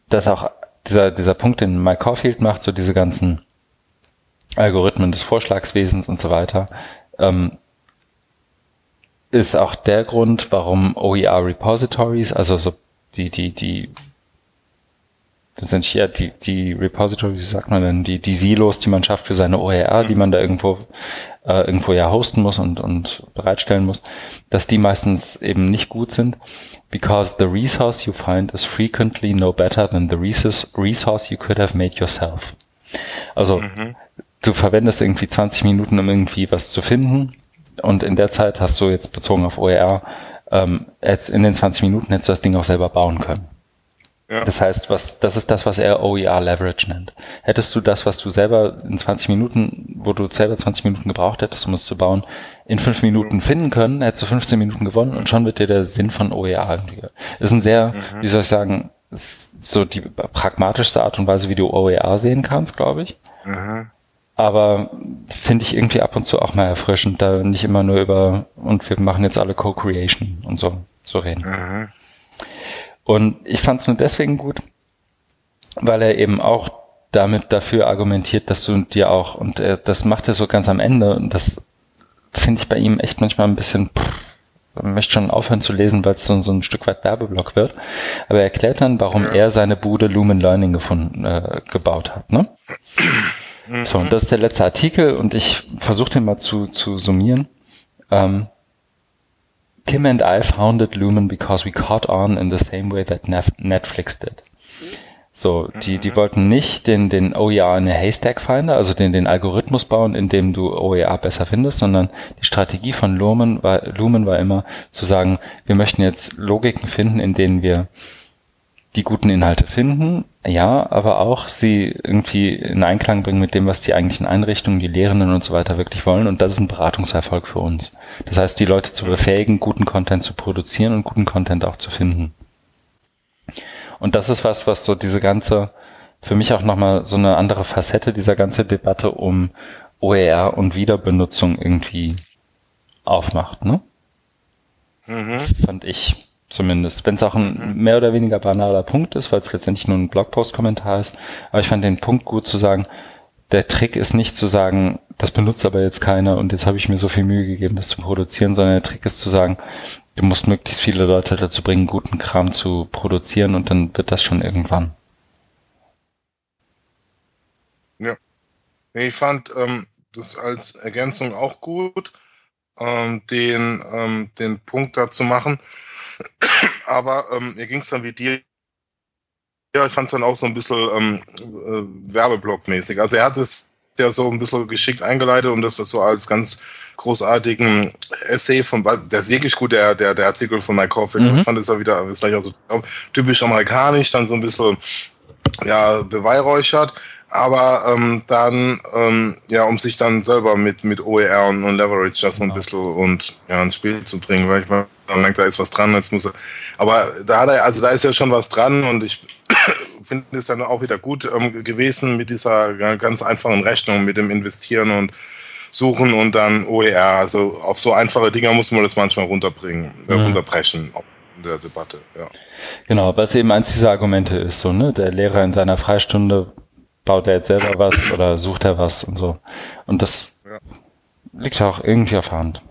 dass auch dieser, dieser Punkt, den Mike Caulfield macht, so diese ganzen Algorithmen des Vorschlagswesens und so weiter, ähm, ist auch der Grund, warum OER Repositories, also so die, die, die, das sind hier die, die Repositories, wie sagt man denn, die, die Silos, die man schafft für seine OER, die man da irgendwo, äh, irgendwo ja hosten muss und, und bereitstellen muss, dass die meistens eben nicht gut sind, because the resource you find is frequently no better than the resource you could have made yourself. Also, mhm. du verwendest irgendwie 20 Minuten, um irgendwie was zu finden und in der Zeit hast du jetzt bezogen auf OER, ähm, jetzt in den 20 Minuten hättest du das Ding auch selber bauen können. Ja. Das heißt, was, das ist das, was er OER Leverage nennt. Hättest du das, was du selber in 20 Minuten, wo du selber 20 Minuten gebraucht hättest, um es zu bauen, in 5 Minuten finden können, hättest du 15 Minuten gewonnen und schon wird dir der Sinn von OER irgendwie. Das ist ein sehr, mhm. wie soll ich sagen, so die pragmatischste Art und Weise, wie du OER sehen kannst, glaube ich. Mhm. Aber finde ich irgendwie ab und zu auch mal erfrischend, da nicht immer nur über und wir machen jetzt alle Co-Creation und so, so reden. Mhm. Und ich fand es nur deswegen gut, weil er eben auch damit dafür argumentiert, dass du dir auch, und er, das macht er so ganz am Ende, und das finde ich bei ihm echt manchmal ein bisschen, pff, man möchte schon aufhören zu lesen, weil es so, so ein Stück weit Werbeblock wird. Aber er erklärt dann, warum ja. er seine Bude Lumen Learning gefunden, äh, gebaut hat. Ne? So, und das ist der letzte Artikel und ich versuche den mal zu, zu summieren. Um, Kim and I founded Lumen because we caught on in the same way that Netflix did. So, die, die wollten nicht den, den OER in a Haystack Finder, also den, den Algorithmus bauen, in dem du OER besser findest, sondern die Strategie von Lumen war, Lumen war immer zu sagen, wir möchten jetzt Logiken finden, in denen wir die guten Inhalte finden, ja, aber auch sie irgendwie in Einklang bringen mit dem, was die eigentlichen Einrichtungen, die Lehrenden und so weiter wirklich wollen. Und das ist ein Beratungserfolg für uns. Das heißt, die Leute zu befähigen, guten Content zu produzieren und guten Content auch zu finden. Und das ist was, was so diese ganze, für mich auch nochmal so eine andere Facette dieser ganze Debatte um OER und Wiederbenutzung irgendwie aufmacht, ne? Mhm. Fand ich. Zumindest, wenn es auch ein mhm. mehr oder weniger banaler Punkt ist, weil es letztendlich nur ein Blogpost-Kommentar ist. Aber ich fand den Punkt gut zu sagen, der Trick ist nicht zu sagen, das benutzt aber jetzt keiner und jetzt habe ich mir so viel Mühe gegeben, das zu produzieren, sondern der Trick ist zu sagen, du musst möglichst viele Leute dazu bringen, guten Kram zu produzieren und dann wird das schon irgendwann. Ja. Ich fand ähm, das als Ergänzung auch gut, ähm, den, ähm, den Punkt dazu machen, aber ähm, mir ging es dann wie dir. Ja, ich fand es dann auch so ein bisschen ähm, äh, Werbeblock-mäßig. Also er hat es ja so ein bisschen geschickt eingeleitet und das ist so als ganz großartigen Essay von, der ist wirklich gut, der, der, der Artikel von Mike Caulfield. Mhm. Ich fand es auch wieder, das war ja so typisch amerikanisch, dann so ein bisschen, ja, beweihräuchert aber ähm, dann, ähm, ja, um sich dann selber mit, mit OER und, und Leverage das so ein genau. bisschen und ja, ins Spiel zu bringen, weil ich war, dann denkt, da ist was dran, jetzt muss er. Aber da hat er, also da ist ja schon was dran und ich finde es dann auch wieder gut ähm, gewesen mit dieser ganz einfachen Rechnung, mit dem Investieren und Suchen und dann OER. Also auf so einfache Dinger muss man das manchmal runterbringen, äh, mhm. runterbrechen in der Debatte, ja. Genau, weil es eben eins dieser Argumente ist, so, ne, der Lehrer in seiner Freistunde baut er jetzt selber was oder sucht er was und so. Und das ja. liegt auch irgendwie auf der Hand.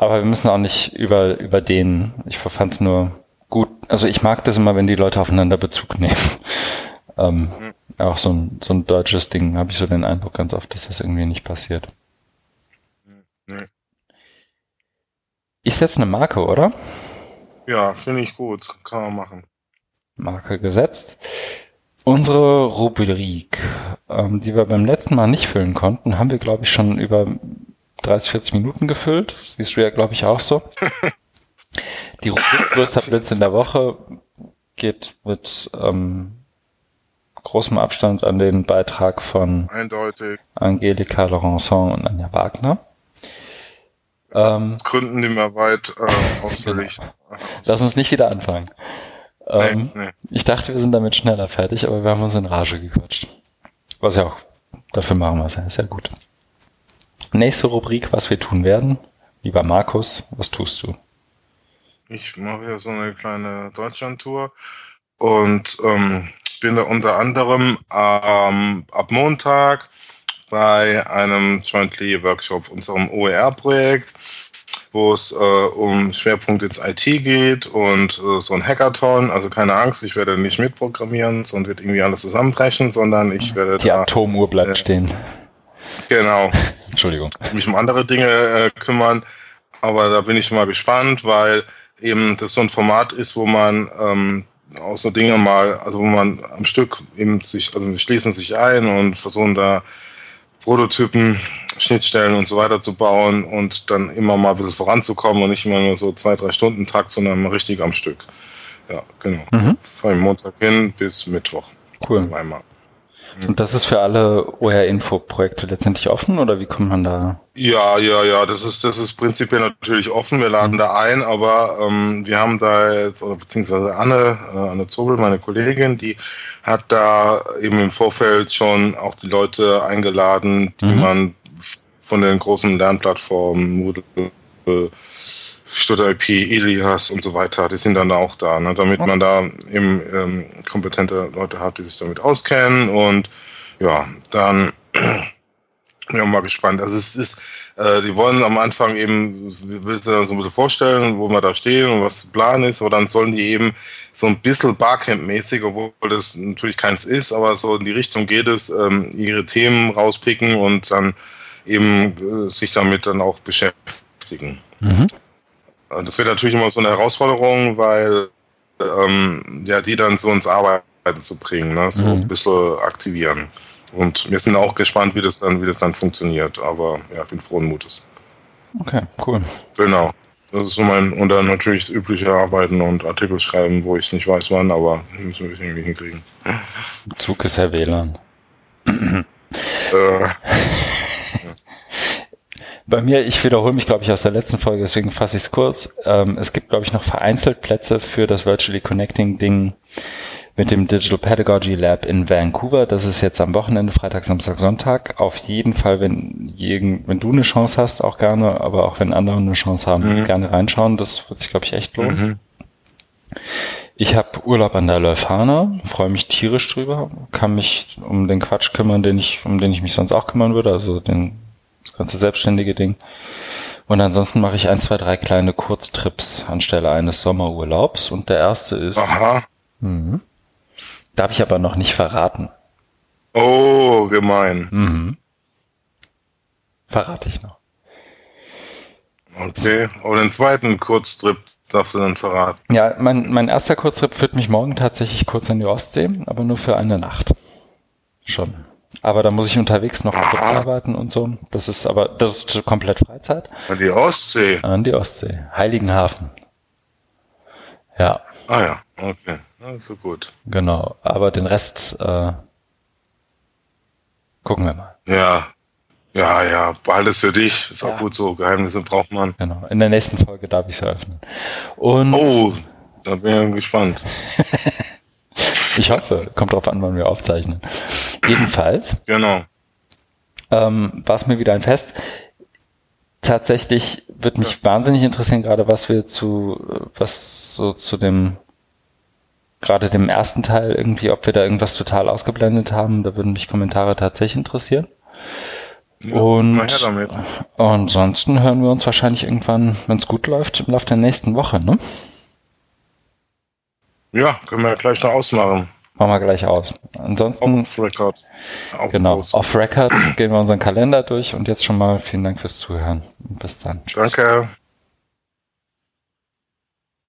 Aber wir müssen auch nicht über, über den, ich fand es nur gut, also ich mag das immer, wenn die Leute aufeinander Bezug nehmen. ähm, mhm. Auch so ein, so ein deutsches Ding, habe ich so den Eindruck ganz oft, dass das irgendwie nicht passiert. Mhm. Ich setze eine Marke, oder? Ja, finde ich gut. Kann man machen. Marke gesetzt. Unsere Rubrik, ähm, die wir beim letzten Mal nicht füllen konnten, haben wir, glaube ich, schon über 30, 40 Minuten gefüllt. Siehst du ja, glaube ich, auch so. Die Rubrik größter Blitz in der Woche geht mit ähm, großem Abstand an den Beitrag von Eindeutig. Angelika Laurençon und Anja Wagner. Ähm, Aus Gründen nicht mehr weit äh, ausführlich. Genau. Lass uns nicht wieder anfangen. Ähm, nee, nee. Ich dachte, wir sind damit schneller fertig, aber wir haben uns in Rage gequatscht. Was ja auch, dafür machen wir es ja, ist ja gut. Nächste Rubrik, was wir tun werden. Lieber Markus, was tust du? Ich mache ja so eine kleine Deutschland-Tour und ähm, bin da unter anderem ähm, ab Montag bei einem Jointly Workshop, unserem OER-Projekt. wo es äh, um Schwerpunkt jetzt IT geht und äh, so ein Hackathon. Also keine Angst, ich werde nicht mitprogrammieren, sondern wird irgendwie alles zusammenbrechen, sondern ich werde. Die da, Atomuhr bleibt äh, stehen. Genau. Entschuldigung. Mich um andere Dinge äh, kümmern. Aber da bin ich mal gespannt, weil eben das so ein Format ist, wo man ähm, auch so Dinge mal, also wo man am Stück eben sich, also wir schließen sich ein und versuchen da Prototypen, Schnittstellen und so weiter zu bauen und dann immer mal ein bisschen voranzukommen und nicht immer nur so zwei, drei Stunden Takt, sondern mal richtig am Stück. Ja, genau. Mhm. Von Montag hin bis Mittwoch. Cool. Einmal. Und das ist für alle OR-Info-Projekte letztendlich offen oder wie kommt man da? Ja, ja, ja, das ist, das ist prinzipiell natürlich offen. Wir laden mhm. da ein, aber ähm, wir haben da jetzt, oder beziehungsweise Anne, äh, Anne Zobel, meine Kollegin, die hat da eben im Vorfeld schon auch die Leute eingeladen, die mhm. man von den großen Lernplattformen, Moodle, Stutter IP, Elias und so weiter, die sind dann auch da, ne, damit man da eben ähm, kompetente Leute hat, die sich damit auskennen und ja, dann ich mal gespannt. Also es ist, äh, die wollen am Anfang eben, willst du so ein bisschen vorstellen, wo wir da stehen und was Plan ist, aber dann sollen die eben so ein bisschen Barcamp-mäßig, obwohl das natürlich keins ist, aber so in die Richtung geht es, ähm, ihre Themen rauspicken und dann eben äh, sich damit dann auch beschäftigen. Mhm. Das wird natürlich immer so eine Herausforderung, weil ähm, ja, die dann so ins Arbeiten zu bringen, ne? so mhm. ein bisschen aktivieren. Und wir sind auch gespannt, wie das dann, wie das dann funktioniert. Aber ja, ich bin frohen Mutes. Okay, cool. Genau. Das ist so mein, und dann natürlich das übliche Arbeiten und Artikel schreiben, wo ich nicht weiß wann, aber müssen wir irgendwie hinkriegen. Zug ist ja WLAN. äh, Bei mir, ich wiederhole mich, glaube ich, aus der letzten Folge, deswegen fasse ich es kurz. Ähm, es gibt, glaube ich, noch vereinzelt Plätze für das Virtually Connecting Ding mit dem Digital Pedagogy Lab in Vancouver. Das ist jetzt am Wochenende, Freitag, Samstag, Sonntag. Auf jeden Fall, wenn, wenn du eine Chance hast, auch gerne, aber auch wenn andere eine Chance haben, mhm. gerne reinschauen. Das wird sich, glaube ich, echt lohnen. Mhm. Ich habe Urlaub an der Leuphana, freue mich tierisch drüber, kann mich um den Quatsch kümmern, den ich, um den ich mich sonst auch kümmern würde, also den das ganze selbstständige Ding. Und ansonsten mache ich ein, zwei, drei kleine Kurztrips anstelle eines Sommerurlaubs. Und der erste ist. Aha. Mh, darf ich aber noch nicht verraten. Oh, gemein. Mhm. Verrate ich noch. Okay, aber den zweiten Kurztrip darfst du dann verraten. Ja, mein, mein erster Kurztrip führt mich morgen tatsächlich kurz in die Ostsee, aber nur für eine Nacht. Schon. Aber da muss ich unterwegs noch kurz arbeiten und so. Das ist aber, das ist komplett Freizeit. An die Ostsee. An die Ostsee. Heiligenhafen. Ja. Ah ja, okay. Also gut. Genau. Aber den Rest äh, gucken wir mal. Ja. Ja, ja, alles für dich. Ist ja. auch gut so. Geheimnisse braucht man. Genau. In der nächsten Folge darf ich es eröffnen. Und oh, da bin ich gespannt. Ich hoffe, kommt drauf an, wann wir aufzeichnen. Jedenfalls. Genau. Ähm, war es mir wieder ein Fest. Tatsächlich wird mich ja. wahnsinnig interessieren, gerade was wir zu, was so zu dem, gerade dem ersten Teil irgendwie, ob wir da irgendwas total ausgeblendet haben. Da würden mich Kommentare tatsächlich interessieren. Ja, und ansonsten hören wir uns wahrscheinlich irgendwann, wenn es gut läuft, im Laufe der nächsten Woche, ne? Ja, können wir gleich noch ausmachen. Machen wir gleich aus. Ansonsten. Off-Record. Genau. Off-Record gehen wir unseren Kalender durch und jetzt schon mal vielen Dank fürs Zuhören. Bis dann. Tschüss. Danke.